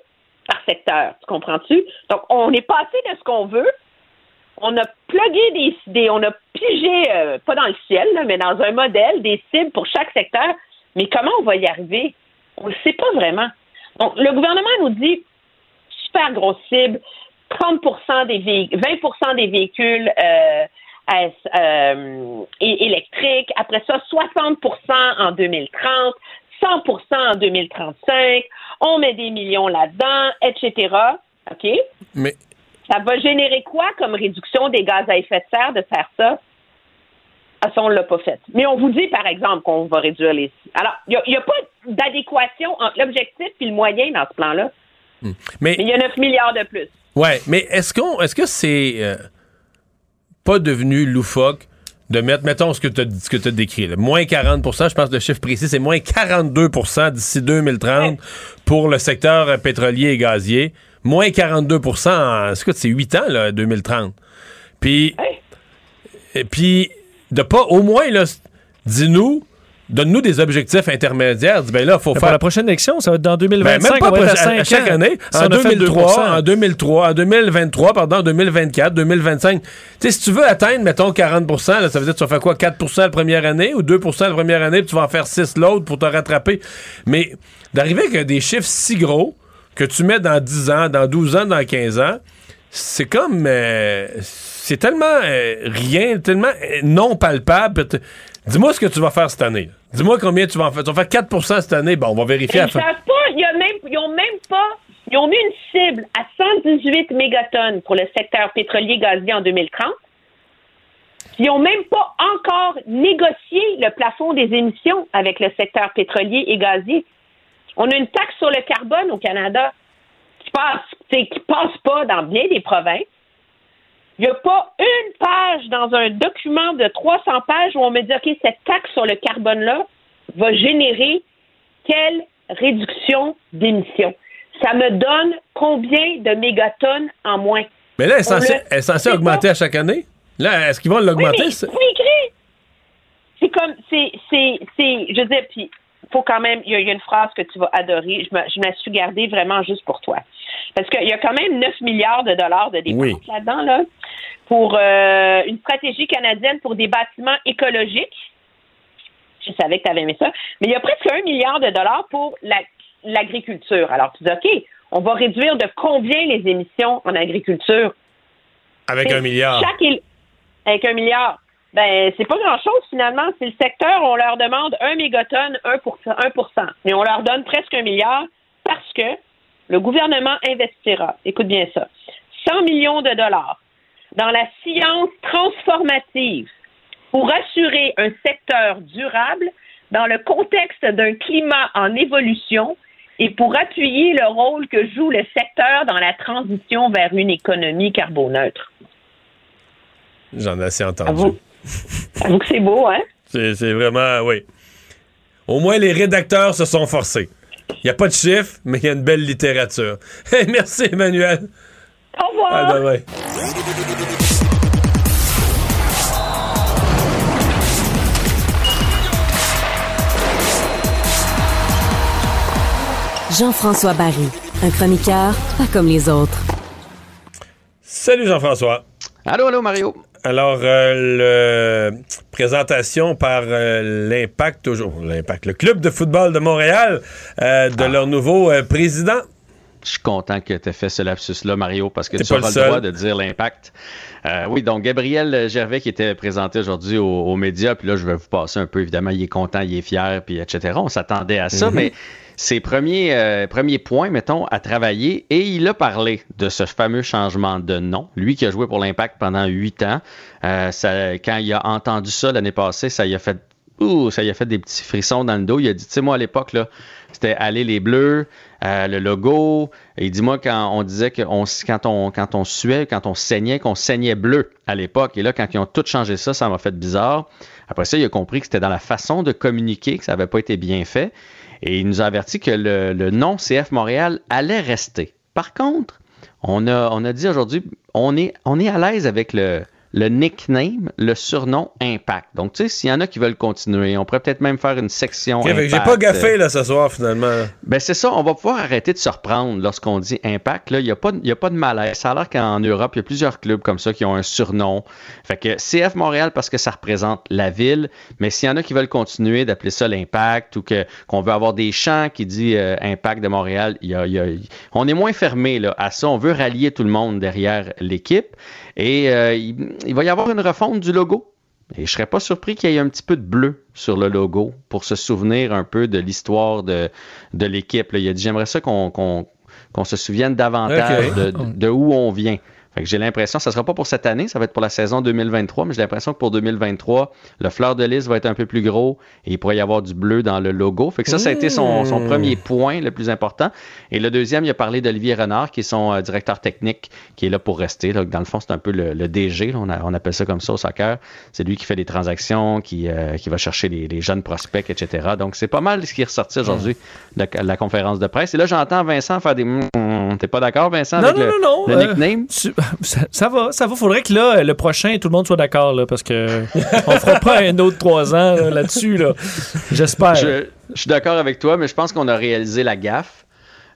par secteur. Tu comprends-tu? Donc, on est passé de ce qu'on veut. On a plugué des, on a pigé, euh, pas dans le ciel, mais dans un modèle, des cibles pour chaque secteur. Mais comment on va y arriver? On ne sait pas vraiment. Donc, le gouvernement nous dit super grosse cible, 30 des véhicules, 20% des véhicules électriques, après ça, 60% en 2030, 100% en 2035, on met des millions là-dedans, etc. OK? Mais. Ça va générer quoi comme réduction des gaz à effet de serre de faire ça? Ah, ça, on ne l'a pas fait. Mais on vous dit, par exemple, qu'on va réduire les. Alors, il n'y a, pas d'adéquation entre l'objectif et le moyen dans ce plan-là. Hmm. Mais il y a 9 milliards de plus. Oui, mais est-ce qu'on est-ce que c'est euh, pas devenu loufoque de mettre, mettons ce que tu as, décrit, moins 40% je pense que le chiffre précis, c'est moins 42% d'ici 2030 pour le secteur euh, pétrolier et gazier. Moins 42% en, c'est 8 ans, là, 2030. Puis, et puis, de pas, au moins, là, dis-nous, Donne-nous des objectifs intermédiaires. Dis, ben là, faut faire. la prochaine élection, ça va être dans 2025. Ben, même pas à, chaque année. en, 2003, en 2003, en 2023, pardon, en 2024, 2025. Tu sais, si tu veux atteindre, mettons, 40% ça veut dire que tu vas faire quoi? 4% la première année ou 2% la première année, puis tu vas en faire 6 l'autre pour te rattraper. Mais d'arriver avec des chiffres si gros que tu mets dans 10 ans, dans 12 ans, dans 15 ans, c'est comme. Euh, c'est tellement euh, rien, tellement euh, non palpable. Dis-moi ce que tu vas faire cette année. Dis-moi combien tu vas en faire. Tu vas faire 4% cette année. Bon, on va vérifier. Ils savent pas. Ils, même, ils ont même pas. Ils ont mis une cible à 118 mégatonnes pour le secteur pétrolier gazier en 2030. Ils n'ont même pas encore négocié le plafond des émissions avec le secteur pétrolier et gazier. On a une taxe sur le carbone au Canada qui passe, qui passe pas dans bien des provinces. Il n'y a pas une page dans un document de 300 pages où on me dit, OK, cette taxe sur le carbone-là va générer quelle réduction d'émissions? Ça me donne combien de mégatonnes en moins? Mais là, elle est censée, augmenter à chaque année? Là, est-ce qu'ils vont l'augmenter? Oui, C'est comme, c'est, c'est, c'est, je veux dire, puis, faut quand même, il y, a une phrase que tu vas adorer, je me, suis gardée vraiment juste pour toi. Parce qu'il y a quand même 9 milliards de dollars de dépenses là-dedans, là, pour euh, une stratégie canadienne pour des bâtiments écologiques. Je savais que tu avais aimé ça. Mais il y a presque un milliard de dollars pour l'agriculture. Alors, tu dis, OK, On va réduire de combien les émissions en agriculture? Avec un milliard. Chaque Avec un milliard. Ben, c'est pas grand-chose finalement. C'est le secteur, on leur demande un mégatonne, 1 1 Mais on leur donne presque un milliard parce que le gouvernement investira, écoute bien ça, 100 millions de dollars dans la science transformative pour assurer un secteur durable dans le contexte d'un climat en évolution et pour appuyer le rôle que joue le secteur dans la transition vers une économie carboneutre. J'en ai assez entendu. Avoue, avoue que c'est beau, hein? C'est c'est vraiment, oui. Au moins, les rédacteurs se sont forcés. Il n'y a pas de chiffres, mais il y a une belle littérature. Hey, merci, Emmanuel. Au revoir! À demain. Jean-François Barry, un chroniqueur pas comme les autres. Salut, Jean-François. Allô, allô, Mario. Alors, euh, le présentation par euh, l'Impact, toujours l'Impact, le club de football de Montréal, euh, de leur nouveau euh, président. Je suis content que tu aies fait ce lapsus-là, Mario, parce que tu pas auras le droit de dire l'impact. Euh, oui, donc Gabriel Gervais qui était présenté aujourd'hui aux, aux médias, puis là, je vais vous passer un peu, évidemment, il est content, il est fier, puis etc. On s'attendait à ça, Mhm. mais ses premiers, euh, premiers points, mettons, à travailler, et il a parlé de ce fameux changement de nom. Lui qui a joué pour l'impact pendant huit ans, euh, ça, quand il a entendu ça l'année passée, ça y a fait ça y a fait des petits frissons dans le dos. Il a dit, tu sais, moi, à l'époque, là, c'était aller les bleus, euh, le logo. Il dit, moi, quand on disait que on, quand, on, quand on suait, quand on saignait, qu'on saignait bleu à l'époque. Et là, quand ils ont tout changé ça, ça m'a fait bizarre. Après ça, il a compris que c'était dans la façon de communiquer, que ça n'avait pas été bien fait. Et il nous a averti que le, le nom CF Montréal allait rester. Par contre, on a, dit aujourd'hui, on est, on est à l'aise avec le, le nickname, le surnom Impact. Donc, tu sais, s'il y en a qui veulent continuer, on pourrait peut-être même faire une section Impact. J'ai pas gaffé là, ce soir, finalement. Ben c'est ça, on va pouvoir arrêter de se reprendre lorsqu'on dit impact. Là, il n'y a, pas y a pas de malaise. Ça a l'air qu'en Europe, il y a plusieurs clubs comme ça qui ont un surnom. Fait que CF Montréal parce que ça représente la ville, mais s'il y en a qui veulent continuer d'appeler ça l'impact ou que qu'on veut avoir des chants qui dit euh, impact de Montréal, il y a- il y a- on est moins fermé là, à ça. On veut rallier tout le monde derrière l'équipe et euh, il, il va y avoir une refonte du logo. Et je serais pas surpris qu'il y ait un petit peu de bleu sur le logo pour se souvenir un peu de l'histoire de, de l'équipe. Il a dit j'aimerais ça qu'on qu'on- qu'on se souvienne davantage de- de où on vient. J'ai l'impression, ça sera pas pour cette année, ça va être pour la saison 2023, mais j'ai l'impression que pour 2023, le fleur de lys va être un peu plus gros et il pourrait y avoir du bleu dans le logo. Fait que ça, ça a été son, son Mmh. premier point le plus important. Et le deuxième, il a parlé d'Olivier Renard, qui est son euh, directeur technique, qui est là pour rester. là. Dans le fond, c'est un peu le, le DG, là. on, a- on appelle ça comme ça au soccer. C'est lui qui fait des transactions, qui, euh, qui va chercher les, les jeunes prospects, etc. Donc, c'est pas mal ce qui est ressorti aujourd'hui de la, la conférence de presse. Et là, j'entends Vincent faire des... Mm, T'es pas d'accord, Vincent, Non, avec non, le, non, non, le euh, nickname? tu- ça, ça va, ça va. Faudrait que là, le prochain, tout le monde soit d'accord, là, parce que on fera pas un autre trois ans là, là-dessus, là. J'espère. Je, je suis d'accord avec toi, mais je pense qu'on a réalisé la gaffe.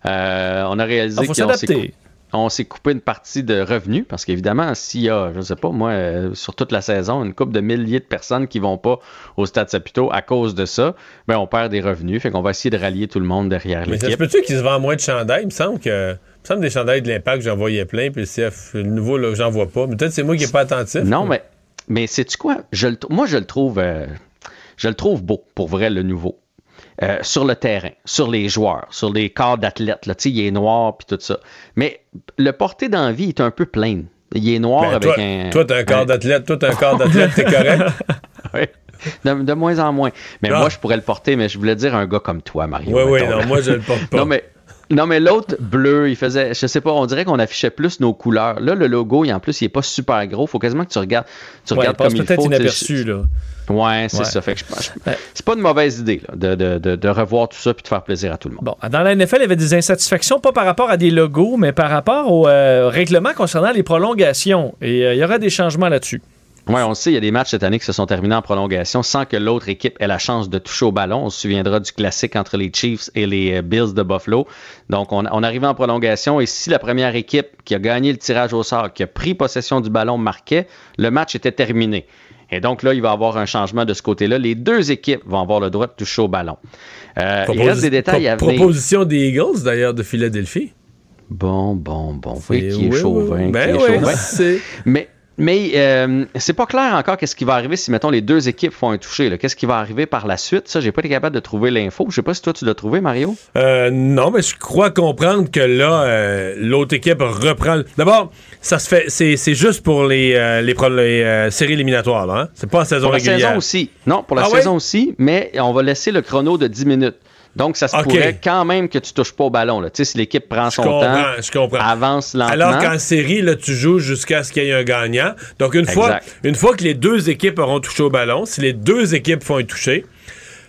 Euh, on a réalisé Ah, faut qu'on s'est s'adapter. On s'est coupé une partie de revenus parce qu'évidemment, s'il y a, je sais pas, moi, euh, sur toute la saison, une couple de milliers de personnes qui vont pas au Stade Saputo à cause de ça, ben on perd des revenus. Fait qu'on va essayer de rallier tout le monde derrière Mais ça l'équipe. peut-tu qu'ils se vendent moins de chandails? Il me semble que. Il me semble des chandails de l'impact, j'en voyais plein, puis le CF, le nouveau, là, j'en vois pas. Mais Peut-être c'est moi qui n'ai pas attentif. Non, mais, mais sais-tu quoi? Je le tr- moi, je le trouve euh, je le trouve beau, pour vrai, le nouveau. Euh, sur le terrain, sur les joueurs, sur les corps d'athlètes. là. Tu sais, il est noir puis tout ça. Mais le porté d'envie est un peu plein. Il est noir Ben, avec toi, un. toi, t'as un corps d'athlète, toi, t'as un corps d'athlète, t'es correct? Oui. De, de moins en moins. Mais Ah. moi, je pourrais le porter, mais je voulais dire un gars comme toi, Mario. Oui, oui, non, là. moi, je le porte pas. Non, mais. Non, mais l'autre bleu, il faisait, je sais pas, on dirait qu'on affichait plus nos couleurs. Là, le logo, il, en plus, il est pas super gros. Faut quasiment que tu regardes, tu Ouais, regardes comme il faut. inaperçu, là. Ouais, c'est Ouais. ça. Fait que je, je- c'est pas une mauvaise idée là, de- de- de revoir tout ça puis de faire plaisir à tout le monde. Bon, dans la NFL, il y avait des insatisfactions, pas par rapport à des logos, mais par rapport au euh, règlement concernant les prolongations. Et euh, il y aura des changements là-dessus. Ouais, on le sait, il y a des matchs cette année qui se sont terminés en prolongation sans que l'autre équipe ait la chance de toucher au ballon. On se souviendra du classique entre les Chiefs et les euh, Bills de Buffalo. Donc, on, on arrivait en prolongation et si la première équipe qui a gagné le tirage au sort, qui a pris possession du ballon, marquait, le match était terminé. Et donc là, il va y avoir un changement de ce côté-là. Les deux équipes vont avoir le droit de toucher au ballon. Euh, il reste des détails à venir. Proposition des Eagles, d'ailleurs, de Philadelphie. Bon, bon, bon. Vous voyez qui est oui, chauvin. oui. Ben qui est oui, chauvin. c'est- Mais, mais euh, c'est pas clair encore qu'est-ce qui va arriver si, mettons, les deux équipes font un toucher. Qu'est-ce qui va arriver par la suite? Ça, j'ai pas été capable de trouver l'info. Je sais pas si toi, tu l'as trouvé, Mario. Euh, non, mais je crois comprendre que là, euh, l'autre équipe reprend. le- D'abord, ça se fait. C'est c'est juste pour les, les, séries éliminatoires, là. Hein? C'est pas en saison Pour la régulière. saison aussi. Non, pour la Ah saison aussi, mais on va laisser le chrono de 10 minutes. Donc, ça se pourrait quand même que tu touches pas au ballon. là. Tu sais, si l'équipe prend Je son temps, je comprends. avance lentement. Alors qu'en série, là, tu joues jusqu'à ce qu'il y ait un gagnant. Donc, une fois, une fois que les deux équipes auront touché au ballon, si les deux équipes font un toucher,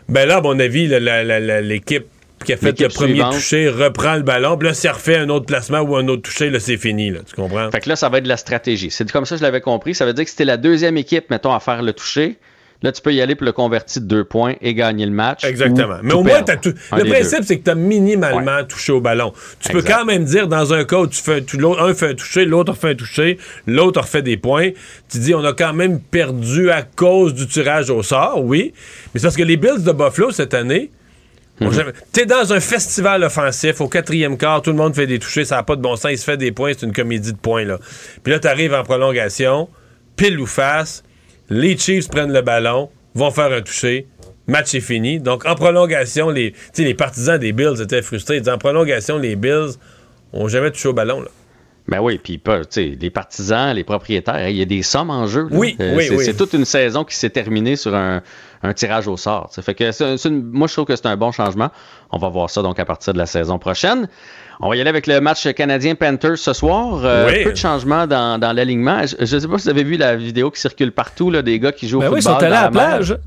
ben là, à mon avis, l'équipe qui a fait le premier suivante. toucher reprend le ballon. Puis là, s'il refait un autre placement ou un autre toucher, là, c'est fini. Là, tu comprends? Fait que là, ça va être de la stratégie. C'est comme ça que je l'avais compris. Ça veut dire que c'était la deuxième équipe, mettons, à faire le toucher. Là, tu peux y aller pour le convertir de deux points et gagner le match. Exactement. Mais au moins, t'as tout. Le principe, c'est que tu as minimalement touché au ballon. Tu peux quand même dire, dans un cas où tu fais, tu- un fait un toucher, l'autre fait un toucher, l'autre refait des points, tu dis, on a quand même perdu à cause du tirage au sort, oui. Mais c'est parce que les Bills de Buffalo, cette année, ont jamais- T'es dans un festival offensif, au quatrième quart, tout le monde fait des touchés, ça n'a pas de bon sens, il se fait des points, c'est une comédie de points, là. Puis là, t'arrives en prolongation, pile ou face, les Chiefs prennent le ballon, vont faire un toucher, match est fini. Donc, en prolongation, les, les partisans des Bills étaient frustrés. Ils disaient, en prolongation, les Bills ont jamais touché au ballon, là. Ben oui, puis les partisans, les propriétaires, il y a des sommes en jeu. là. Oui, Euh, oui, c'est, oui. c'est toute une saison qui s'est terminée sur un, un tirage au sort. Fait que c'est- c'est une- moi, je trouve que c'est un bon changement. On va voir ça donc à partir de la saison prochaine. On va y aller avec le match canadien-Panthers ce soir. Euh, Oui. Peu de changements dans, dans l'alignement. Je ne sais pas si vous avez vu la vidéo qui circule partout là, des gars qui jouent Ben au oui, ils football. sont allés à la mer. plage.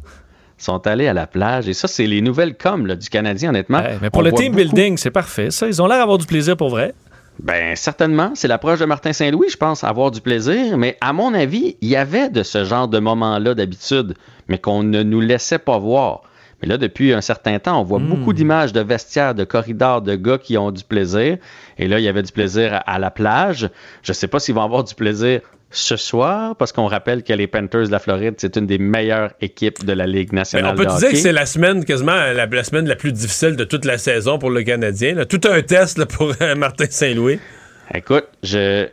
Ils sont allés à la plage. Et ça, c'est les nouvelles com là, du Canadien, honnêtement. Ouais, mais pour On le team beaucoup- building, c'est parfait. Ça, ils ont l'air d'avoir du plaisir pour vrai. Ben, certainement. C'est l'approche de Martin Saint-Louis, je pense, avoir du plaisir. Mais à mon avis, il y avait de ce genre de moments-là d'habitude, mais qu'on ne nous laissait pas voir. Mais là, depuis un certain temps, on voit beaucoup d'images de vestiaires, de corridors, de gars qui ont du plaisir. Et là, il y avait du plaisir à, à la plage. Je ne sais pas s'ils vont avoir du plaisir ce soir, parce qu'on rappelle que les Panthers de la Floride, c'est une des meilleures équipes de la Ligue nationale on peut de dire hockey. que c'est la semaine, quasiment la, la semaine la plus difficile de toute la saison pour le Canadien. là. Tout un test là, pour euh, Martin Saint-Louis. Écoute, je,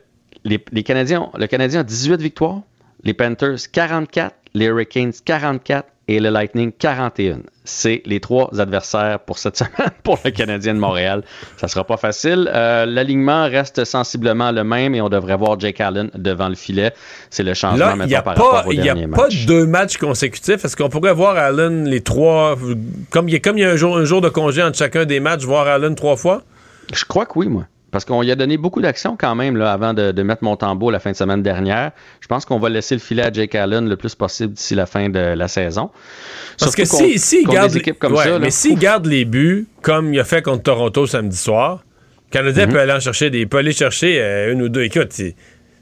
les, les Canadiens, le Canadien a 18 victoires, les Panthers 44, les Hurricanes 44 et le Lightning 41. C'est les trois adversaires pour cette semaine pour le Canadien de Montréal. Ça sera pas facile. Euh, L'alignement reste sensiblement le même et on devrait voir Jake Allen devant le filet. C'est le changement Là, il maintenant n'y a, par pas, rapport au il y a dernier pas match. deux matchs consécutifs. Est-ce qu'on pourrait voir Allen les trois. Comme il y a, comme il y a un, jour, un jour de congé entre chacun des matchs, voir Allen trois fois? Je crois que oui, moi. Parce qu'on y a donné beaucoup d'actions quand même là, avant de, de mettre Montembeau la fin de semaine dernière. Je pense qu'on va laisser le filet à Jake Allen le plus possible d'ici la fin de la saison. Parce que Surtout si, si garde, des équipes comme ouais, ça, là, mais s'il garde les buts comme il a fait contre Toronto samedi soir, le Canadien Mhm. peut aller en chercher des, peut aller chercher euh, une ou deux. Écoute,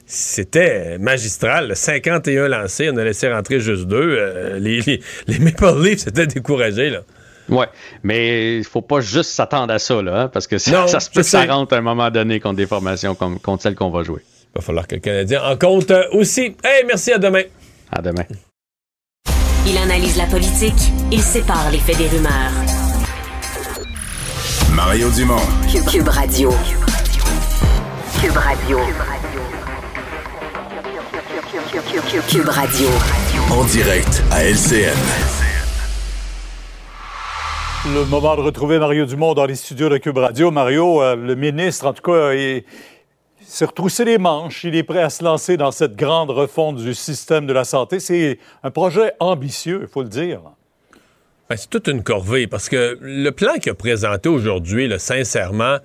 c'était magistral. là. 51 lancés, on a laissé rentrer juste deux. Euh, les, les, les Maple Leafs étaient découragés. Là. Ouais, mais il faut pas juste s'attendre à ça, là, hein, parce que ça, Non, ça se peut que ça rentre à un moment donné contre des formations comme, contre celles qu'on va jouer. Il va falloir que le Canadien en compte euh, aussi. Hey, merci, à demain. À demain. Il analyse la politique, il sépare les faits des rumeurs. Mario Dumont. Cube, Cube Radio. Cube Radio. Cube Radio. En direct à LCN. Le moment de retrouver Mario Dumont dans les studios de Cube Radio. Mario, euh, le ministre, en tout cas, il s'est retroussé les manches. Il est prêt à se lancer dans cette grande refonte du système de la santé. C'est un projet ambitieux, il faut le dire. Ben, c'est toute une corvée parce que le plan qu'il a présenté aujourd'hui, sincèrement,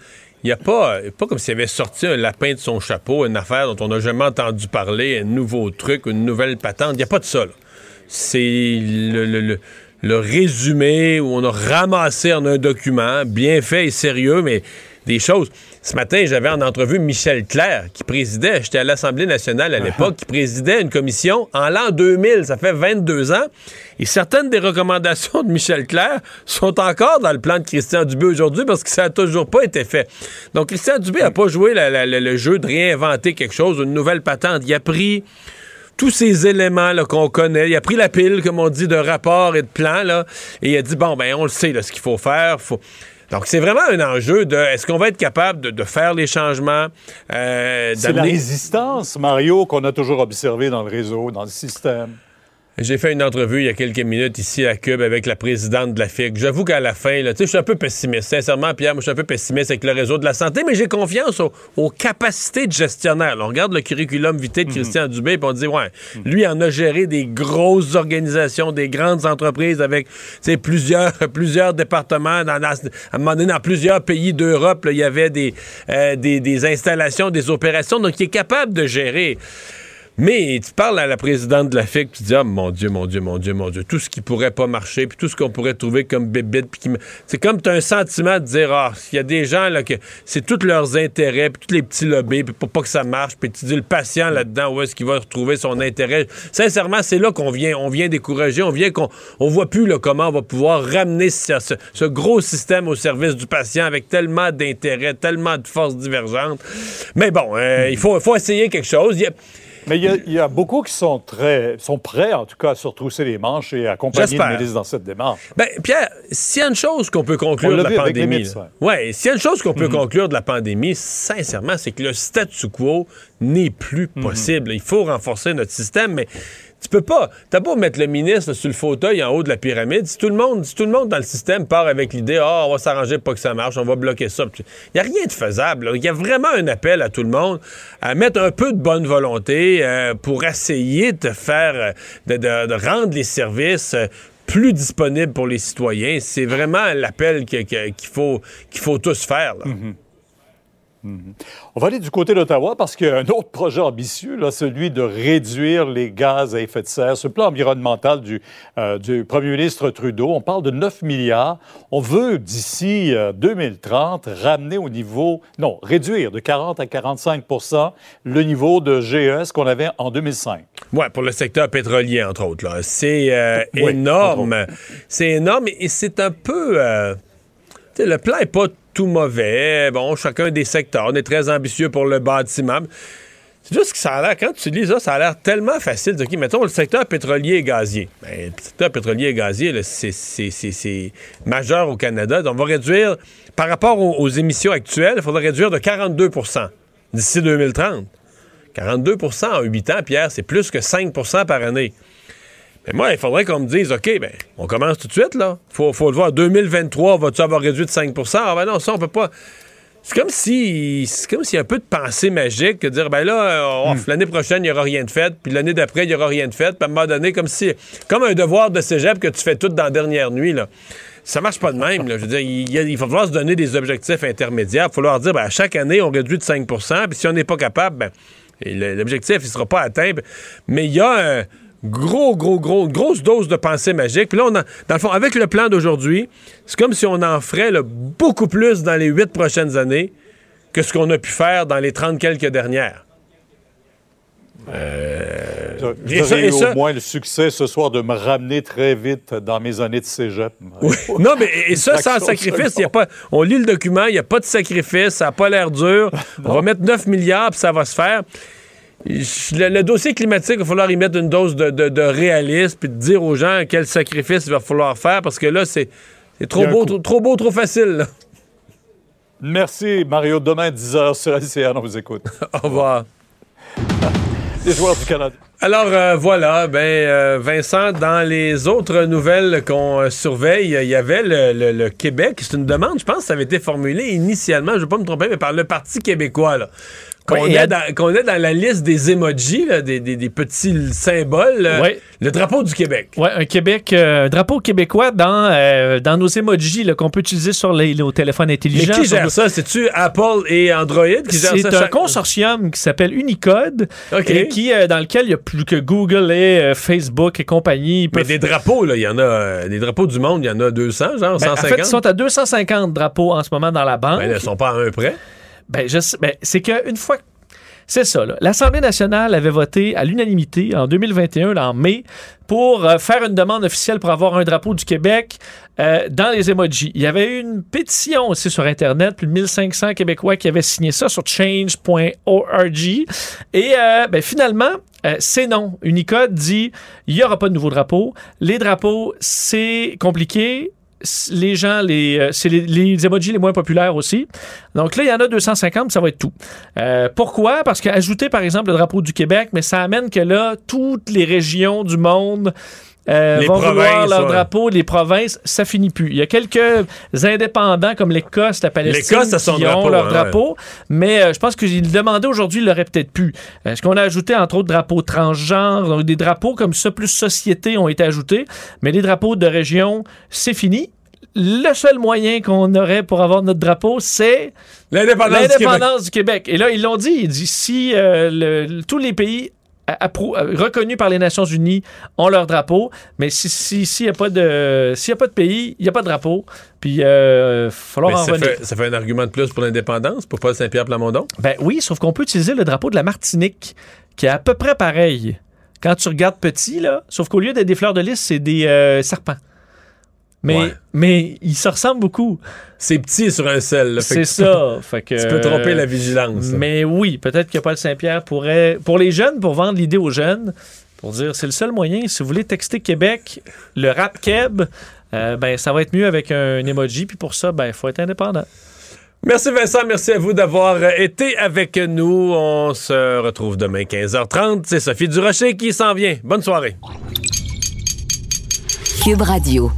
il n'y a pas, pas comme s'il avait sorti un lapin de son chapeau, une affaire dont on n'a jamais entendu parler, un nouveau truc, une nouvelle patente. Il n'y a pas de ça. C'est le- le résumé où on a ramassé en un document, bien fait et sérieux, mais des choses. Ce matin, j'avais en entrevue Michel Clair, qui présidait, j'étais à l'Assemblée nationale à l'époque, qui présidait une commission en l'an 2000, ça fait 22 ans, et certaines des recommandations de Michel Clair sont encore dans le plan de Christian Dubé aujourd'hui parce que ça n'a toujours pas été fait. Donc, Christian Dubé n'a pas joué la- la- la- le jeu de réinventer quelque chose, une nouvelle patente. Il a pris tous ces éléments là, qu'on connaît. Il a pris la pile, comme on dit, de rapports et de plans, là, et il a dit, bon, ben, on le sait, là, ce qu'il faut faire. Faut... Donc, c'est vraiment un enjeu de est-ce qu'on va être capable de, de faire les changements? euh, C'est la résistance, Mario, qu'on a toujours observé dans le réseau, dans le système. J'ai fait une entrevue il y a quelques minutes ici à Cube avec la présidente de la FIC. J'avoue qu'à la fin, là, tu sais, je suis un peu pessimiste. Sincèrement, Pierre, moi, je suis un peu pessimiste avec le réseau de la santé, mais j'ai confiance aux, aux capacités de gestionnaire. Là, on regarde le curriculum vitae de Christian Dubé, puis on dit, ouais, lui en a géré des grosses organisations, des grandes entreprises avec, tu sais, plusieurs, plusieurs départements. Dans, dans- à un moment donné, dans plusieurs pays d'Europe, il y avait des, euh, des, des installations, des opérations, donc il est capable de gérer. Mais tu parles à la présidente de la FIC, tu dis ah mon Dieu, mon Dieu, mon Dieu, mon Dieu, tout ce qui pourrait pas marcher, puis tout ce qu'on pourrait trouver comme bébite, puis qui c'est comme tu as un sentiment de dire ah, il y a des gens là que c'est tous leurs intérêts, puis tous les petits lobbies, puis pour pas que ça marche, puis tu dis le patient là-dedans où est-ce qu'il va retrouver son intérêt? Sincèrement, c'est là qu'on vient, on vient décourager, on vient qu'on on voit plus comment on va pouvoir ramener ce gros système au service du patient avec tellement d'intérêts, tellement de forces divergentes. Mais bon, euh, il faut, faut essayer quelque chose. Il y a- Mais il y, a, il y a beaucoup qui sont très, sont prêts, en tout cas, à se retrousser les manches et à accompagner le ministre dans cette démarche. Ben, Pierre, s'il y a une chose qu'on peut On conclure de l'a pandémie, ouais, s'il y a une chose qu'on peut Mhm. conclure de la pandémie, sincèrement, c'est que le statu quo n'est plus Mhm. possible. Il faut renforcer notre système, mais tu peux pas. T'as pas mettre le ministre sur le fauteuil en haut de la pyramide. Si tout le monde, si tout le monde dans le système part avec l'idée, ah, on va s'arranger pour que ça marche, on va bloquer ça. Il y a rien de faisable. Il y a vraiment un appel à tout le monde à mettre un peu de bonne volonté euh, pour essayer de faire, euh, de, rendre les services. euh, plus disponibles pour les citoyens. C'est vraiment l'appel qu'il faut, faut tous faire. là. On va aller du côté d'Ottawa parce qu'il y a un autre projet ambitieux, là, celui de réduire les gaz à effet de serre. Ce plan environnemental du, euh, du premier ministre Trudeau, on parle de 9 milliards. On veut, d'ici euh, 2030, ramener au niveau, non, réduire de 40 à 45% le niveau de GES qu'on avait en 2005. Ouais, pour le secteur pétrolier, entre autres. C'est euh, Oui, énorme. C'est énorme et c'est un peu. euh, le plan n'est pas tout mauvais. Bon, chacun des secteurs. On est très ambitieux pour le bâtiment. C'est juste que ça a l'air, quand tu lis ça, ça a l'air tellement facile. OK, mettons le secteur pétrolier et gazier. Ben, le secteur pétrolier et gazier, c'est- majeur au Canada. Donc, on va réduire, par rapport aux, aux émissions actuelles, il faudra réduire de 42% d'ici 2030. 42% en 8 ans, Pierre, c'est plus que 5% par année. Mais moi, il faudrait qu'on me dise, OK, ben, on commence tout de suite, là. Faut, faut le voir. 2023, vas-tu avoir réduit de 5% Ah, ben non, ça, on peut pas. C'est comme si c'est comme s'il y a un peu de pensée magique que dire ben là euh, off, l'année prochaine il n'y aura rien de fait puis l'année d'après il n'y aura rien de fait puis à un moment donné comme si comme un devoir de cégep que tu fais tout dans la dernière nuit là ça marche pas de même là. je veux dire il, il va falloir se donner des objectifs intermédiaires il va falloir dire ben, à chaque année on réduit de 5% puis si on n'est pas capable ben l'objectif il sera pas atteint mais il y a un gros, gros, gros, grosse dose de pensée magique. Puis là, on a, dans le fond, avec le plan d'aujourd'hui, c'est comme si on en ferait là, beaucoup plus dans les huit prochaines années que ce qu'on a pu faire dans les 30 quelques dernières. Euh, J'aurais eu ça- au moins le succès ce soir de me ramener très vite dans mes années de cégep. non, mais et ça, sans sacrifice, seconde. y a pas, on lit le document, il n'y a pas de sacrifice, ça n'a pas l'air dur. on va mettre 9 milliards, puis ça va se faire. Le, le dossier climatique, il va falloir y mettre une dose de, de- de réalisme, puis de dire aux gens quel sacrifice il va falloir faire, parce que là, c'est trop beau, trop, trop beau, trop facile. là. Merci, Mario. Demain, 10h sur LCN, on vous écoute. Au revoir. Les joueurs du Canada. Alors euh, voilà, ben euh, Vincent, dans les autres nouvelles qu'on euh, surveille, il y avait le, le- le Québec. C'est une demande, je pense, que ça avait été formulé initialement, je ne vais pas me tromper, mais par le Parti québécois. là. Qu'on Oui, ait, à- dans, la liste des emojis, là, des, des- des petits symboles, euh, Oui. le drapeau du Québec. Ouais, un Québec, euh, drapeau québécois dans, euh, dans nos emojis qu'on peut utiliser sur les, nos téléphones Mais intelligents. qui sur gère nos- ça? C'est-tu Apple et Android qui gèrent ça? C'est un chaque- consortium qui s'appelle Unicode et qui, euh, dans lequel il y a plus que Google et Facebook et compagnie. Mais des drapeaux, là, il y en a, des drapeaux du monde, il y en a 200, genre Ben, en 150. fait, ils sont à 250 drapeaux en ce moment dans la banque. Ben, ils sont pas à un près. Ben, ben, c'est qu'une fois. C'est ça. L'Assemblée nationale avait voté à l'unanimité en 2021, là, en mai, pour euh, faire une demande officielle pour avoir un drapeau du Québec euh, dans les emojis. Il y avait eu une pétition aussi sur Internet, plus de 1500 Québécois qui avaient signé ça sur change.org. Et euh, ben, finalement, c'est non. Unicode dit il n'y aura pas de nouveau drapeau. Les drapeaux, c'est compliqué. Les gens, les, euh, c'est les, les emojis les moins populaires aussi. Donc là, il y en a 250, ça va être tout. Euh, pourquoi? Parce qu'ajouter, par exemple, le drapeau du Québec, mais ça amène que là, toutes les régions du monde euh, Les vont vouloir leur ouais. drapeau, les provinces, ça finit plus. Il y a quelques indépendants comme l'Écosse, la Palestine son qui drapeau, ont leur hein, drapeau, mais euh, je pense qu'ils le demandaient aujourd'hui, ils l'auraient peut-être pu. Est-ce qu'on a ajouté entre autres drapeaux transgenres, donc des drapeaux comme ça plus société ont été ajoutés, mais les drapeaux de région, c'est fini. Le seul moyen qu'on aurait pour avoir notre drapeau, c'est L'indépendance du Québec. l'indépendance du Québec. Et là, ils l'ont dit, ils disent si euh, le- tous les pays euh, reconnus par les Nations Unies ont leur drapeau, mais si s'il si, n'y a pas de y a pas de pays, il n'y a pas de drapeau. Puis euh, falloir Mais en ça, revenir. fait, ça fait un argument de plus pour l'indépendance, pour Paul Saint-Pierre Plamondon? Ben oui, sauf qu'on peut utiliser le drapeau de la Martinique, qui est à peu près pareil. Quand tu regardes petit, là, sauf qu'au lieu d'être des fleurs de lys, c'est des euh, serpents. Mais, Ouais. mais ils se ressemblent beaucoup. C'est petit sur un sel. C'est ça. Fait que, peux- Tu peux tromper la vigilance. Mais oui, peut-être que Paul Saint-Pierre pourrait, pour les jeunes, pour vendre l'idée aux jeunes, pour dire c'est le seul moyen, si vous voulez texter Québec, le rap keb, euh, ben ça va être mieux avec un emoji, puis pour ça, ben il faut être indépendant. Merci Vincent, merci à vous d'avoir euh, été avec nous. On se retrouve demain 15h30. C'est Sophie Durocher qui s'en vient. Bonne soirée. Cube Radio.